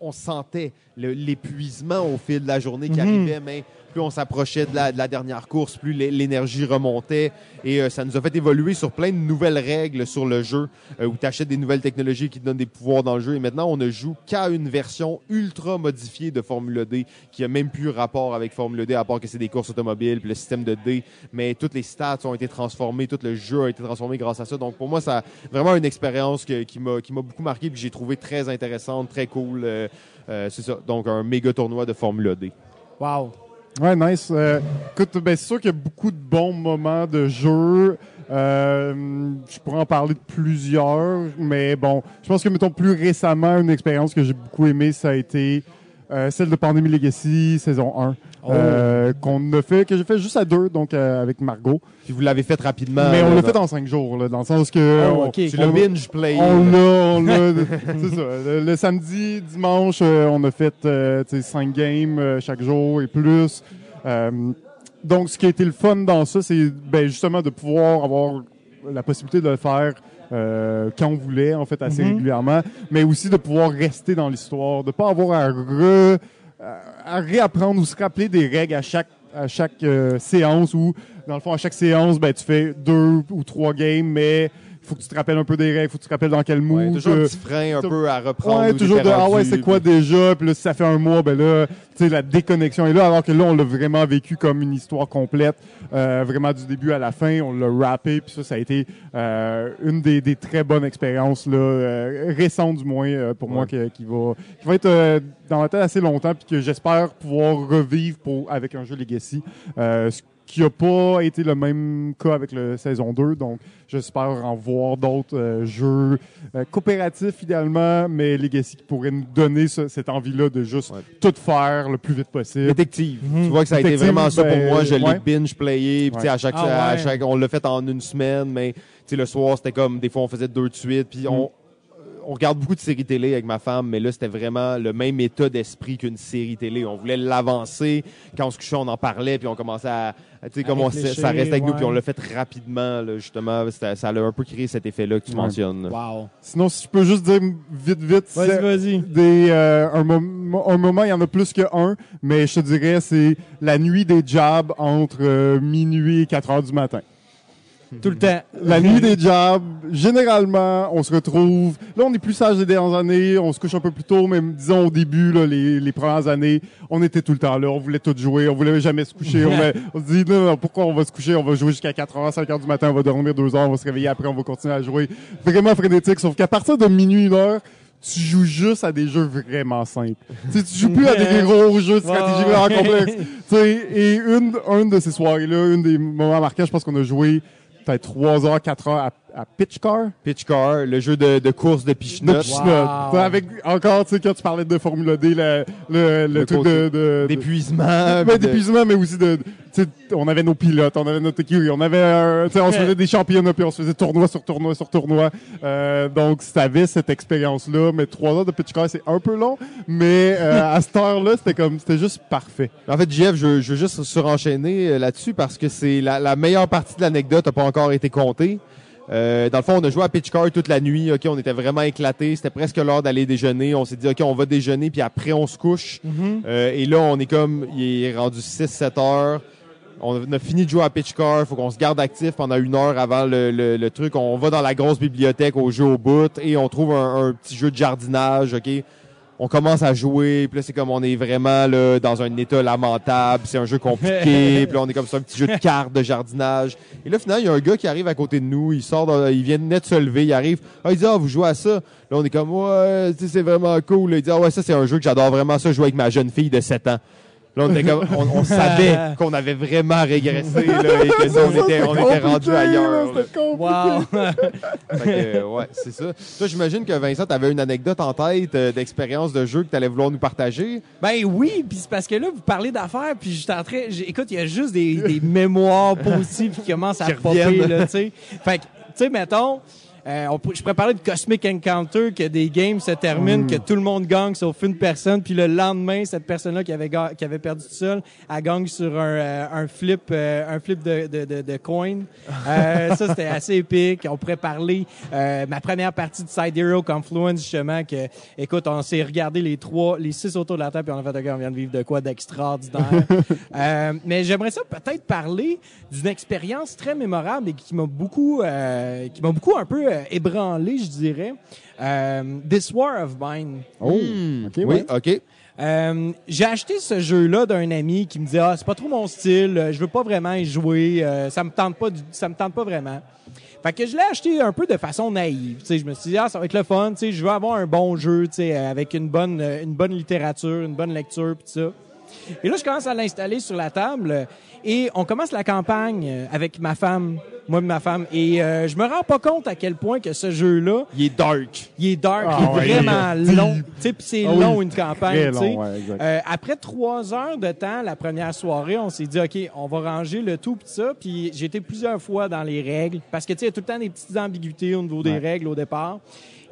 On sentait l'épuisement au fil de la journée qui Mhm. arrivait, mais plus on s'approchait de la, de la dernière course, plus l'é- l'énergie remontait. Et euh, ça nous a fait évoluer sur plein de nouvelles règles sur le jeu, euh, où tu achètes des nouvelles technologies qui te donnent des pouvoirs dans le jeu. Et maintenant, on ne joue qu'à une version ultra modifiée de Formule D, qui a même plus rapport avec Formule D, à part que c'est des courses automobiles, puis le système de D. Mais toutes les stats ont été transformées, tout le jeu a été transformé grâce à ça. Donc pour moi, ça a vraiment une expérience qui m'a beaucoup marqué, que j'ai trouvé très intéressante, très cool. Euh, c'est ça. Donc un méga tournoi de Formule D. Wow. Ouais, nice. Euh, écoute, ben, c'est sûr qu'il y a beaucoup de bons moments de jeu. Euh, je pourrais en parler de plusieurs, mais bon, je pense que, mettons, plus récemment, une expérience que j'ai beaucoup aimée, ça a été euh, celle de Pandemic Legacy, saison 1, euh, qu'on a fait, que j'ai fait juste à deux, donc euh, avec Margot. Puis vous l'avez fait rapidement. Mais on l'a fait en cinq jours, là, dans le sens que... Oh, on- ok. Tu l'as on- binge play. On l'a, on l'a. (laughs) c'est ça. Le, le samedi, dimanche, euh, on a fait euh, cinq games euh, chaque jour et plus. Euh, donc, ce qui a été le fun dans ça, c'est ben, justement de pouvoir avoir la possibilité de le faire euh, quand on voulait, en fait, assez Mhm. régulièrement, mais aussi de pouvoir rester dans l'histoire, de pas avoir à, re- à réapprendre ou se rappeler des règles à chaque à chaque euh, séance ou dans le fond à chaque séance ben tu fais deux ou trois games mais faut que tu te rappelles un peu des règles, faut que tu te rappelles dans quel Ouais, mood. toujours un euh, petit frein un peu à reprendre. Ouais, toujours de ah ouais, c'est quoi déjà? Puis là si ça fait un mois, ben là, tu sais la déconnexion est là alors que là on l'a vraiment vécu comme une histoire complète, euh, vraiment du début à la fin, on l'a rappé puis ça ça a été euh, une des, des très bonnes expériences là euh, récentes du moins euh, pour moi Ouais. qui, qui va qui va être euh, dans la tête assez longtemps puis que j'espère pouvoir revivre pour avec un jeu Legacy. Euh, ce qui a pas été le même cas avec le saison 2, donc j'espère en voir d'autres euh, jeux euh, coopératifs idéalement, mais Legacy qui pourrait nous donner ce- cette envie-là de juste Ouais. tout faire le plus vite possible. Détective. Tu vois que ça a été vraiment ça pour ben, moi. Je l'ai ouais. binge playé. Puis, tu sais, à chaque, Ah à chaque, on l'a fait en une semaine, mais tu sais, le soir, c'était comme des fois on faisait deux de suite. Puis on, on regarde beaucoup de séries télé avec ma femme, mais là, c'était vraiment le même état d'esprit qu'une série télé. On voulait l'avancer. Quand on se couchait, on en parlait, puis on commençait à, sais, comme on, ça reste avec nous, puis on l'a fait rapidement, là, justement. Ça a un peu créé cet effet-là que tu Ouais. mentionnes. Wow. Sinon, si je peux juste dire vite, vite, Vas-y, c'est- vas-y. des, euh, un, un moment, il y en a plus que un, mais je te dirais, c'est la nuit des jobs entre euh, minuit et 4 heures du matin. Tout le temps. La nuit des jobs, généralement, on se retrouve. Là, on est plus sage des dernières années, on se couche un peu plus tôt, mais disons au début, là, les, les premières années, on était tout le temps là, on voulait tout jouer, on voulait jamais se coucher. on, a- on se dit, non, non, pourquoi on va se coucher? On va jouer jusqu'à 4 heures, 5 heures du matin, on va dormir 2 heures, on va se réveiller après, on va continuer à jouer. Vraiment frénétique, sauf qu'à partir de minuit, une heure, tu joues juste à des jeux vraiment simples. tu tu joues plus à des gros jeux de stratégie vraiment complexes. Tu sais, et une, une de ces soirées-là, une des moments marquants, je pense qu'on a joué peut-être 3 heures, 4 heures à Pitch Car? Pitch Car, le jeu de, de course de. Pichenote. Wow. Avec, encore, tu sais, quand tu parlais de Formule D, le, le, le, Le truc de, de, D'épuisement. (laughs) de- d'épuisement, mais aussi de, tu sais, on avait nos pilotes, on avait notre écurie, on avait, un- tu sais, on se faisait des championnats, puis on se faisait tournoi sur tournoi sur tournoi. Euh, donc, si t'avais cette expérience-là, mais trois heures de pitch car, c'est un peu long, mais euh, à cette heure-là, c'était comme, c'était juste parfait. En fait, Jeff, je, je veux juste surenchaîner euh, là-dessus parce que c'est la, la meilleure partie de l'anecdote n'a pas encore été comptée. Euh, dans le fond, on a joué à pitch car toute la nuit. Ok, on était vraiment éclatés. C'était presque l'heure d'aller déjeuner. On s'est dit, ok, on va déjeuner puis après on se couche. Euh, et là, on est comme, il est rendu 6-7 heures. On a fini de jouer à pitch car. Faut qu'on se garde actif pendant une heure avant le, le- le truc. On va dans la grosse bibliothèque au jeu au bout et on trouve un, un petit jeu de jardinage. Ok? On commence à jouer, puis là c'est comme on est vraiment là dans un état lamentable, c'est un jeu compliqué, (laughs) puis là on est comme ça un petit jeu de cartes de jardinage. Et là finalement il y a un gars qui arrive à côté de nous, il sort, de- il vient de net se lever, il arrive, ah il dit ah vous jouez à ça. Là on est comme ouais c'est vraiment cool. Il dit ah ouais ça c'est un jeu que j'adore vraiment ça jouer avec ma jeune fille de 7 ans. Là on était comme on, on (laughs) savait qu'on avait vraiment régressé là, et que ça, on était on était rendu ailleurs. là. C'était compliqué. Wow. (laughs) Fait que, euh, ouais, c'est ça. Toi, j'imagine que Vincent, t'avais une anecdote en tête euh, d'expérience de jeu que t'allais vouloir nous partager. Ben oui, puis c'est parce que là, vous parlez d'affaires, puis j'étais en train... j'ai- Écoute, il y a juste des, des mémoires positives qui commencent à (laughs) Qui popper, là, tu sais. Fait que, tu sais, mettons... euh, on je pourrais parler de Cosmic Encounter, que des games se terminent, que tout le monde gagne sauf une personne, puis le lendemain, cette personne-là qui avait qui avait perdu tout seul, elle gagne sur un, euh, un flip, euh, un flip de, de, de, de coin. Euh, (laughs) ça, c'était assez épique. On pourrait parler euh, ma première partie de Side Hero Confluence, justement, que, écoute, on s'est regardé les trois, les six autour de la table, puis on a fait, OK, on vient de vivre de quoi d'extraordinaire. (laughs) Euh, mais j'aimerais ça peut-être parler d'une expérience très mémorable et qui m'a beaucoup, euh, qui m'a beaucoup un peu ébranlé, je dirais. Euh, This War of Mine. Oh, Hmm. ok, oui. OK. Euh, j'ai acheté ce jeu-là d'un ami qui me disait ah c'est pas trop mon style, euh, je veux pas vraiment y jouer, euh, ça me tente pas, du- ça me tente pas vraiment. Fait que je l'ai acheté un peu de façon naïve. Tu sais, je me suis dit ah ça va être le fun, tu sais, je veux avoir un bon jeu, tu sais, euh, avec une bonne, euh, une bonne littérature, une bonne lecture, pis tout ça. Et là, je commence à l'installer sur la table euh, et on commence la campagne euh, avec ma femme. Moi et ma femme. Et euh, je me rends pas compte à quel point que ce jeu-là, Il est dark. il est dark, Ah il est ouais, vraiment il (laughs) est long. c'est Ah oui, long une campagne. Très tu sais. long, ouais, exact. Euh, après trois heures de temps, la première soirée, on s'est dit, OK, on va ranger le tout pis ça. Puis j'ai été plusieurs fois dans les règles parce que, tu sais, il y a tout le temps des petites ambiguïtés au niveau des Ouais. règles au départ.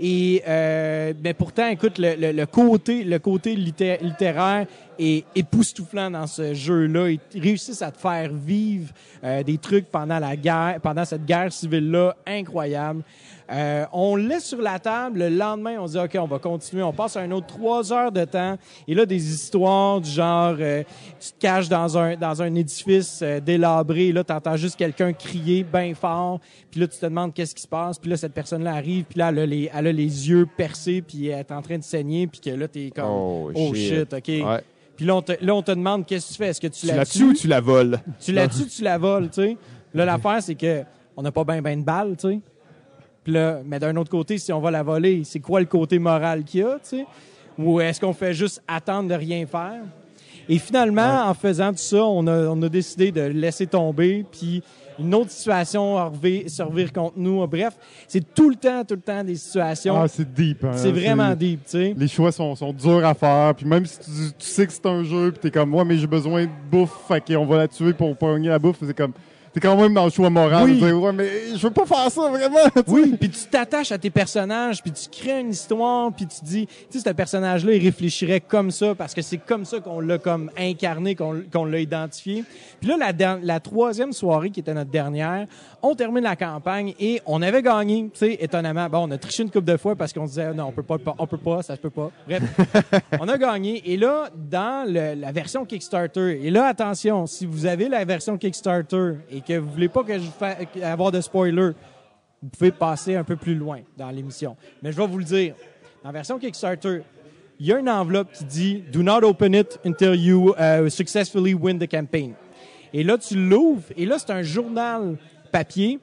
Et euh, mais pourtant, écoute, le, le- le côté, le côté litté- littéraire est époustouflant dans ce jeu-là. Ils réussissent à te faire vivre euh, des trucs pendant la guerre, pendant cette guerre civile-là, incroyable. Euh, on le laisse sur la table. Le lendemain, on se dit, OK, on va continuer. On passe un autre trois heures de temps. Et là, des histoires du genre, euh, tu te caches dans un, dans un édifice euh, délabré. Et là, tu entends juste quelqu'un crier bien fort. Puis là, tu te demandes qu'est-ce qui se passe. Puis là, cette personne-là arrive. Puis là, elle a les, elle a les yeux percés. Puis elle est en train de saigner. Puis que là, tu es comme, Oh, oh, shit. OK. Ouais. Puis là on, te, là, on te demande qu'est-ce que tu fais? Est-ce que tu, Tu la la tues? ou tu la voles? tu la (laughs) tues, tu la voles, tu sais? Là, l'affaire, c'est que on n'a pas ben ben de balles, tu sais. Puis là, mais d'un autre côté, si on va la voler, c'est quoi le côté moral qu'il y a, tu sais? Ou est-ce qu'on fait juste attendre de rien faire? Et finalement, en faisant tout ça, on a, on a décidé de laisser tomber, puis une autre situation a revé- se revire contre nous. Bref, c'est tout le temps, tout le temps des situations. Ah, c'est deep. hein. c'est vraiment deep, tu sais. Les choix sont, sont durs à faire. Puis même si tu, tu sais que c'est un jeu, puis t'es comme, moi, mais j'ai besoin de bouffe, fait qu'on va la tuer pour pogner la bouffe. C'est comme, t'es quand même dans le choix moral. Oui. ouais, mais je veux pas faire ça, vraiment. tu sais. Oui, puis tu t'attaches à tes personnages, puis tu crées une histoire, puis tu dis, tu sais, ce personnage-là, il réfléchirait comme ça, parce que c'est comme ça qu'on l'a comme incarné, qu'on qu'on l'a identifié. Puis là, la, la troisième soirée, qui était notre dernière, on termine la campagne et on avait gagné, tu sais, étonnamment. Bon, on a triché une couple de fois parce qu'on disait, non, on peut pas, on peut pas, ça se peut pas. Bref, (laughs) on a gagné. Et là, dans le- la version Kickstarter, et là, attention, si vous avez la version Kickstarter et que vous voulez pas que je avoir de spoilers, vous pouvez passer un peu plus loin dans l'émission. Mais je vais vous le dire. En version Kickstarter, il y a une enveloppe qui dit Do not open it until you uh, successfully win the campaign. Et là, tu l'ouvres, et là, c'est un journal papier.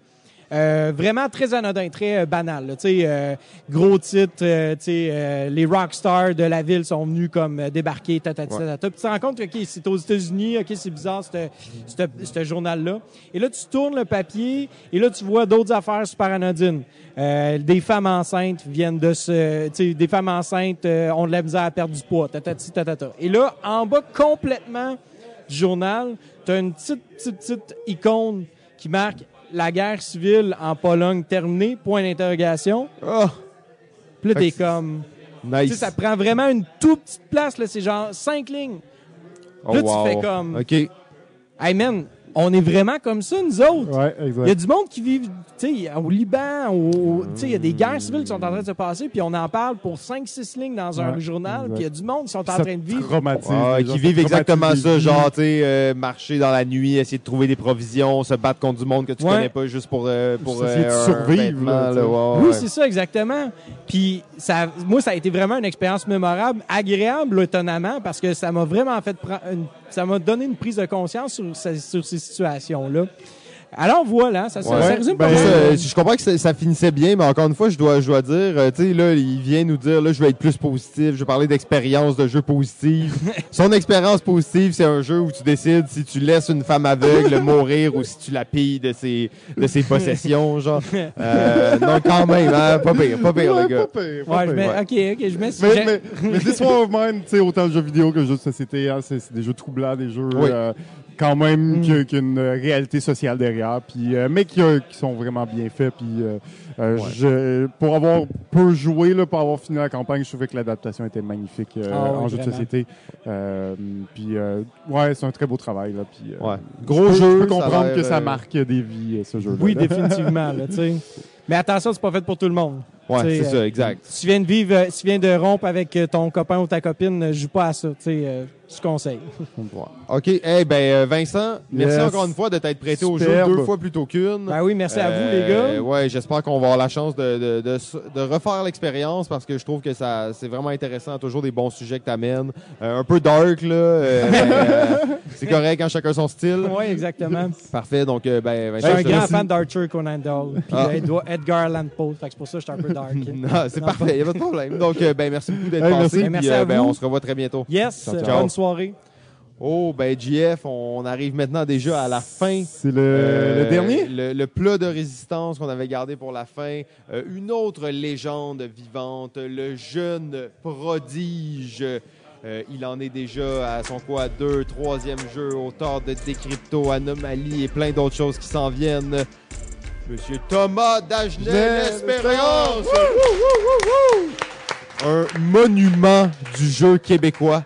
Euh, vraiment très anodin, très euh, banal. là. Euh, gros titre, euh, euh, les rockstars de la ville sont venus comme débarquer, Ouais. tatata. Puis tu te rends compte que ok, c'est aux États-Unis, ok, c'est bizarre, ce- journal-là. Et là, tu tournes le papier, et là, tu vois d'autres affaires super anodines. Euh, des femmes enceintes viennent de se, des femmes enceintes ont de la misère à perdre du poids. Et là, en bas complètement du journal, tu as une petite, petite, petite icône qui marque la guerre civile en Pologne terminée, point d'interrogation. Oh, Puis là, t'es comme... Tu sais, nice. ça prend vraiment une toute petite place, là, c'est genre cinq lignes. Oh, là, tu wow. fais comme- OK. Hey man, on est vraiment comme ça, nous autres. Ouais, Il y a du monde qui vit, tu sais, au Liban, au- tu sais, il y a des guerres civiles qui sont en train de se passer, puis on en parle pour 5-6 lignes dans un Ouais, journal, exact. puis il y a du monde qui sont en Ça train de vivre. Ah, qui vivent exactement ça, genre, tu sais, euh, marcher dans la nuit, essayer de trouver des provisions, se battre contre du monde que tu Ouais. connais pas juste pour, euh, pour Juste essayer de un survivre, là, là, ouais, Oui, ouais. c'est ça, exactement. Puis, ça, moi, ça a été vraiment une expérience mémorable, agréable, étonnamment, parce que ça m'a vraiment fait ça m'a donné une prise de conscience sur, sur ces situations-là. Alors voilà, ça, ça- Ouais. ça résume pas Ben, mal. Euh, je comprends que ça, ça finissait bien, mais encore une fois, je dois, je dois dire, euh, tu sais, là, il vient nous dire, là, je vais être plus positif, je vais parler d'expérience de jeu positive. (laughs) Son expérience positive, c'est un jeu où tu décides si tu laisses une femme aveugle (laughs) mourir ou si tu la pilles de ses, de ses possessions, genre. (laughs) Euh, non, quand même, hein, pas pire, pas pire, Ouais, le gars. pas pire, pas Ouais, pire. mets- ok, ok, je mets Mais, j'ai- mais, mais This War of Mine, tu sais, autant le jeu vidéo que le jeu de société, hein, c'est c'est des jeux troublants, des jeux Oui. euh, quand même Mm. qui, qui ont une réalité sociale derrière, puis euh, mais qui, euh, qui sont vraiment bien faits. Puis euh, euh, je, pour avoir peu joué, là, pour avoir fini la campagne, je trouvais que l'adaptation était magnifique euh, Ah oui, en jeu de société. Euh, puis euh, ouais, c'est un très beau travail. Là, puis, euh, Ouais. je Gros peux- jeu, Je peux a comprendre que ça euh, marque des vies, euh, ce jeu-là. Oui, là. définitivement, là, tu sais. (laughs) Mais attention, c'est pas fait pour tout le monde. Ouais, c'est euh, ça, exact. Si tu viens de vivre, euh, si tu viens de rompre avec euh, ton copain ou ta copine, euh, joue pas à ça, tu euh, je conseille. Ouais. OK. Eh ben, euh, Vincent, merci Yes. encore une fois de t'être prêté au jeu deux fois plutôt qu'une. Ben oui, merci à vous, Euh, les gars. Ouais, j'espère qu'on va avoir la chance de, de, de, refaire l'expérience parce que je trouve que ça c'est vraiment intéressant. Toujours des bons sujets que tu amènes. un peu dark, là. euh, ben, (laughs) euh, c'est correct, hein, chacun son style. Oui, exactement. Parfait. Donc, euh, ben, Je Vincent, suis un je grand fan d'Arthur Conan Doyle, puis Ah. Edgar Allan Poe, fait que c'est pour ça que je suis un peu dark. (laughs) Non, c'est parfait, il n'y a pas de problème. Donc, euh, ben, merci beaucoup d'être Hey, passé. merci. puis, Merci euh, à ben, vous. on se revoit très bientôt. Yes, Ciao, euh, ciao. Soirée? Oh, ben JF, on arrive maintenant déjà à la fin. C'est le, Euh, le dernier? Le, le plat de résistance qu'on avait gardé pour la fin. Euh, une autre légende vivante, le jeune prodige. Euh, il en est déjà à son quoi, deux, troisième jeu, auteur de Décrypto, Anomalie et plein d'autres choses qui s'en viennent. Monsieur Thomas Dagenet, Dagenet, l'Espérance! Un monument du jeu québécois.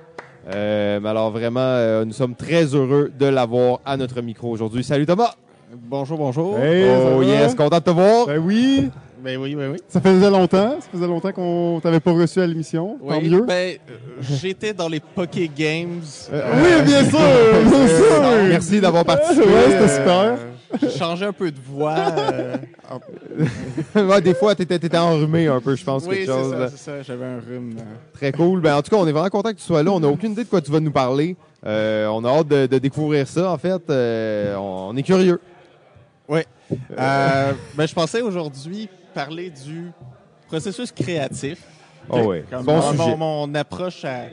Euh, mais alors vraiment, euh, nous sommes très heureux de l'avoir à notre micro aujourd'hui. Salut Thomas! Bonjour, bonjour. Hey, oh yes, content de te voir! Ben oui, Ben oui, ben oui. ça faisait longtemps. Ça faisait longtemps qu'on t'avait pas reçu à l'émission. Tant Oui, mieux. Ben, euh, j'étais dans les Poké Games. Euh, oui, bien sûr, bien (laughs) sûr. Merci d'avoir participé. Ouais, c'était Euh, super. J'ai changé un peu de voix. euh, (laughs) ouais, des fois, t'étais, t'étais enrhumé un peu, je pense, oui, quelque c'est chose. ça, c'est ça. J'avais un rhume. euh. Très cool. Ben, en tout cas, on est vraiment content que tu sois là. On n'a aucune idée de quoi tu vas nous parler. Euh, on a hâte de, de découvrir ça, en fait. Euh, on, on est curieux. Euh, ben, je pensais aujourd'hui parler du processus créatif. Oh ouais. (laughs) Comme Bon sujet. mon approche à,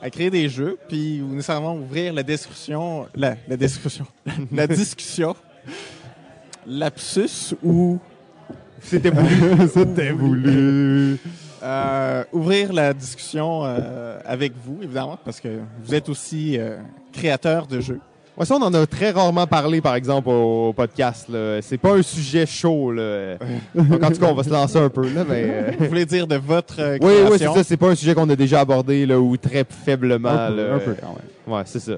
à créer des jeux, puis nécessairement ouvrir la discussion, la, la discussion, (laughs) la discussion, lapsus ou C'était voulu? (laughs) C'était voulu. Euh, ouvrir la discussion euh, avec vous, évidemment, parce que vous êtes aussi euh, créateur de jeux. Ouais, ça, on en a très rarement parlé, par exemple, au podcast. Là. C'est pas un sujet chaud. Là. (laughs) Donc, en tout cas, on va se lancer un peu. Là, mais, euh, Vous voulez dire de votre euh, Oui, oui, c'est ça. C'est pas un sujet qu'on a déjà abordé là, ou très faiblement. Un peu, là. un peu quand même. Ouais, c'est ça.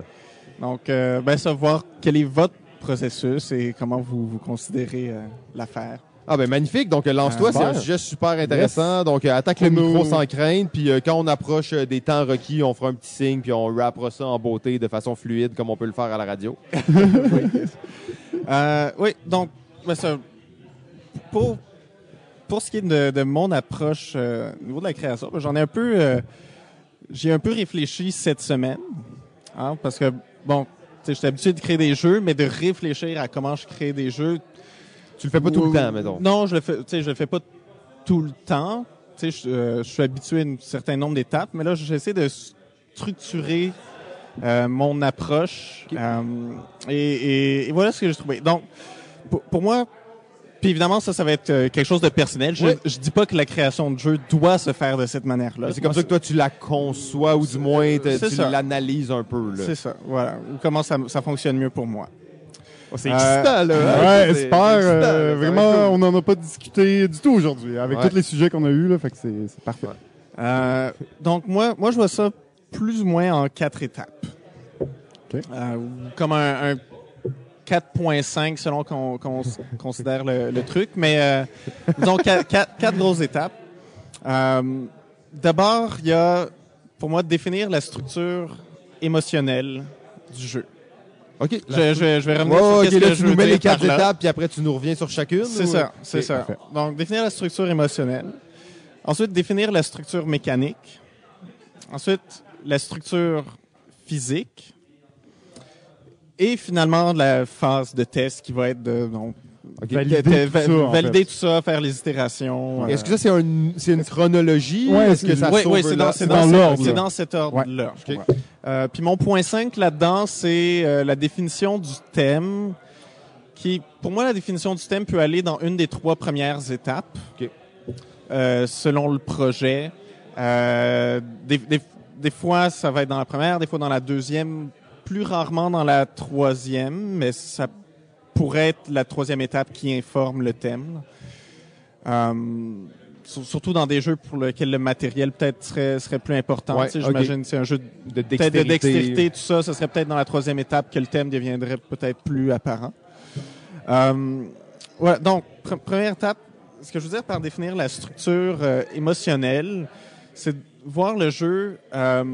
Donc, euh, ben, savoir quel est votre processus et comment vous, vous considérez euh, l'affaire. Ah ben magnifique. Donc euh, lance-toi, c'est un sujet super intéressant. Donc euh, attaque le micro sans crainte, puis euh, quand on approche euh, des temps requis, on fera un petit signe, puis on rappera ça en beauté de façon fluide comme on peut le faire à la radio. (laughs) Euh, oui, donc, ben, ça, pour, pour ce qui est de, de mon approche au niveau de la création, ben, j'en ai un peu, j'ai un peu réfléchi cette semaine, hein, parce que, bon, j'étais habitué de créer des jeux, mais de réfléchir à comment je crée des jeux. Tu le fais pas tout le temps, mettons. Non, je le fais, tu sais, je le fais pas tout le temps. Tu sais, je, euh, je suis habitué à un certain nombre d'étapes, mais là, j'essaie de structurer euh, mon approche. Euh, et, et- et voilà ce que j'ai trouvé. Donc, pour, pour moi, puis évidemment, ça, ça va être euh, quelque chose de personnel. Je, Oui. je dis pas que la création de jeu doit se faire de cette manière-là. C'est comme Moi, ça que toi tu la conçois ou du moins te- tu l'analyses un peu. C'est ça, voilà. Ou comment ça, ça fonctionne mieux pour moi. Oh, c'est Euh, excitant là. hein? Ouais, C'est- super. euh, vraiment, on n'en a pas discuté du tout aujourd'hui avec Ouais. tous les sujets qu'on a eus. Là, fait que c'est parfait. Ouais. Euh, donc moi, moi je vois ça plus ou moins en quatre étapes. OK. Euh, comme un, un 4.5 selon qu'on considère le, le truc, mais euh, disons quatre, quatre, quatre grosses étapes. Euh, D'abord, il y a pour moi définir la structure émotionnelle du jeu. Ok. Je, je, je vais Ouais, revenir sur ouais, qu'est-ce ok, que là, je tu veux nous mets les quatre étapes, puis après tu nous reviens sur chacune. C'est ou- ça, c'est ça. parfait. Donc, définir la structure émotionnelle. Ensuite, définir la structure mécanique. Ensuite, la structure physique. Et finalement, la phase de test qui va être de donc, Valider de- de- tout ça, en valider fait. tout ça, faire les itérations. Est-ce que ça c'est un, c'est une chronologie Ouais, Est-ce que ça oui, oui, c'est dans, dans, l'ordre, c'est dans cet ordre-là. Euh, puis mon point 5 là-dedans, c'est euh, la définition du thème. Qui, pour moi, la définition du thème peut aller dans une des trois premières étapes, euh, selon le projet. Euh, des, des- des fois, ça va être dans la première, des fois dans la deuxième, plus rarement dans la troisième, mais ça pourrait être la troisième étape qui informe le thème. Euh, sur- surtout dans des jeux pour lesquels le matériel peut-être serait, serait plus important. Ouais, Tu sais, ok. J'imagine c'est un jeu de peut-être de dextérité, tout ça, ce serait peut-être dans la troisième étape que le thème deviendrait peut-être plus apparent. Euh, ouais, donc, pre- première étape, ce que je veux dire par définir la structure euh, émotionnelle, c'est de voir le jeu, euh,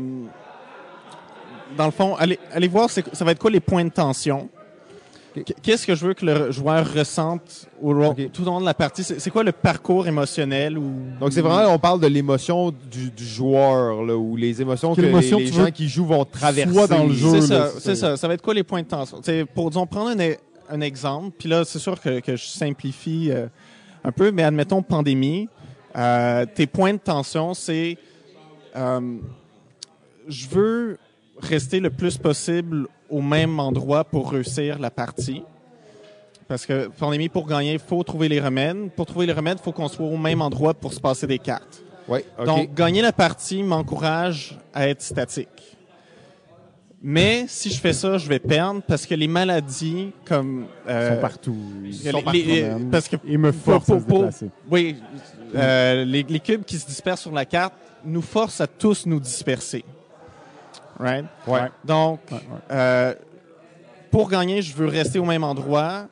dans le fond, aller, aller voir ça va être quoi les points de tension. Qu- Qu'est-ce que je veux que le joueur ressente au, tout au long de la partie? C'est c'est quoi le parcours émotionnel? Ou, Donc c'est vraiment, on parle de l'émotion du, du joueur, là, ou les émotions que Quelle les, émotion les gens qui jouent vont traverser. soit dans le jeu. C'est là, ça, c'est ça. Ça va être quoi les points de tension? T'sais, pour, disons, prendre un, e- un exemple, puis là, c'est sûr que, que je simplifie euh, un peu, mais admettons pandémie, euh, tes points de tension, c'est euh, je veux rester le plus possible au même endroit pour réussir la partie. Parce que pandémie, pour gagner, il faut trouver les remèdes. Pour trouver les remèdes, il faut qu'on soit au même endroit pour se passer des cartes. Oui. Donc, gagner la partie m'encourage à être statique. Mais si je fais ça, je vais perdre parce que les maladies comme Ils euh, sont partout. Ils sont les- partout, les- parce que Ils me pour- forcent à se déplacer. oui, euh, les, les cubes qui se dispersent sur la carte nous forcent à tous nous disperser. Right? Ouais. Donc, Ouais, ouais. euh, pour gagner, je veux rester au même endroit,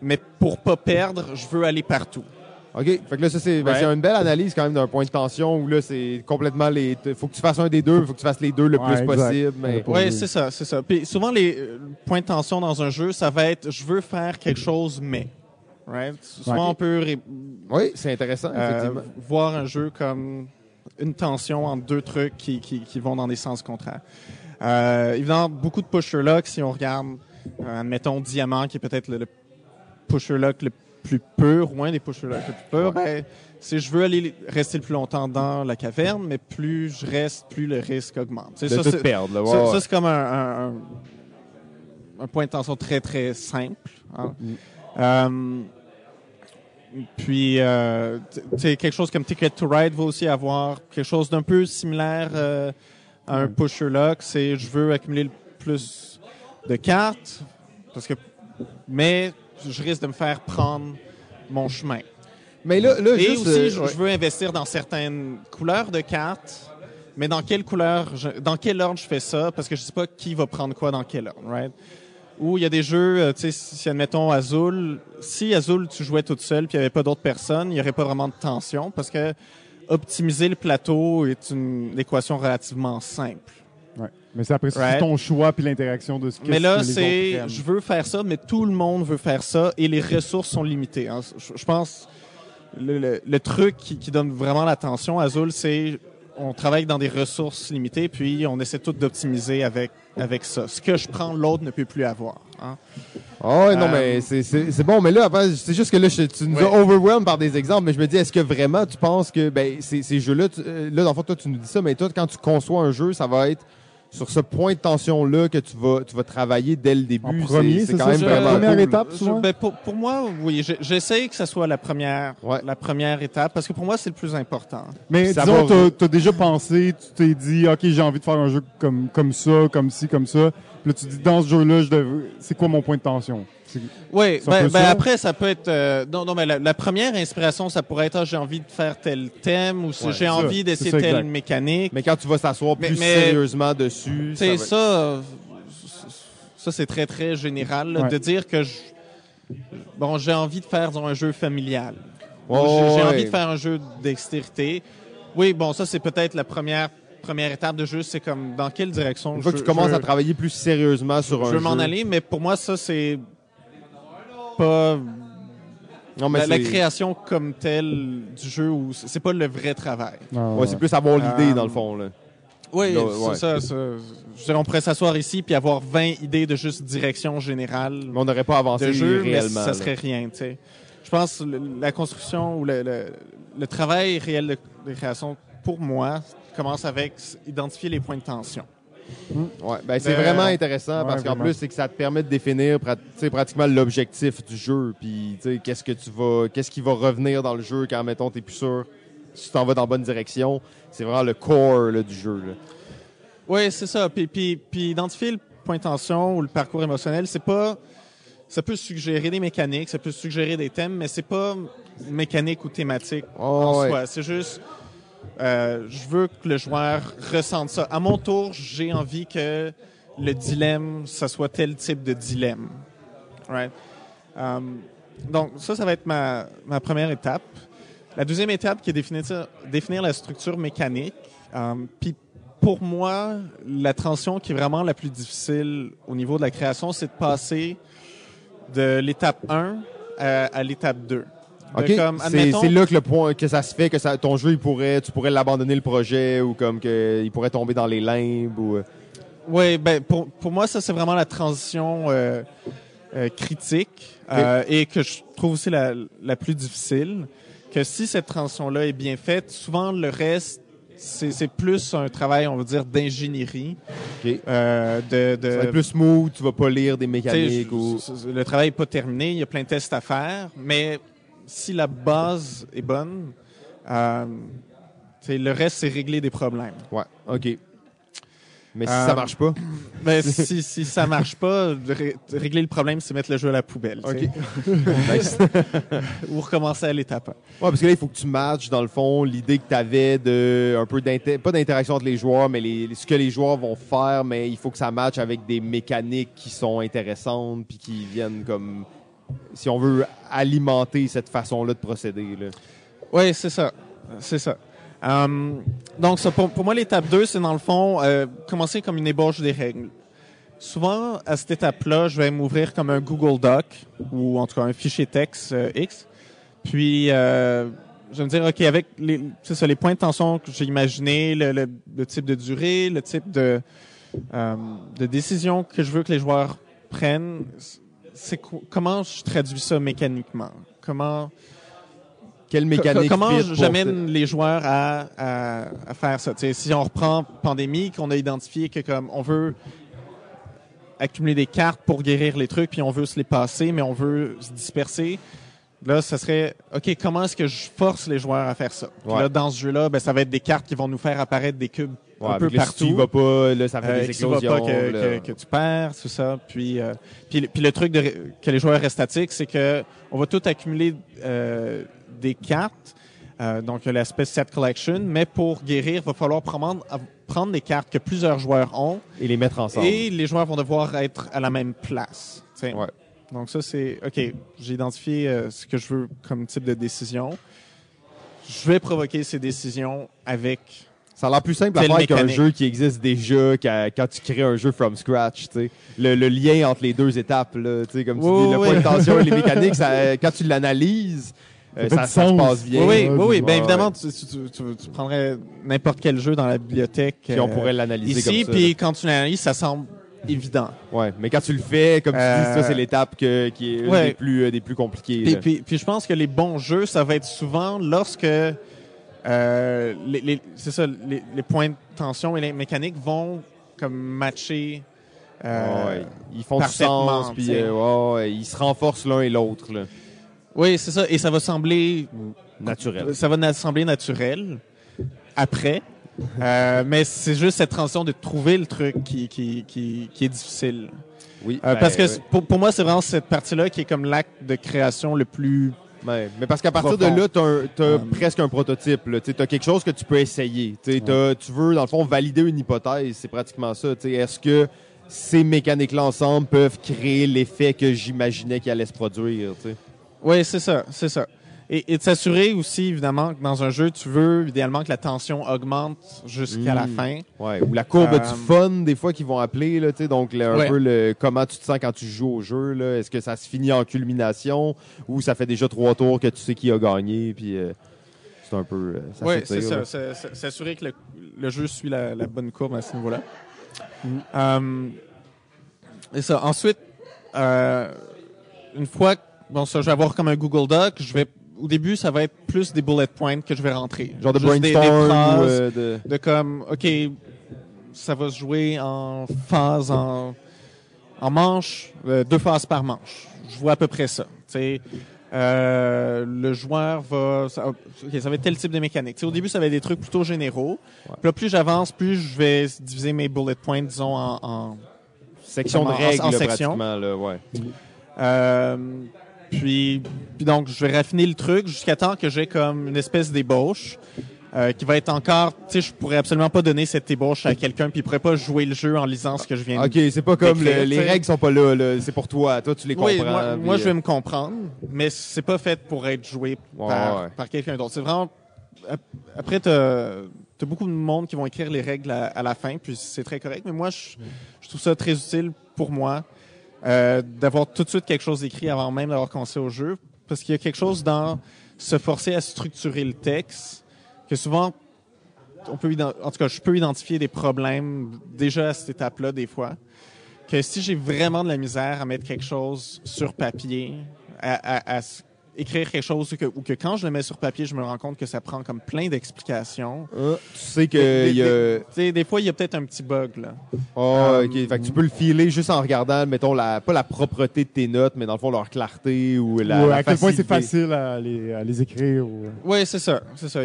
mais pour pas perdre, je veux aller partout. OK. Fait que là, ça, c'est ben, une belle analyse quand même d'un point de tension où là, c'est complètement les. Faut que tu fasses un des deux, faut que tu fasses les deux le plus exact. possible. Mais... Oui, c'est ça, c'est ça. Puis souvent, les euh, points de tension dans un jeu, ça va être je veux faire quelque chose, mais. Right? Souvent, on peut ré- Oui, c'est intéressant, euh, effectivement. voir un jeu comme une tension entre deux trucs qui, qui, qui vont dans des sens contraires. Euh, évidemment, beaucoup de pusher lock, si on regarde, euh, admettons, Diamant, qui est peut-être le, le pusher lock le plus pur, ou un des pusher lock le plus pur, ben, c'est je veux aller rester le plus longtemps dans la caverne, mais plus je reste, plus le risque augmente. C'est De ça, tout c'est- perdre. Là, ouais, ça, ça, c'est comme un, un- un- un point de tension très, très simple. hein. Euh, puis, euh, quelque chose comme Ticket to Ride va aussi avoir quelque chose d'un peu similaire euh, à un pusher lock. C'est je veux accumuler le plus de cartes, parce que, mais je risque de me faire prendre mon chemin. Mais là, là Et juste, aussi, euh, je, ouais. je veux investir dans certaines couleurs de cartes, mais dans quelle couleur, je- dans quel ordre je fais ça, parce que je sais pas qui va prendre quoi dans quel ordre, right? Ou il y a des jeux, euh, tu sais, si admettons Azul, si Azul tu jouais toute seule puis il y avait pas d'autres personnes, il y aurait pas vraiment de tension parce que optimiser le plateau est une équation relativement simple. Ouais. Mais c'est après Right. ton choix puis l'interaction de ce que Mais là, c'est, je veux faire ça, mais tout le monde veut faire ça et les ressources sont limitées. hein. Je, je pense le, le, le truc qui, qui donne vraiment l'attention à Azul, c'est on travaille dans des ressources limitées, puis on essaie tout d'optimiser avec avec ça. Ce que je prends, l'autre ne peut plus avoir. hein. Ouais, non, Euh, mais c'est- c'est bon. Mais là, c'est juste que là, je- tu nous Ouais. as overwhelmed par des exemples, mais je me dis, est-ce que vraiment tu penses que ben, ces, ces jeux-là, euh, là, dans le fond, toi, tu nous dis ça, mais toi, quand tu conçois un jeu, ça va être sur ce point de tension-là que tu vas, tu vas travailler dès le début. En premier, c'est quand ça, même c'est Je- la vraiment première cool. étape, Je- ben, pour, pour moi, oui, je- j'essaie que ça soit la première Ouais. la première étape parce que pour moi c'est le plus important. Mais Ça disons, va- t'as t'as déjà pensé, tu t'es dit, OK, j'ai envie de faire un jeu comme, comme ça, comme ci, comme ça. Puis là, tu dis, dans ce jeu-là, dev- c'est quoi mon point de tension? C'est- Oui, C'est ben, ben après, ça peut être... euh, non, non, mais la, la première inspiration, ça pourrait être, ah, j'ai envie de faire tel thème ou si Ouais, j'ai envie d'essayer c'est telle exact. mécanique. Mais quand tu vas s'asseoir plus mais- sérieusement dessus, Tu sais, va- ça, ça c'est très, très général, là, Ouais. de dire que je, bon, j'ai envie de faire disons, un jeu familial. J'ai ouais. envie de faire un jeu de dextérité. Oui, bon, ça, c'est peut-être la première, première étape de jeu. C'est comme, dans quelle direction Une fois je- que tu commences je- à travailler plus sérieusement sur un je veux m'en jeu. aller, mais pour moi, ça, c'est pas Non, mais la, création comme telle du jeu où c'est pas le vrai travail. Ah, Ouais, c'est plus avoir l'idée, Euh, dans le fond. Là. Oui, c'est ouais. ça, ça. Je dirais, on pourrait s'asseoir ici puis avoir 20 idées de juste direction générale Mais on n'aurait pas avancé de jeu, mais réellement. ça là. serait rien, tu sais. Je pense que la construction ou le, le- le travail réel de, de création, pour moi, commence avec identifier les points de tension. Ouais, ben c'est Euh, vraiment intéressant ouais, parce qu'en plus c'est que ça te permet de définir prat- pratiquement l'objectif du jeu puis qu'est-ce que tu vas qu'est-ce qui va revenir dans le jeu quand mettons t'es plus sûr si tu t'en vas dans la bonne direction, c'est vraiment le core là, du jeu là. Oui, c'est ça. Puis, puis, puis identifier le point de tension ou le parcours émotionnel, c'est pas. Ça peut suggérer des mécaniques, ça peut suggérer des thèmes, mais c'est pas mécanique ou thématique Oh, en ouais. soi. C'est juste. Euh, je veux que le joueur ressente ça. À mon tour, j'ai envie que le dilemme, ça soit tel type de dilemme. Um, donc, ça, ça va être ma, première étape. La deuxième étape qui est définir, définir la structure mécanique. Um, Puis pour moi, la transition qui est vraiment la plus difficile au niveau de la création, c'est de passer de l'étape 1 à, à l'étape 2. De OK, comme, c'est c'est là que le point que ça se fait que ça, ton jeu il pourrait tu pourrais l'abandonner le projet ou comme que il pourrait tomber dans les limbes ou euh, Oui, ben pour, pour moi, ça c'est vraiment la transition euh, euh, critique euh, et que je trouve aussi la, la plus difficile. Que si cette transition-là est bien faite, souvent le reste, c'est c'est plus un travail, on va dire, d'ingénierie. Ok. Euh, de, de, Ça va être plus smooth, tu vas pas lire des mécaniques ou... Le travail n'est pas terminé, il y a plein de tests à faire, mais si la base est bonne, euh, le reste, c'est régler des problèmes. Ouais, ok. Mais si Euh, ça marche pas, Mais si, si ça marche pas, ré- régler le problème, c'est mettre le jeu à la poubelle. t'sais. ok. (laughs) Nice. Ou recommencer à l'étape. un. Ouais, parce que là, il faut que tu matches, dans le fond, l'idée que tu avais de un peu pas d'interaction entre les joueurs, mais les, ce que les joueurs vont faire, mais il faut que ça matche avec des mécaniques qui sont intéressantes puis qui viennent comme si on veut alimenter cette façon-là de procéder. Là. Oui, c'est ça. C'est ça. Euh, donc, pour, moi, l'étape 2, c'est dans le fond, euh, commencer comme une ébauche des règles. Souvent, à cette étape-là, je vais m'ouvrir comme un Google Doc ou en tout cas un fichier texte euh, X. Puis, euh, je vais me dire, OK, avec les, ça, les points de tension que j'ai imaginés, le, type de durée, le type euh, de décision que je veux que les joueurs prennent, c'est co- comment je traduis ça mécaniquement? Comment Quelle mécanique Co- Comment j'amène les joueurs à, à, à faire ça? T'sais, si on reprend pandémie, qu'on a identifié que comme on veut accumuler des cartes pour guérir les trucs, puis on veut se les passer, mais on veut se disperser. Là, ça serait, OK, comment est-ce que je force les joueurs à faire ça? Puis Ouais. là, dans ce jeu-là, ben, ça va être des cartes qui vont nous faire apparaître des cubes Ouais, un peu partout. Si vas pas, là, ça fait Euh, des explosions. pas que, là. que, que tu perds, tout ça. Puis, euh, puis, le- puis le truc de, que les joueurs restent statiques, c'est que on va tout accumuler euh, des cartes. Euh, donc, l'aspect set collection, mais pour guérir, il va falloir prendre, prendre des cartes que plusieurs joueurs ont Et les mettre ensemble. et les joueurs vont devoir être à la même place. Ouais. Donc ça, c'est OK. J'ai identifié euh, ce que je veux comme type de décision. Je vais provoquer ces décisions avec Ça a l'air plus simple à faire qu'un jeu qui existe déjà qu'à- quand tu crées un jeu from scratch. tu sais. Le, le lien entre les deux étapes, là, tu sais, comme tu dis, le oui, point de tension et les (laughs) mécaniques, ça, quand tu l'analyses, euh, Ça fait ça, se passe bien. Oui, oui, oui, Ben ouais. évidemment, tu, tu, tu- prendrais n'importe quel jeu dans la bibliothèque. Puis on euh, pourrait l'analyser ici, comme ça. puis quand tu l'analyses, ça semble évident. Ouais, mais quand tu le fais, comme tu dis, Euh, ça c'est l'étape que- qui est une ouais. des plus, euh, des plus compliquées. Puis, puis, puis je pense que les bons jeux, ça va être souvent lorsque euh, les, les- c'est ça, les, les points de tension et les mécaniques vont comme matcher. euh, Ouais, ils font du sens, puis euh, ouais, ils se renforcent l'un et l'autre. là. Oui, c'est ça. Et ça va sembler Naturel. Ça va sembler naturel après. Euh, mais c'est juste cette transition de trouver le truc qui, qui, qui, qui est difficile. Oui, Euh, ben, parce que pour, pour moi, c'est vraiment cette partie-là qui est comme l'acte de création le plus. Ouais, mais parce qu'à partir de là, tu as, presque un prototype. Tu as quelque chose que tu peux essayer. Tu veux, dans le fond, valider une hypothèse. C'est pratiquement ça. Est-ce que ces mécaniques-là ensemble peuvent créer l'effet que j'imaginais qu'il allait se produire? t'sais? Oui, c'est ça, c'est ça. Et, et de s'assurer aussi, évidemment, que dans un jeu, tu veux idéalement que la tension augmente jusqu'à la Mm. fin. Ouais, ou la courbe Euh, du fun, des fois, qu'ils vont appeler, là, donc un Ouais. peu le, comment tu te sens quand tu joues au jeu. là. Est-ce que ça se finit en culmination ou ça fait déjà trois tours que tu sais qui a gagné? Puis euh, c'est un peu. euh, Oui, c'est ça. S'assurer que le, le jeu suit la, la bonne courbe à ce niveau-là. Euh, et ça. Ensuite, euh, une fois, que- bon, ça, je vais avoir comme un Google Doc. Je vais, au début, ça va être plus des bullet points que je vais rentrer. Genre de Juste des- des brainstorm ou phrases euh, de. de comme, ok, ça va se jouer en phase, en, en manche, euh, deux phases par manche. Je vois à peu près ça. Euh, le joueur va, ça, ok, ça va être tel type de mécanique. Tu sais, au début, ça va être des trucs plutôt généraux. Puis là, plus j'avance, plus je vais diviser mes bullet points, disons, en, en Section de en- en règles, section. là, ouais. euh, puis, puis donc, je vais raffiner le truc jusqu'à temps que j'ai comme une espèce d'ébauche euh, qui va être encore... Tu sais, je pourrais absolument pas donner cette ébauche à quelqu'un puis il pourrait pas jouer le jeu en lisant ce que je viens de Ok, c'est pas comme le- les règles sont pas là, là. c'est pour toi. Toi, tu les comprends. Oui, moi, je vais euh, me comprendre, mais c'est pas fait pour être joué par, ouais. par quelqu'un d'autre. C'est vraiment... ap- Après, t'as as beaucoup de monde qui vont écrire les règles à, à la fin, puis c'est très correct, mais moi, je, je trouve ça très utile pour moi euh, d'avoir tout de suite quelque chose écrit avant même d'avoir commencé au jeu, parce qu'il y a quelque chose dans se forcer à structurer le texte que souvent on peut en tout cas je peux identifier des problèmes déjà à cette étape-là des fois. Que si j'ai vraiment de la misère à mettre quelque chose sur papier à, à- à écrire quelque chose que- ou que quand je le mets sur papier, je me rends compte que ça prend comme plein d'explications. Ah, tu sais que Des- il y a... Tu sais, des fois, il y a peut-être un petit bug, là. Ah, Euh, ok. Fait que tu peux le filer juste en regardant, mettons, la, pas la propreté de tes notes, mais dans le fond, leur clarté ou la. À quel point c'est facile à les, à les écrire. Ou... Oui, c'est ça, c'est ça.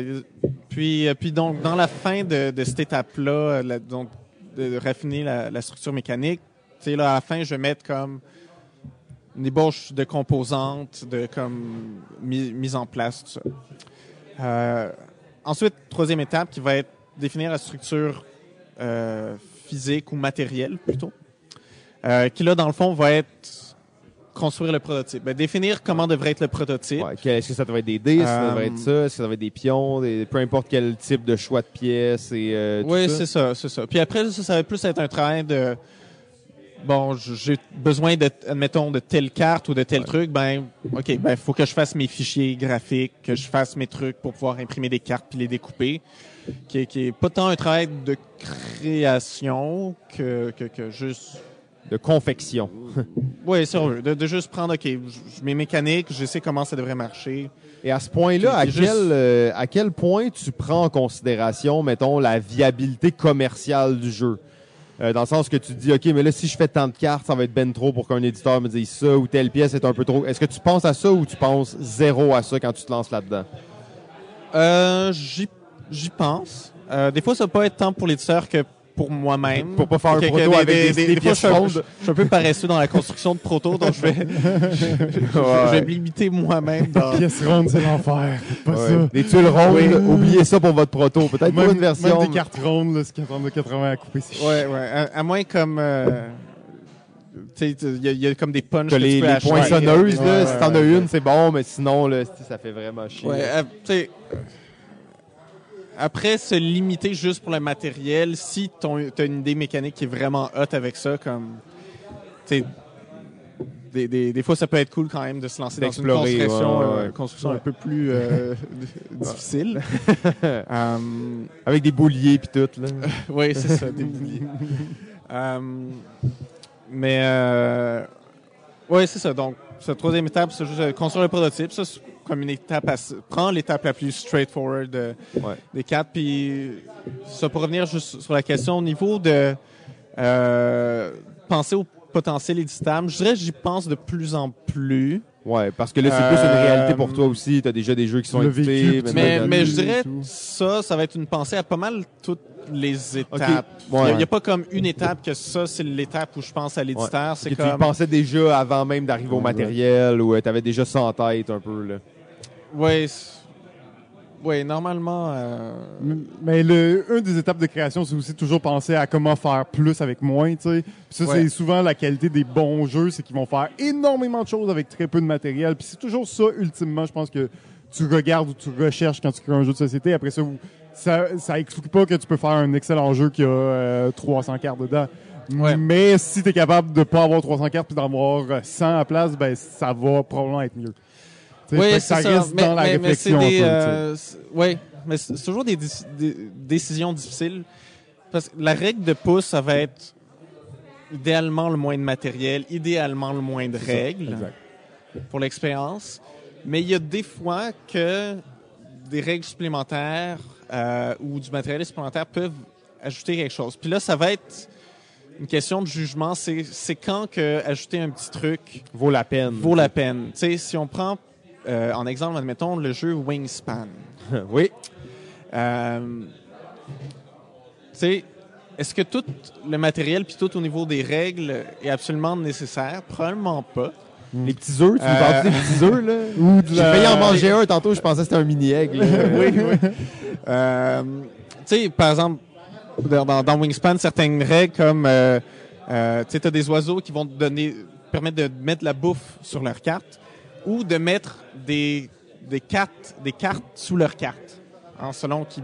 Puis, euh, puis donc, dans la fin de, de cette étape-là, euh, la- donc, de, de raffiner la, la structure mécanique, tu sais, là, à la fin, je vais mettre comme une ébauche de composantes, de comme mi- mise en place, tout ça. Euh, ensuite, troisième étape qui va être définir la structure euh, physique ou matérielle plutôt, euh, qui là, dans le fond, va être construire le prototype. Ben, définir comment devrait être le prototype. Ouais, Est-ce que ça devrait être des dés, ça devrait être ça, est-ce que ça devrait être des pions, des, peu importe quel type de choix de pièces et tout Oui, ça? c'est ça, c'est ça. Puis après, ça, ça va plus être un travail de bon, j'ai besoin de, admettons, de telle carte ou de tel truc, ben, ok, ben, faut que je fasse mes fichiers graphiques, que je fasse mes trucs pour pouvoir imprimer des cartes puis les découper, qui est, qui est pas tant un travail de création que, que, que juste, De confection. (laughs) oui, sérieux, de, de juste prendre, ok, mes mécaniques, je sais comment ça devrait marcher. Et à ce point-là, à quel, euh, à quel point tu prends en considération, mettons, la viabilité commerciale du jeu? Euh, dans le sens que tu dis, OK, mais là, si je fais tant de cartes, ça va être ben trop pour qu'un éditeur me dise ça ou telle pièce est un peu trop. Est-ce que tu penses à ça ou tu penses zéro à ça quand tu te lances là-dedans? Euh, j'y, j'y pense. Euh, des fois, ça peut être tant pour l'éditeur que pour moi-même. Pour pas faire un proto avec des- des fois, pièces je suis un- rondes. Je, je suis un peu paresseux dans la construction de proto, donc je vais, je vais me limiter moi-même dans. Pièce ronde, c'est l'enfer. Pas Ouais. ça. Des tuiles rondes, Oui. oubliez ça pour votre proto. Peut-être pas une version. même des cartes rondes, là, c'est 80 80 à couper. c'est Ouais, ouais. À, à moins comme. euh, tu sais, il y, a- il y a comme des punches que que les, tu peux les poinçonneuses, là, Ouais, si ouais, t'en as ouais. une, c'est bon, mais sinon, là, ça fait vraiment chier. Ouais, euh, Après, se limiter juste pour le matériel, si tu as une idée mécanique qui est vraiment hot avec ça, comme. Des, des, des fois, ça peut être cool quand même de se lancer dans une construction, ouais, euh, ouais. construction un peu plus euh, (laughs) difficile. (laughs) Euh, Avec des bouliers puis tout, là. (laughs) oui, c'est ça, des bouliers. Euh, mais, euh, oui, c'est ça. Donc, cette troisième étape, c'est juste construire le prototype. Ça, comme une étape, assez- prends l'étape la plus straightforward de- Ouais. des quatre. Puis, ça pour revenir juste sur la question au niveau de euh, penser au potentiel éditable, je dirais que j'y pense de plus en plus. Ouais, parce que là, c'est plus une Euh, réalité pour toi aussi. T'as déjà des jeux qui sont édités. Mais, mais je dirais ça, ça va être une pensée à pas mal toutes les étapes. Il Ouais. n'y a, pas comme une étape que ça, c'est l'étape où je pense à l'éditeur. C'est Que tu y comme. pensais déjà avant même d'arriver au Ouais. matériel ou tu avais déjà ça en tête un peu. Là. Oui, ouais, normalement. euh, Mais le, une des étapes de création, c'est aussi toujours penser à comment faire plus avec moins, tu sais. Puis ça, Ouais. c'est souvent la qualité des bons jeux, c'est qu'ils vont faire énormément de choses avec très peu de matériel. Puis c'est toujours ça, ultimement, je pense que tu regardes ou tu recherches quand tu crées un jeu de société. Après ça, ça, ça exclut pas que tu peux faire un excellent jeu qui a euh, 300 cartes dedans. Ouais. Mais si tu es capable de pas avoir 300 cartes puis d'en avoir euh, 100 à la place, ben ça va probablement être mieux. Oui, c'est ça, ça. reste mais, dans la mais- mais c'est euh, mais toujours des, déci- des décisions difficiles. Parce que la règle de pouce, ça va être idéalement le moins de matériel, idéalement le moins de règles Exact. pour l'expérience. Mais il y a des fois que des règles supplémentaires euh, ou du matériel supplémentaire peuvent ajouter quelque chose. Puis là, ça va être une question de jugement. C'est c'est quand que ajouter un petit truc Vaut la peine. vaut la peine. Tu sais, si on prend euh, en exemple, admettons, le jeu Wingspan. (laughs) oui. Euh, tu sais, est-ce que tout le matériel puis tout au niveau des règles est absolument nécessaire? Probablement pas. Les petits œufs, tu nous Euh, des petits œufs, là? (laughs) Ou J'ai failli en manger un tantôt, je pensais que c'était un mini-egg. là. (laughs) oui, oui. Euh, tu sais, par exemple, dans, Wingspan, certaines règles comme, euh, tu sais, t'as des oiseaux qui vont te donner, permettre de mettre la bouffe sur leur carte ou de mettre des, des cartes, des cartes sous leur carte, hein, selon qu'ils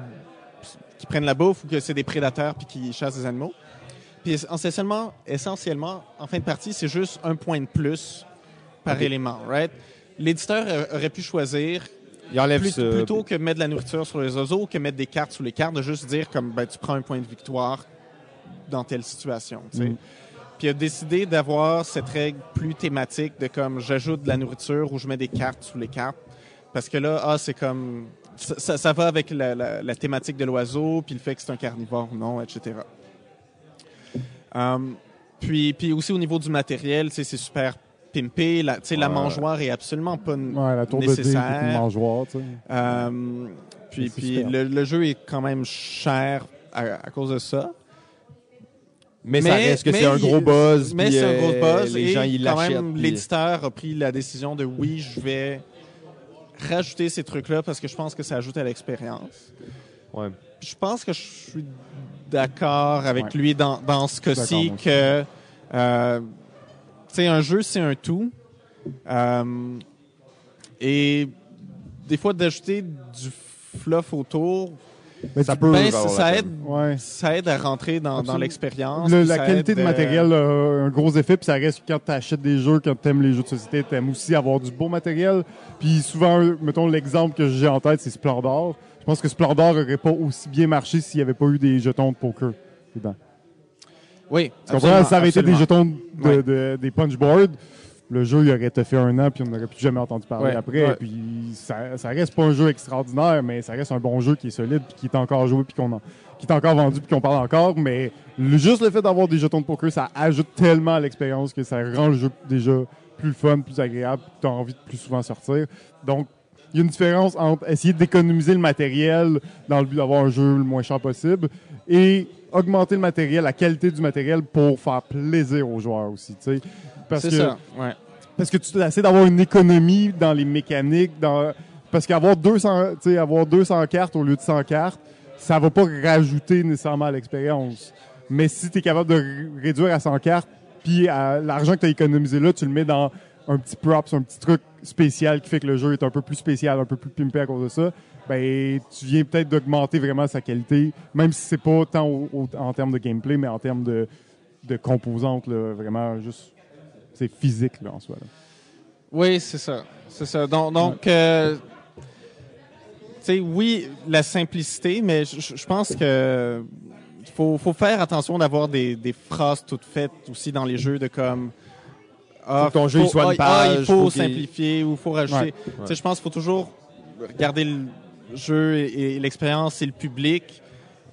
qui prennent la bouffe ou que c'est des prédateurs puis qui chassent des animaux. Puis essentiellement, essentiellement, en fin de partie, c'est juste un point de plus par élément, right? L'éditeur aurait pu choisir Il enlève plus- ça. plutôt que mettre de la nourriture sur les oiseaux, que mettre des cartes sur les cartes, de juste dire comme ben, tu prends un point de victoire dans telle situation. Mm. Puis il a décidé d'avoir cette règle plus thématique de comme j'ajoute de la nourriture ou je mets des cartes sous les cartes. Parce que là, ah, c'est comme. Ça, ça- ça va avec la, la- la thématique de l'oiseau, puis le fait que c'est un carnivore ou non, etc. Um, puis, puis aussi au niveau du matériel, c'est super pimpé. La, tu sais, la Ouais. mangeoire est absolument pas Ouais, la tour nécessaire. le mangeoire. Euh, puis puis le, le jeu est quand même cher à, à cause de ça. Mais, ça reste que c'est un gros buzz. Mais c'est un gros euh, buzz. Les et gens, ils quand même, puis- l'éditeur a pris la décision de oui, je vais rajouter ces trucs-là parce que je pense que ça ajoute à l'expérience. Ouais. Je pense que je suis d'accord avec Ouais. lui dans, dans ce cas-ci que euh, tu sais, un jeu, c'est un tout. Euh, et des fois, d'ajouter du fluff autour, Mais Ça peut ben, ça, aide, Ouais. ça aide à rentrer dans, dans l'expérience. Le- la qualité aide, de euh, matériel a un gros effet, puis ça reste que quand tu achètes des jeux, quand tu aimes les jeux de société, tu aimes aussi avoir du beau matériel. Puis souvent, mettons l'exemple que j'ai en tête, c'est Splendor. Je pense que Splendor aurait pas aussi bien marché s'il n'y avait pas eu des jetons de poker dedans. Oui, Tu comprends? Ça avait été des jetons de, Ouais. de- des punchboards. Le jeu, il aurait été fait un an, puis on n'aurait plus jamais entendu parler Ouais, après. ouais. Puis ça, ça reste pas un jeu extraordinaire, mais ça reste un bon jeu qui est solide, puis qui est encore joué, puis qu'on en- qui est encore vendu, puis qu'on parle encore. Mais le- juste le fait d'avoir des jetons de poker, ça ajoute tellement à l'expérience que ça rend le jeu déjà plus fun, plus agréable, puis tu as envie de plus souvent sortir. Donc, il y a une différence entre essayer d'économiser le matériel dans le but d'avoir un jeu le moins cher possible et augmenter le matériel, la qualité du matériel pour faire plaisir aux joueurs aussi, tu sais. Parce C'est que, ça. Ouais. Parce que tu essaies d'avoir une économie dans les mécaniques, parce qu'avoir 200, tu sais, avoir 200 cartes au lieu de 100 cartes, ça va pas rajouter nécessairement à l'expérience. Mais si tu es capable de réduire à 100 cartes, puis l'argent que tu as économisé là, tu le mets dans un petit props, un petit truc spécial qui fait que le jeu est un peu plus spécial, un peu plus pimpé à cause de ça, ben tu viens peut-être d'augmenter vraiment sa qualité, même si c'est pas tant au- en termes de gameplay, mais en termes de, de composantes, là, vraiment juste c'est physique là, en soi. là. Oui, c'est ça. C'est ça. Donc, donc euh, tu sais, oui, la simplicité, mais je- pense que faut, faut faire attention d'avoir des, des phrases toutes faites aussi dans les jeux de comme. Ah, Faut que ton jeu, il soit une ah, ah, il page, faut, faut simplifier ou faut rajouter. Je pense qu'il faut toujours regarder le jeu et, et l'expérience et le public.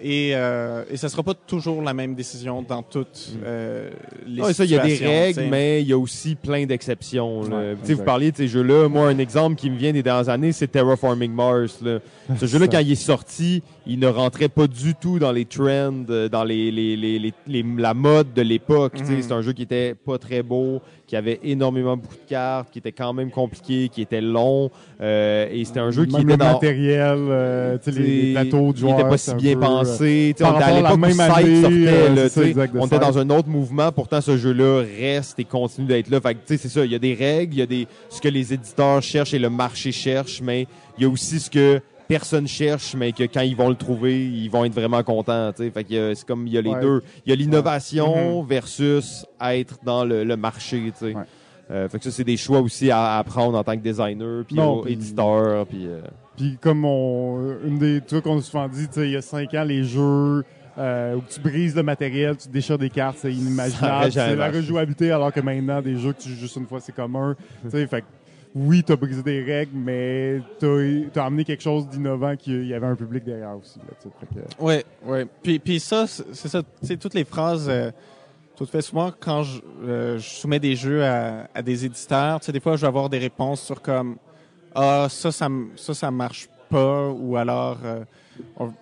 Et, euh, et ça sera pas toujours la même décision dans toutes euh, les Ouais, ça, il y a des règles, mais il y a aussi plein d'exceptions. là. Ouais, Tu sais, vous parliez de ces jeux-là. Moi, un exemple qui me vient des dernières années, c'est Terraforming Mars. là. (laughs) Ce jeu-là, quand il est sorti, il ne rentrait pas du tout dans les trends, euh, dans les, les, les, les- les- la mode de l'époque. Tu sais, Mhm. C'est un jeu qui était pas très beau, qui avait énormément beaucoup de cartes, qui était quand même compliqué, qui était long. euh, et c'était un jeu qui était le dans... matériel, euh, tu sais, les, plateaux de joueurs. Il était pas si bien peu, euh, pensé. Tu sais, par on était à l'époque où année, sortait. euh, là, on était dans un autre mouvement. Pourtant, ce jeu-là reste et continue d'être là. Fait que, tu sais, c'est ça. Il y a des règles, il y a des, ce que les éditeurs cherchent et le marché cherche, mais il y a aussi ce que personne cherche, mais que quand ils vont le trouver, ils vont être vraiment contents. tu sais. Fait que euh, c'est comme il y a les Ouais. deux. Il y a l'innovation versus être dans le, le marché. tu sais. Ouais. Euh, fait que ça, c'est des choix aussi à, à prendre en tant que designer, puis éditeur, puis... euh, comme on, une des trucs qu'on a souvent dit, il y a cinq ans, les jeux euh, où tu brises le matériel, tu déchires des cartes, c'est inimaginable. C'est la rejouabilité, alors que maintenant, des jeux que tu joues juste une fois, c'est commun. fait oui, t'as brisé des règles, mais t'as as amené quelque chose d'innovant qu'il y avait un public derrière aussi. Là, tu Oui, oui. Puis, puis ça, c'est ça. Tu sais, toutes les phrases, euh, tout fait souvent quand je, euh, je soumets des jeux à, à des éditeurs, tu sais, des fois, je vais avoir des réponses sur comme ah ça, ça, ça, ça marche pas, ou alors euh, on-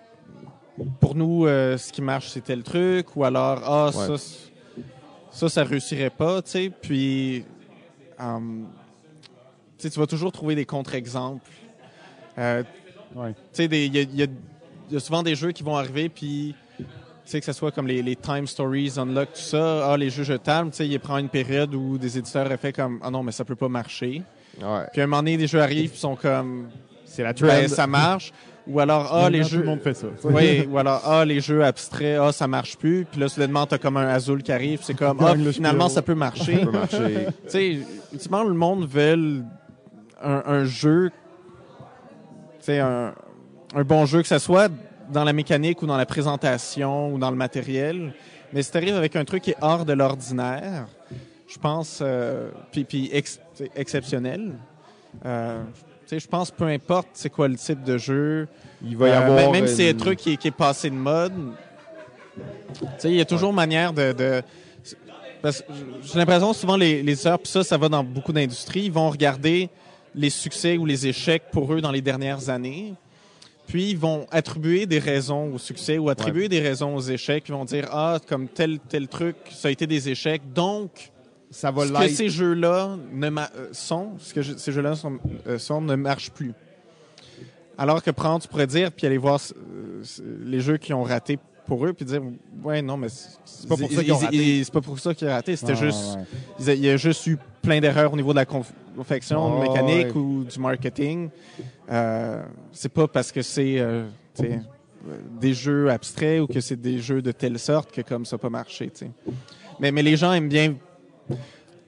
pour nous, euh, ce qui marche, c'est tel truc, ou alors ah ça, ça, ça réussirait pas, tu sais. Puis, hum, tu sais, tu vas toujours trouver des contre-exemples. Euh, Ouais. tu sais, des- il y y y a souvent des jeux qui vont arriver, puis tu sais, que ce soit comme les, les Time Stories, Unlock, tout ça, ah, les jeux jetables, tu sais, il prend une période où des éditeurs auraient fait comme, ah non, mais ça peut pas marcher. ouais. Puis à un moment donné, des jeux arrivent, puis sont comme, C'est la trend. ben, ça marche. Ou alors, ah, les jeux. Tout le monde fait ça. (laughs) Oui, ou alors, ah, les jeux abstraits, ah, ça marche plus. Puis là, soudainement, t'as comme un Azul qui arrive, c'est comme, ah, finalement, ça peut marcher. Ça peut marcher. tu sais, ultimement, le monde veut un, un jeu, un, un bon jeu, que ce soit dans la mécanique ou dans la présentation ou dans le matériel. Mais si tu arrives avec un truc qui est hors de l'ordinaire, je pense, euh, puis, puis ex- exceptionnel, euh, je pense peu importe c'est quoi le type de jeu, Il va y euh, avoir. même- même si c'est un truc qui, est- qui est passé de mode, il y a toujours manière de... de parce que j'ai l'impression souvent les, les éditeurs, puis ça, ça va dans beaucoup d'industries, ils vont regarder les succès ou les échecs pour eux dans les dernières années. Puis ils vont attribuer des raisons au succès ou attribuer des raisons aux échecs. Ils vont dire ah comme tel tel truc ça a été des échecs. Donc Ça va ce que ces jeux-là ne euh, sont, ce que je- ces jeux-là sont, euh, sont ne marchent plus. Alors que prendre, tu pourrais dire puis aller voir euh, les jeux qui ont raté pour eux puis dire ouais non mais c'est pas pour ça qu'ils ont raté. C'est pas pour ça qu'ils ont raté. C'était Ah, juste ouais. il y a juste eu plein d'erreurs au niveau de la conf- confection Oh, mécanique ouais. ou du marketing. Euh, c'est pas parce que c'est euh, des jeux abstraits ou que c'est des jeux de telle sorte que comme ça pas marché. Mais, mais les gens aiment bien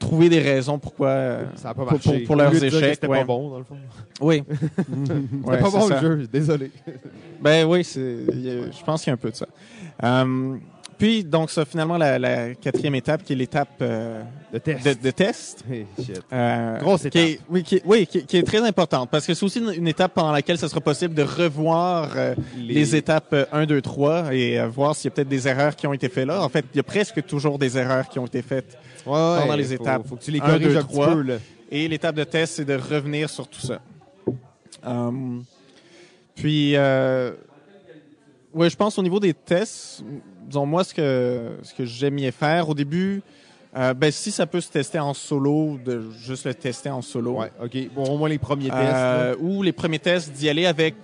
trouver des raisons pourquoi. euh, Ça n'a pas pour- marché. pour- leurs échecs, C'était ouais. pas bon, dans le fond. Oui. (laughs) C'était Ouais, pas bon ça. le jeu, désolé. Ben oui, a- je pense qu'il y a un peu de ça. Euh, puis, donc, ça, finalement, la, la quatrième étape, qui est l'étape euh, test. de, de test. (laughs) Hey, shit. Euh, Grosse qui est- oui, qui, est- oui qui, est- qui est très importante parce que c'est aussi une, une étape pendant laquelle ça sera possible de revoir euh, les... étapes euh, 1, 2, 3 et voir s'il y a peut-être des erreurs qui ont été faites là. En fait, il y a presque toujours des erreurs qui ont été faites. Ouais, pendant les faut- étapes. Faut que tu les Un, corriges deux, un petit trois. peu, là. Et l'étape de test, c'est de revenir sur tout ça. Euh, puis, euh, ouais, je pense au niveau des tests, disons moi ce que ce que j'aime y faire au début, euh, ben si ça peut se tester en solo, de juste le tester en solo. Ouais, OK. Bon, au moins les premiers tests. Euh, là. ou les premiers tests d'y aller avec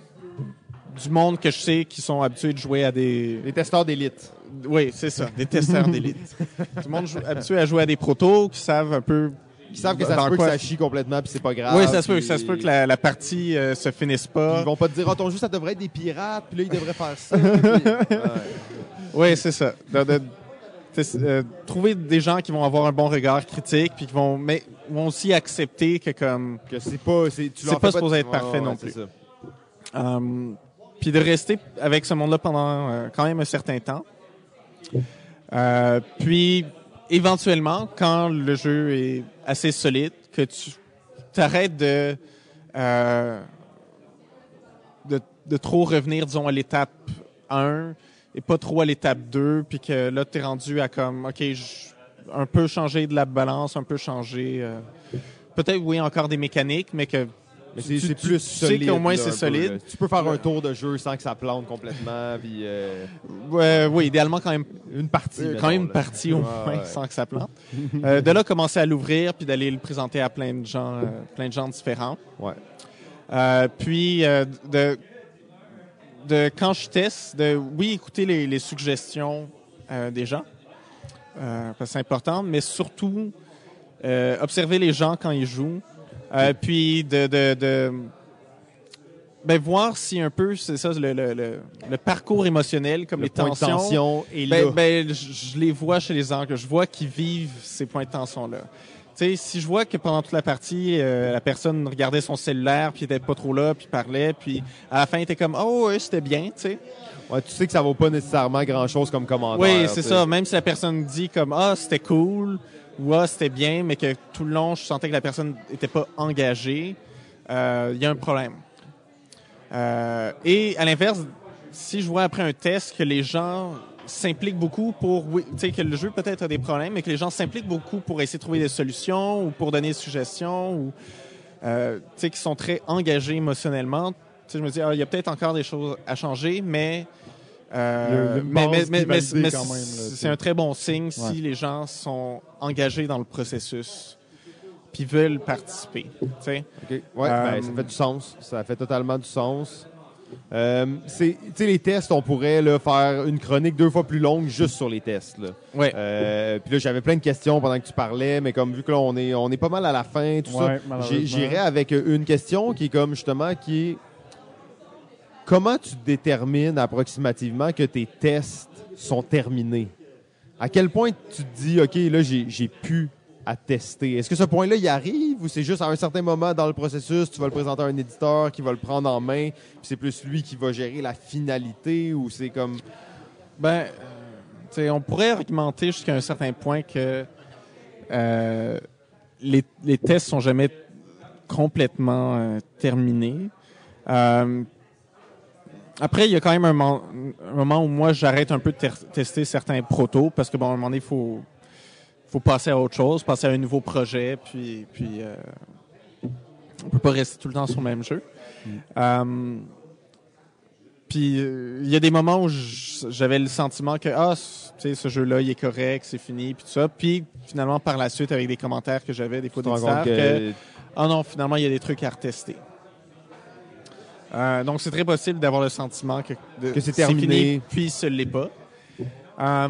du monde que je sais qui sont habitués de jouer à des Les testeurs d'élite. oui c'est ça des testeurs d'élite (laughs) le monde habitué à jouer à des protos qui savent un peu Qui savent que ça se peut quoi? que ça chie complètement puis c'est pas grave. oui ça se peut puis- ça se peut que la, la partie euh, se finisse puis pas Ils vont pas te dire, oh, ton jeu, ça devrait être des pirates, puis là, ils devraient faire ça. puis- (laughs) ouais. Oui, c'est ça. De- de- c'est- euh, trouver des gens qui vont avoir un bon regard critique, puis qui vont, mais vont aussi accepter que comme, Que c'est pas. C'est tu pas fais supposé de- être parfait non ouais, plus. euh, puis de rester avec ce monde-là pendant euh, quand même un certain temps. Euh, puis éventuellement, quand le jeu est assez solide, que tu t'arrêtes de, euh, de de trop revenir, disons, à l'étape 1 et pas trop à l'étape 2, puis que là, tu es rendu à comme, OK, un peu changer de la balance, un peu changer... euh, Peut-être, oui, encore des mécaniques, mais que Mais c'est tu- plus tu sais solide. qu'au moins, là, c'est peu, solide. Tu peux faire un tour de jeu sans que ça plante complètement, puis euh, Ouais, oui, idéalement quand même, une partie. euh, quand même une partie au moins ouais. sans que ça plante. Euh, de là, commencer à l'ouvrir puis d'aller le présenter à plein de gens, plein de gens différents. Ouais. Puis de, de quand je teste, de oui écouter les, les suggestions des gens, parce que c'est important, mais surtout observer les gens quand ils jouent, Euh, puis de, de, de ben, voir si un peu c'est ça le, le, le, le parcours émotionnel comme Le les tensions. tension est Ben, ben, je, je les vois chez les angles. Je vois qu'ils vivent ces points de tension-là. Tu sais, si je vois que pendant toute la partie, euh, la personne regardait son cellulaire, puis était pas trop là, puis parlait, puis à la fin, était comme « Oh, ouais, c'était bien, tu sais. Ouais, tu sais que ça vaut pas nécessairement grand-chose comme commentaire. Oui, c'est ça. Même si la personne dit comme « Ah, c'était cool » ou « Ah, c'était bien », mais que tout le long, je sentais que la personne était pas engagée, euh, il y a un problème. Euh, et à l'inverse, si je vois après un test que les gens s'impliquent beaucoup pour, tu sais, que le jeu peut-être a des problèmes, mais que les gens s'impliquent beaucoup pour essayer de trouver des solutions ou pour donner des suggestions ou, euh, tu sais, qui sont très engagés émotionnellement, tu sais, je me dis, ah, il y a peut-être encore des choses à changer, mais, euh, Le- le mais, mais, mais, c'est un très bon signe si les gens sont engagés dans le processus puis veulent participer. Ouais, Euh, ben, ça fait du sens. Ça fait totalement du sens. Euh, c'est- tu sais, les tests, on pourrait là, faire une chronique deux fois plus longue juste sur les tests. Là. Ouais. Euh, Puis là, j'avais plein de questions pendant que tu parlais, mais comme vu que là, on est, on est pas mal à la fin, tout Ouais, ça, j'irais avec une question qui est comme justement qui est comment tu détermines approximativement que tes tests sont terminés? À quel point tu te dis, OK, là, j'ai pu à tester? Est-ce que ce point-là, il arrive ou c'est juste à un certain moment dans le processus, tu vas le présenter à un éditeur qui va le prendre en main, puis c'est plus lui qui va gérer la finalité ou c'est comme... Ben, euh, on pourrait argumenter jusqu'à un certain point que euh, les, les tests sont jamais complètement euh, terminés. Après, il y a quand même un, mo- un moment où moi, j'arrête un peu de ter- tester certains protos parce que, bon, à un moment donné, il faut, faut passer à autre chose, passer à un nouveau projet, puis, puis euh, on peut pas rester tout le temps sur le même jeu. Euh, puis euh, il y a des moments où j'avais le sentiment que ah, tu sais, ce jeu-là, il est correct, c'est fini, puis tout ça. Puis finalement, par la suite, avec des commentaires que j'avais des fois compte que que ah non, finalement, il y a des trucs à retester. Euh, donc, c'est très possible d'avoir le sentiment que, Que c'est terminé. fini, puis ce l'est pas. Euh,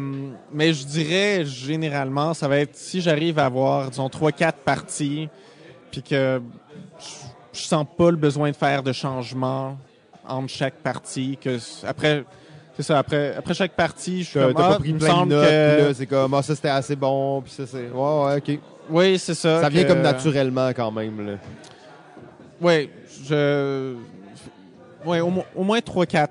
mais je dirais, généralement, ça va être si j'arrive à avoir, disons, trois, quatre parties, puis que je, je sens pas le besoin de faire de changements entre chaque partie, que après, c'est ça, après, après chaque partie, je suis comme, t'as ah, pas pris il me plein de notes, que- là, c'est comme, ah, ça c'était assez bon, puis ça c'est... Ouais, ouais, ok. Oui, c'est ça. Ça vient comme naturellement quand même, là. Oui, je. Ouais, au, au moins 3-4.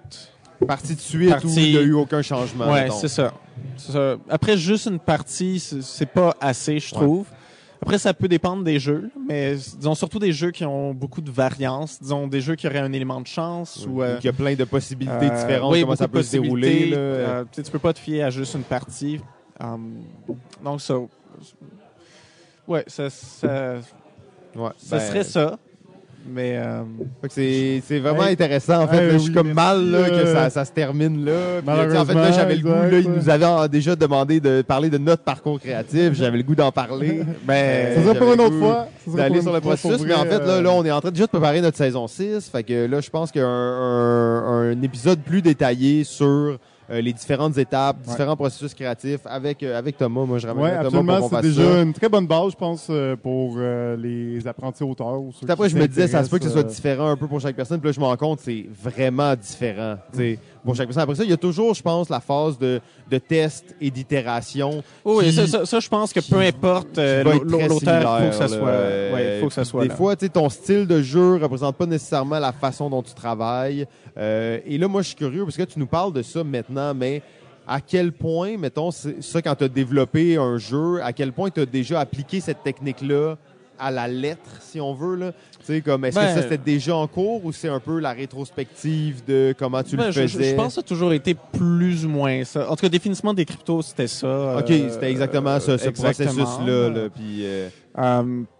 Partie de suite Partie- où il n'y a eu aucun changement. Ouais, mettons. c'est ça. Ça. Après, juste une partie, c'est pas assez, je Ouais. trouve. Après, ça peut dépendre des jeux, mais disons surtout des jeux qui ont beaucoup de variance. Disons des jeux qui auraient un élément de chance ou. euh, y a plein de possibilités euh, différentes, oui, comment ça peut se dérouler. Là. Euh, tu sais, tu peux pas te fier à juste une partie. Um, donc, ça. Ouais, ça, ça, Ouais, ça ben, serait ça. Mais. euh, c'est vraiment Hey. intéressant. En fait, Hey, là, je suis oui, comme mal là, que ça, ça se termine là. Puis, en fait, là, j'avais le goût. Là, ils nous avaient en- déjà demandé de parler de notre parcours créatif. J'avais le goût d'en parler. (laughs) ben, Ça sera pour une autre fois. D'aller sur le processus. Mais en fait, là, euh, là, on est en train déjà de préparer notre saison 6. Fait que là, je pense qu'un un, un épisode plus détaillé sur euh, les différentes étapes, différents processus créatifs avec, euh, avec Thomas. Moi, je Ouais, ramènerai Thomas absolument. pour qu'on C'est fasse déjà ça. une très bonne base, je pense, euh, pour euh, les apprentis auteurs. Ou ceux Puis après, qui je me disais, ça se peut que ce soit différent un peu pour chaque personne. Puis là, je me rends compte, c'est vraiment différent pour chaque personne. Après ça, il y a toujours, je pense, la phase de, de test et d'itération. Oui, qui- ça, ça, ça, je pense que peu importe euh, l'auteur, il faut que ça soit. Ouais, il faut que ça Puis soit. Des là. fois, ton style de jeu représente pas nécessairement la façon dont tu travailles. Euh, et là, moi, je suis curieux parce que tu nous parles de ça maintenant, mais à quel point, mettons, ça, quand tu as développé un jeu, à quel point tu as déjà appliqué cette technique-là à la lettre, si on veut, là? Comme, est-ce Ben, que ça, c'était déjà en cours ou c'est un peu la rétrospective de comment tu Ben, le je, faisais? je- je pense que ça a toujours été plus ou moins ça. En tout cas, définitivement, des cryptos, c'était ça. OK, euh, c'était exactement ce processus-là. Là, puis, euh,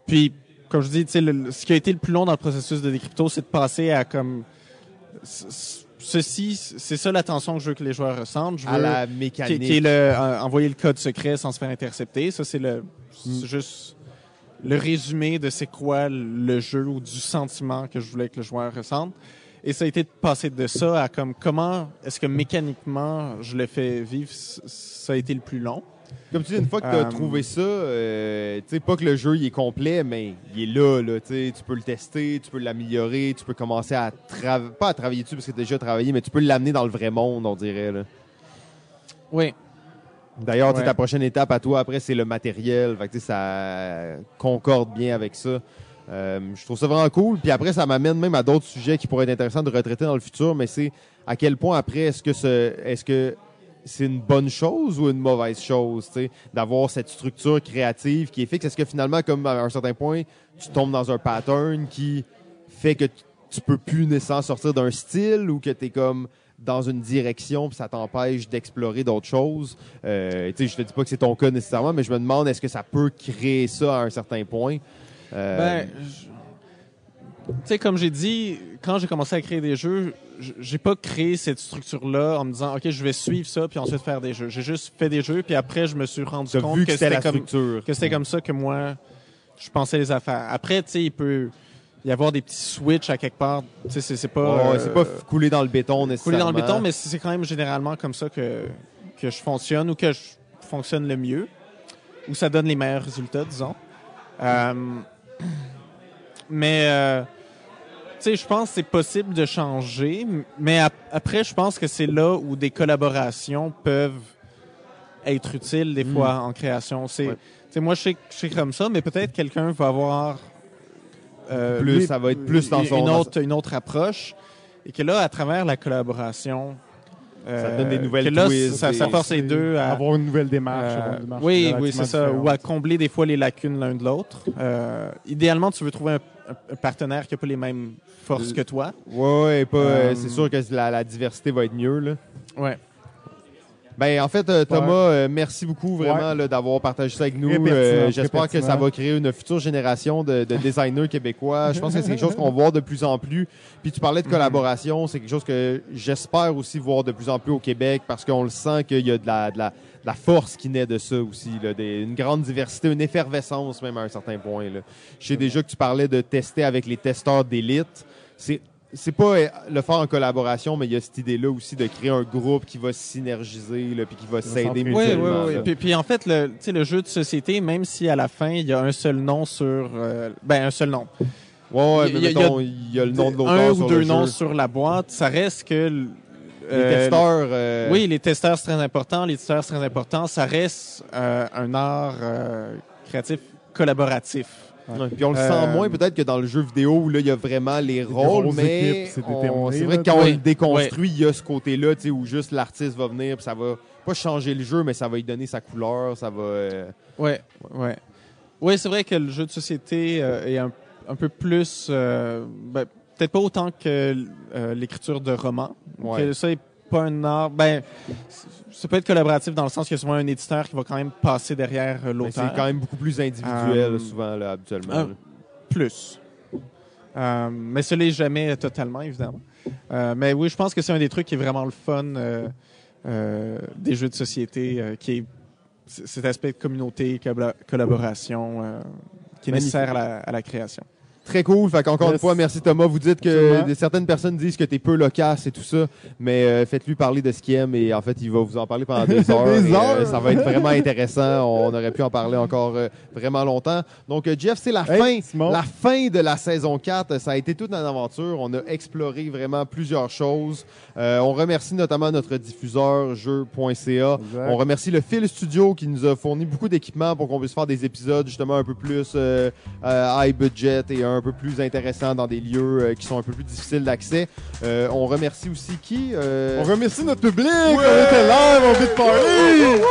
puis, comme je dis, le- ce qui a été le plus long dans le processus de décrypto, c'est de passer à comme ceci, c'est ça l'attention que je veux que les joueurs ressentent. Je veux à la mécanique. qui est le euh, envoyer le code secret sans se faire intercepter. Ça, c'est le Mm. c'est juste le résumé de c'est quoi le jeu ou du sentiment que je voulais que le joueur ressente. Et ça a été de passer de ça à comme comment est-ce que mécaniquement je le fais vivre? Ça a été le plus long. Comme tu dis, une fois que tu as Euh, trouvé ça, euh, tu sais, pas que le jeu il est complet, mais il est là, là, tu peux le tester, tu peux l'améliorer, tu peux commencer à travailler, pas à travailler dessus parce que tu as déjà travaillé, mais tu peux l'amener dans le vrai monde, on dirait, là. Oui. D'ailleurs, Ouais. ta prochaine étape à toi, après, c'est le matériel. Fait que, tu sais, ça concorde bien avec ça. Euh, je trouve ça vraiment cool. Puis après, ça m'amène même à d'autres sujets qui pourraient être intéressants de retraiter dans le futur, mais c'est à quel point après, est-ce que ce, est-ce que c'est une bonne chose ou une mauvaise chose, d'avoir cette structure créative qui est fixe? Est-ce que finalement, comme à un certain point, tu tombes dans un pattern qui fait que tu- tu peux plus nécessairement sortir d'un style ou que tu es comme dans une direction puis ça t'empêche d'explorer d'autres choses. Euh, tu sais, je te dis pas que c'est ton cas nécessairement, mais je me demande est-ce que ça peut créer ça à un certain point? Euh, Ben, tu sais, comme j'ai dit, quand j'ai commencé à créer des jeux, j'ai pas créé cette structure-là en me disant, OK, je vais suivre ça, puis ensuite faire des jeux. J'ai juste fait des jeux, puis après, je me suis rendu compte vu que que c'était comme, structure. que c'était comme ça que moi, je pensais les affaires. Après, tu sais, il peut y avoir des petits switches à quelque part. Tu sais, c'est- pas... Ouais, ouais, c'est pas euh, coulé dans le béton couler nécessairement. dans le béton, mais c'est quand même généralement comme ça que, que je fonctionne ou que je fonctionne le mieux, ou ça donne les meilleurs résultats, disons. Euh, mais, euh, tu sais, je pense que c'est possible de changer, mais ap- après, je pense que c'est là où des collaborations peuvent être utiles des Mm. fois en création. C'est, Ouais. moi, je sais, je sais comme ça, mais peut-être quelqu'un va avoir euh, Plus, lui, ça va être plus dans une, son... autre, une autre approche. Et que là, à travers la collaboration, Ça donne des nouvelles là, twists, ça, ça force les deux à, Avoir une nouvelle démarche. euh, avoir une démarche oui, oui, c'est ça. Ou à combler des fois les lacunes l'un de l'autre. Euh, idéalement, tu veux trouver un, partenaire qui n'a pas les mêmes forces que toi. Ouais, ouais, euh, Euh, c'est sûr que la, la diversité va être mieux, là. Ouais. Ben, en fait, euh, Thomas, euh, merci beaucoup vraiment là, d'avoir partagé ça avec nous. Très pertinent, Euh, très J'espère que ça va créer une future génération de, de designers (laughs) québécois. Je pense que c'est quelque chose qu'on va voir de plus en plus. Puis tu parlais de collaboration, c'est quelque chose que j'espère aussi voir de plus en plus au Québec parce qu'on le sent qu'il y a de la, de la, de la force qui naît de ça aussi. Là, des- une grande diversité, une effervescence même à un certain point. Là. Je sais déjà que tu parlais de tester avec les testeurs d'élite. C'est c'est pas euh, le faire en collaboration, mais il y a cette idée-là aussi de créer un groupe qui va synergiser, là, puis qui va s'aider s'entraider. Oui, oui, mutuellement. oui. Puis, puis en fait, le, jeu de société, même si à la fin, il y a un seul nom sur... euh, ben, un seul nom. Ouais, ouais, Il y a- mais il y a mettons, il y a le nom de l'auteur un ou sur deux le noms sur la boîte, ça reste que... Les euh, testeurs... euh, Oui, les testeurs, c'est très important. Les testeurs, c'est très important. Ça reste euh, un art euh, créatif collaboratif. Ouais. Puis on le Euh, sent moins peut-être que dans le jeu vidéo où là, il y a vraiment les rôles, mais c'est vrai que quand on le déconstruit, il y a ce côté-là, tu sais, où juste l'artiste va venir, puis ça va pas changer le jeu, mais ça va lui donner sa couleur, ça va... euh, Ouais, ouais. Oui, c'est vrai que le jeu de société euh, est un, un peu plus... euh, ben, Peut-être pas autant que euh, l'écriture de romans. Ouais. Que ça est pas un art... Ben, ça peut être collaboratif dans le sens qu'il y a souvent un éditeur qui va quand même passer derrière euh, mais l'auteur. c'est quand même beaucoup plus individuel, Euh, souvent, là, habituellement. là. plus. Euh, mais ce l'est jamais totalement, évidemment. Mais oui, je pense que c'est un des trucs qui est vraiment le fun des jeux de société, qui est cet aspect de communauté, collab- collaboration, qui est Magnifique. nécessaire à la, à la création. Très cool. Fait qu'encore une fois, merci Thomas. Vous dites que Absolument. certaines personnes disent que t'es peu loquace et tout ça, mais euh, faites-lui parler de ce qu'il aime et en fait, il va vous en parler pendant des (laughs) heures. Des et, heures. ça va être vraiment intéressant. On aurait pu en parler encore euh, vraiment longtemps. Donc, euh, Jeff, c'est la Hey, fin. Simon. La fin de la saison 4. Ça a été toute une aventure. On a exploré vraiment plusieurs choses. Euh, on remercie notamment notre diffuseur jeu.ca. On remercie le Phil Studio qui nous a fourni beaucoup d'équipements pour qu'on puisse faire des épisodes justement un peu plus euh, euh, high budget et un peu plus intéressants dans des lieux euh, qui sont un peu plus difficiles d'accès. Euh, on remercie aussi qui euh, On remercie notre public. On était live, on vit de parler.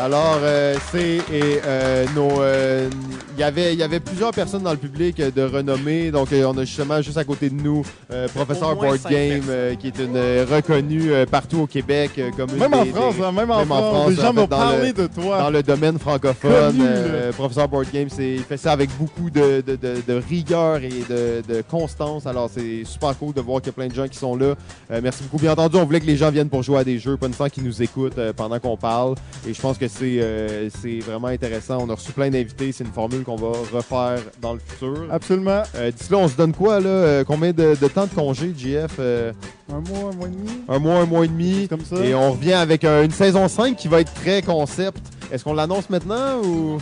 Alors, euh, c'est et euh, nos. euh, Il y avait il y avait plusieurs personnes dans le public euh, de renommée. Donc, euh, on a justement juste à côté de nous euh, professeur Board Game, euh, qui est une euh, reconnue euh, partout au Québec euh, comme une Même en des- France, des- hein, même en même en France. France, Les en gens fait, m'ont dans parlé le- de toi. dans le domaine francophone. Connu, euh, professeur Board Game, c'est il fait ça avec beaucoup de, de, de, de rigueur et de, de constance. Alors, c'est super cool de voir qu'il y a plein de gens qui sont là. Euh, merci beaucoup. Bien entendu, on voulait que les gens viennent pour jouer à des jeux, pas une fois qu'ils nous écoutent euh, pendant qu'on parle. Et je pense que c'est euh, c'est vraiment intéressant. On a reçu plein d'invités. C'est une formule qu'on va refaire dans le futur. Absolument. Euh, D'ici là, on se donne quoi, là? Euh, combien de, de temps de congé, JF? Euh, Un mois, un mois et demi. un mois, un mois et demi. Comme ça. Et on revient avec euh, une saison 5 qui va être très concept. Est-ce qu'on l'annonce maintenant ou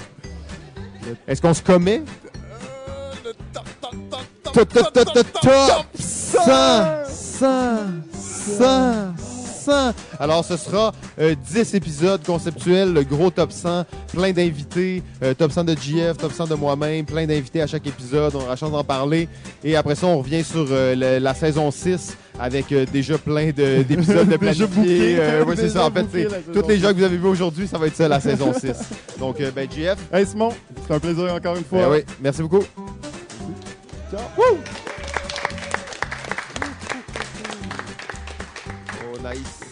est-ce qu'on se commet? Top, top, top, top, top 100, 100, 100, 100. Alors, ce sera euh, 10 épisodes conceptuels, le gros top 100, plein d'invités, euh, top 100 de GF, top 100 de moi-même, plein d'invités à chaque épisode. On aura la chance d'en parler. Et après ça, on revient sur euh, la saison 6 avec euh, déjà plein de- d'épisodes de (laughs) Déjà planifiés. Euh, ouais, c'est ça. En fait, toutes les gens que vous avez vus aujourd'hui, ça va être ça la saison 6. Donc, euh, ben, GF, Hey Simon, c'est un plaisir encore une fois. ben oui, merci beaucoup. Ciao. Oh, nice.